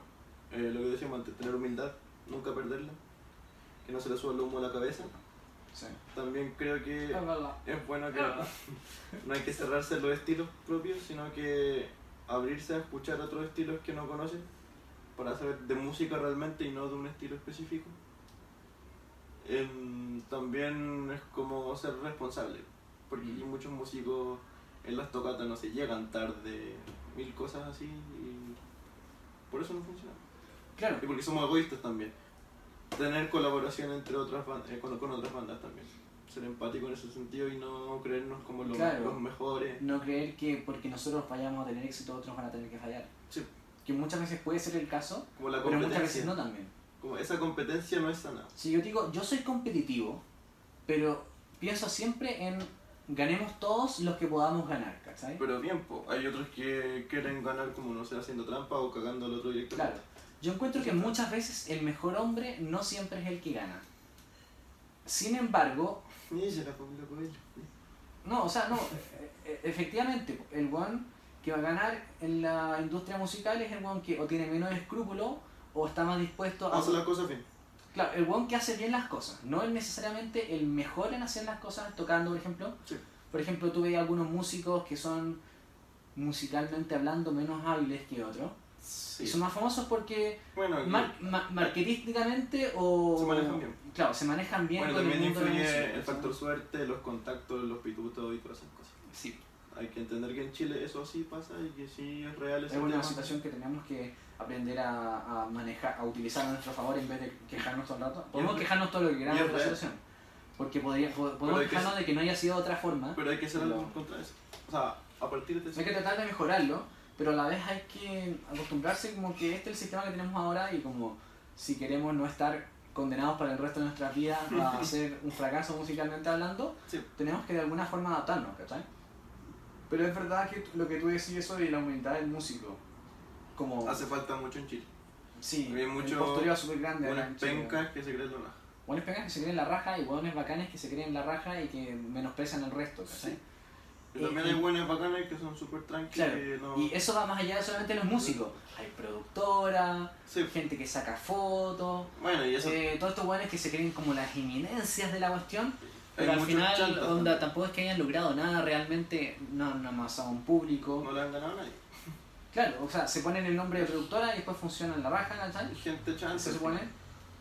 eh, lo que decíamos antes, tener humildad, nunca perderla, que no se le suba el humo a la cabeza. Sí. También creo que Es bueno que no hay que cerrarse los estilos propios, sino que abrirse a escuchar otros estilos que no conocen para saber de música realmente y no de un estilo específico. Em, también es como ser responsable, porque hay muchos músicos en las tocatas no se llegan tarde, mil cosas así y por eso no funciona. Claro, Y porque somos egoístas también. Tener colaboración entre otras ban- eh, con, con otras bandas también. Ser empático en ese sentido y no creernos como los, Claro. los mejores. no creer que porque nosotros vayamos a tener éxito, otros van a tener que fallar. Sí, Que muchas veces puede ser el caso, como la pero muchas veces no también. Como esa competencia no es sana. Si yo digo, yo soy competitivo, pero pienso siempre en ganemos todos los que podamos ganar, ¿cachai? Pero bien, po, hay otros que quieren ganar como no sé, haciendo trampa o cagando al otro directo. Claro. Yo encuentro que muchas veces el mejor hombre no siempre es el que gana. Sin embargo, no, o sea, no, e- e- efectivamente, el one que va a ganar en la industria musical es el one que o tiene menos escrúpulos o está más dispuesto a... Hace las cosas bien. Claro, el one que hace bien las cosas, no es necesariamente el mejor en hacer las cosas tocando, por ejemplo. Sí. Por ejemplo, tú algunos músicos que son musicalmente hablando menos hábiles que otros. Sí. Y son más famosos porque Bueno, mar- ma- marketísticamente o... Se manejan bien. Claro, se manejan bien bueno con el también mundo de la influye música, el ¿sí? factor suerte, los contactos, los pitutos y todas esas cosas. Sí, Hay que entender que en Chile eso sí pasa y que sí es real es una tema. situación que tenemos que aprender a, a manejar, a utilizar a nuestro favor en vez de quejarnos todo el rato. Podemos quejarnos todo lo que queramos de la situación. Porque podría, po- podemos hay que quejarnos de que no haya sido de otra forma. Pero hay que hacer algo contra eso. O sea, a partir de eso. Hay que tratar de mejorarlo, pero a la vez hay que acostumbrarse como que este es el sistema que tenemos ahora y como si queremos no estar condenados para el resto de nuestras vidas a ser un fracaso musicalmente hablando, Sí. tenemos que de alguna forma adaptarnos, ¿cachai? Pero es verdad que lo que tú decís eso de la humildad del músico, como... Hace falta mucho en Chile. sí, hay mucho- postureo súper grande. Buenas pencas que se creen lo raja. Buenos pencas que se creen la raja y buenos bacanes que se creen la raja y que menosprecian el resto, ¿cachai? Sí. Y también hay buenos bacanes que son súper. Claro, no... y eso va más allá de solamente los músicos. Hay productora, Sí. gente que saca fotos, Bueno, y eso. eh, todos estos buenos que se creen como las eminencias de la cuestión, hay pero al final, chantas onda, tampoco es que hayan logrado nada realmente, no han amasado un público. No le han ganado a nadie. Claro, o sea, se ponen el nombre de productora y después funcionan la raja, ¿cachai? gente chanta. Se supone.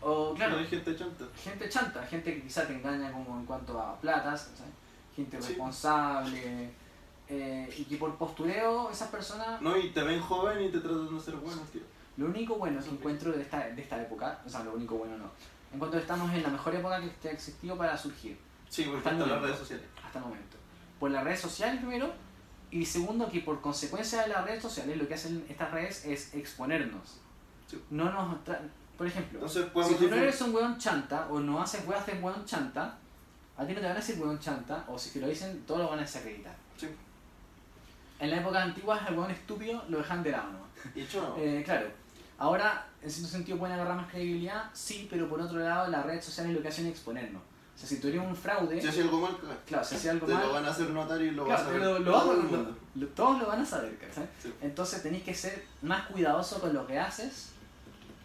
O, Claro, claro, hay gente chanta. gente chanta, gente que quizá te engaña como en cuanto a platas, ¿cachai? Gente Sí. responsable, eh, y que por postureo esas personas No, y te ven joven y te tratan de ser bueno, tío. Lo único bueno que encuentro de esta, de esta época, o sea, lo único bueno no, encuentro que estamos en la mejor época que, ha existido para surgir, Sí, porque Hasta las redes sociales. hasta el momento. Por las redes sociales primero, y segundo que por consecuencia de las redes sociales lo que hacen estas redes es exponernos. Sí. No nos Por ejemplo, Entonces si tú no eres un weón chanta, o no haces weón, haces weón chanta, a ti no te van a decir weón chanta, o si te lo dicen, todos lo van a desacreditar. Sí. En la época antigua, el weón estúpido lo dejan de lado, ¿no? Y yo, Eh, claro, ahora en cierto sentido pueden agarrar más credibilidad, sí, pero por otro lado las redes sociales lo que hacen es exponernos. O sea, si tú eres un fraude, si haces algo mal, cagaste. claro, si haces algo Te mal, lo van a hacer notar y lo claro, vas a lo- lo todo lo- lo- todos lo van a saber, ¿cachai? Sí. Entonces tenés que ser más cuidadoso con lo que haces,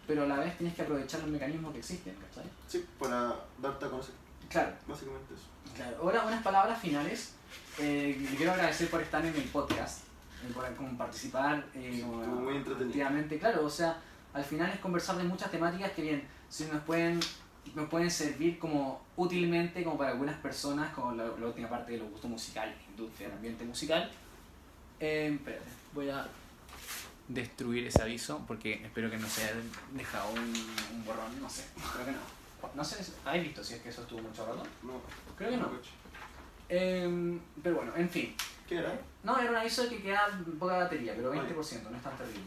pero a la vez tienes que aprovechar los mecanismos que existen, ¿cachai? Sí, para darte a conocer. Claro, Básicamente eso. claro. Ahora unas palabras finales. Eh, le quiero agradecer por estar en el podcast, eh, por como participar eh, como muy entretenido. Claro, o sea, al final es conversar de muchas temáticas que bien, si nos pueden nos pueden servir como útilmente como para algunas personas, como la, la última parte de los gustos musicales, industria, el ambiente musical. Eh, espérate, voy a destruir ese aviso porque espero que no se haya dejado un, un borrón, no sé, creo que no. No sé, ¿has visto si es que eso estuvo mucho rato? No, Creo que no. Eh, pero bueno, en fin. ¿Qué era? No, era un aviso de que queda poca batería, pero 20%, Vale. no es tan terrible.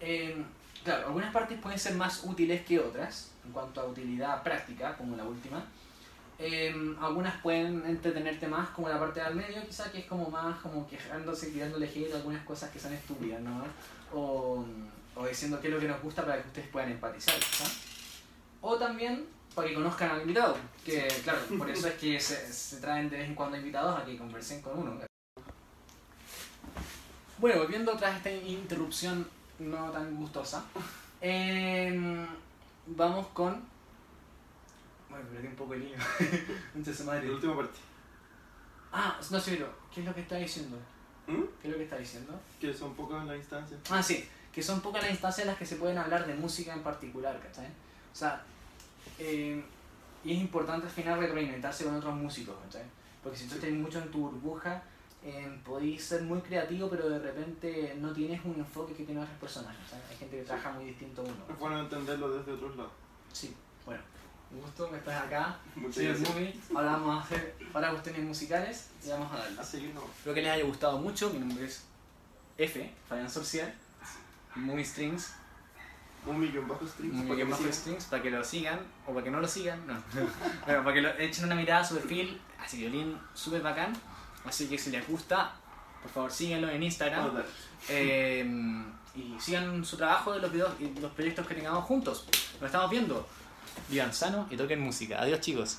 Eh, claro, algunas partes pueden ser más útiles que otras, en cuanto a utilidad práctica, como la última. Eh, algunas pueden entretenerte más, como la parte del medio, quizá que es como más como quejándose, tirándole hate algunas cosas que son estúpidas, ¿no? O, o diciendo qué es lo que nos gusta para que ustedes puedan empatizar, quizá. O también para que conozcan al invitado. Que claro, por eso es que se, se traen de vez en cuando invitados a que conversen con uno. Bueno, volviendo tras esta interrupción no tan gustosa, em, vamos con. Bueno, perdí un poco el hilo. Entonces, madre. La última parte. Ah, no sé, pero, ¿qué es lo que está diciendo? ¿Mm? ¿Qué es lo que está diciendo? Que son pocas las instancias. Ah, sí, que son pocas las instancias en las que se pueden hablar de música en particular, ¿cachai? O sea, eh, y es importante al final retroalimentarse con otros músicos, ¿cachai? Porque si tú estás mucho en tu burbuja, eh, podéis ser muy creativo, pero de repente no tienes un enfoque que tienen otras personas, ¿cachai? Hay gente que trabaja muy distinto a uno. Es bueno entenderlo desde otros lados. Sí, bueno, un gusto que estés acá. Muchas gracias. Ahora vamos a hacer para cuestiones musicales y vamos a darle. A seguir no. Espero que les haya gustado mucho. Mi nombre es F, Fabián Sorcier. Movie Strings, Un millón bajo strings. un millón sigan. strings para que lo sigan o para que no lo sigan. No. Bueno, para que lo echen una mirada a su perfil. Así, violín súper bacán. Así que si les gusta, por favor síganlo en Instagram. Eh, y sigan su trabajo de los videos y los proyectos que tengamos juntos. Nos estamos viendo. Vivan sano y toquen música. Adiós chicos.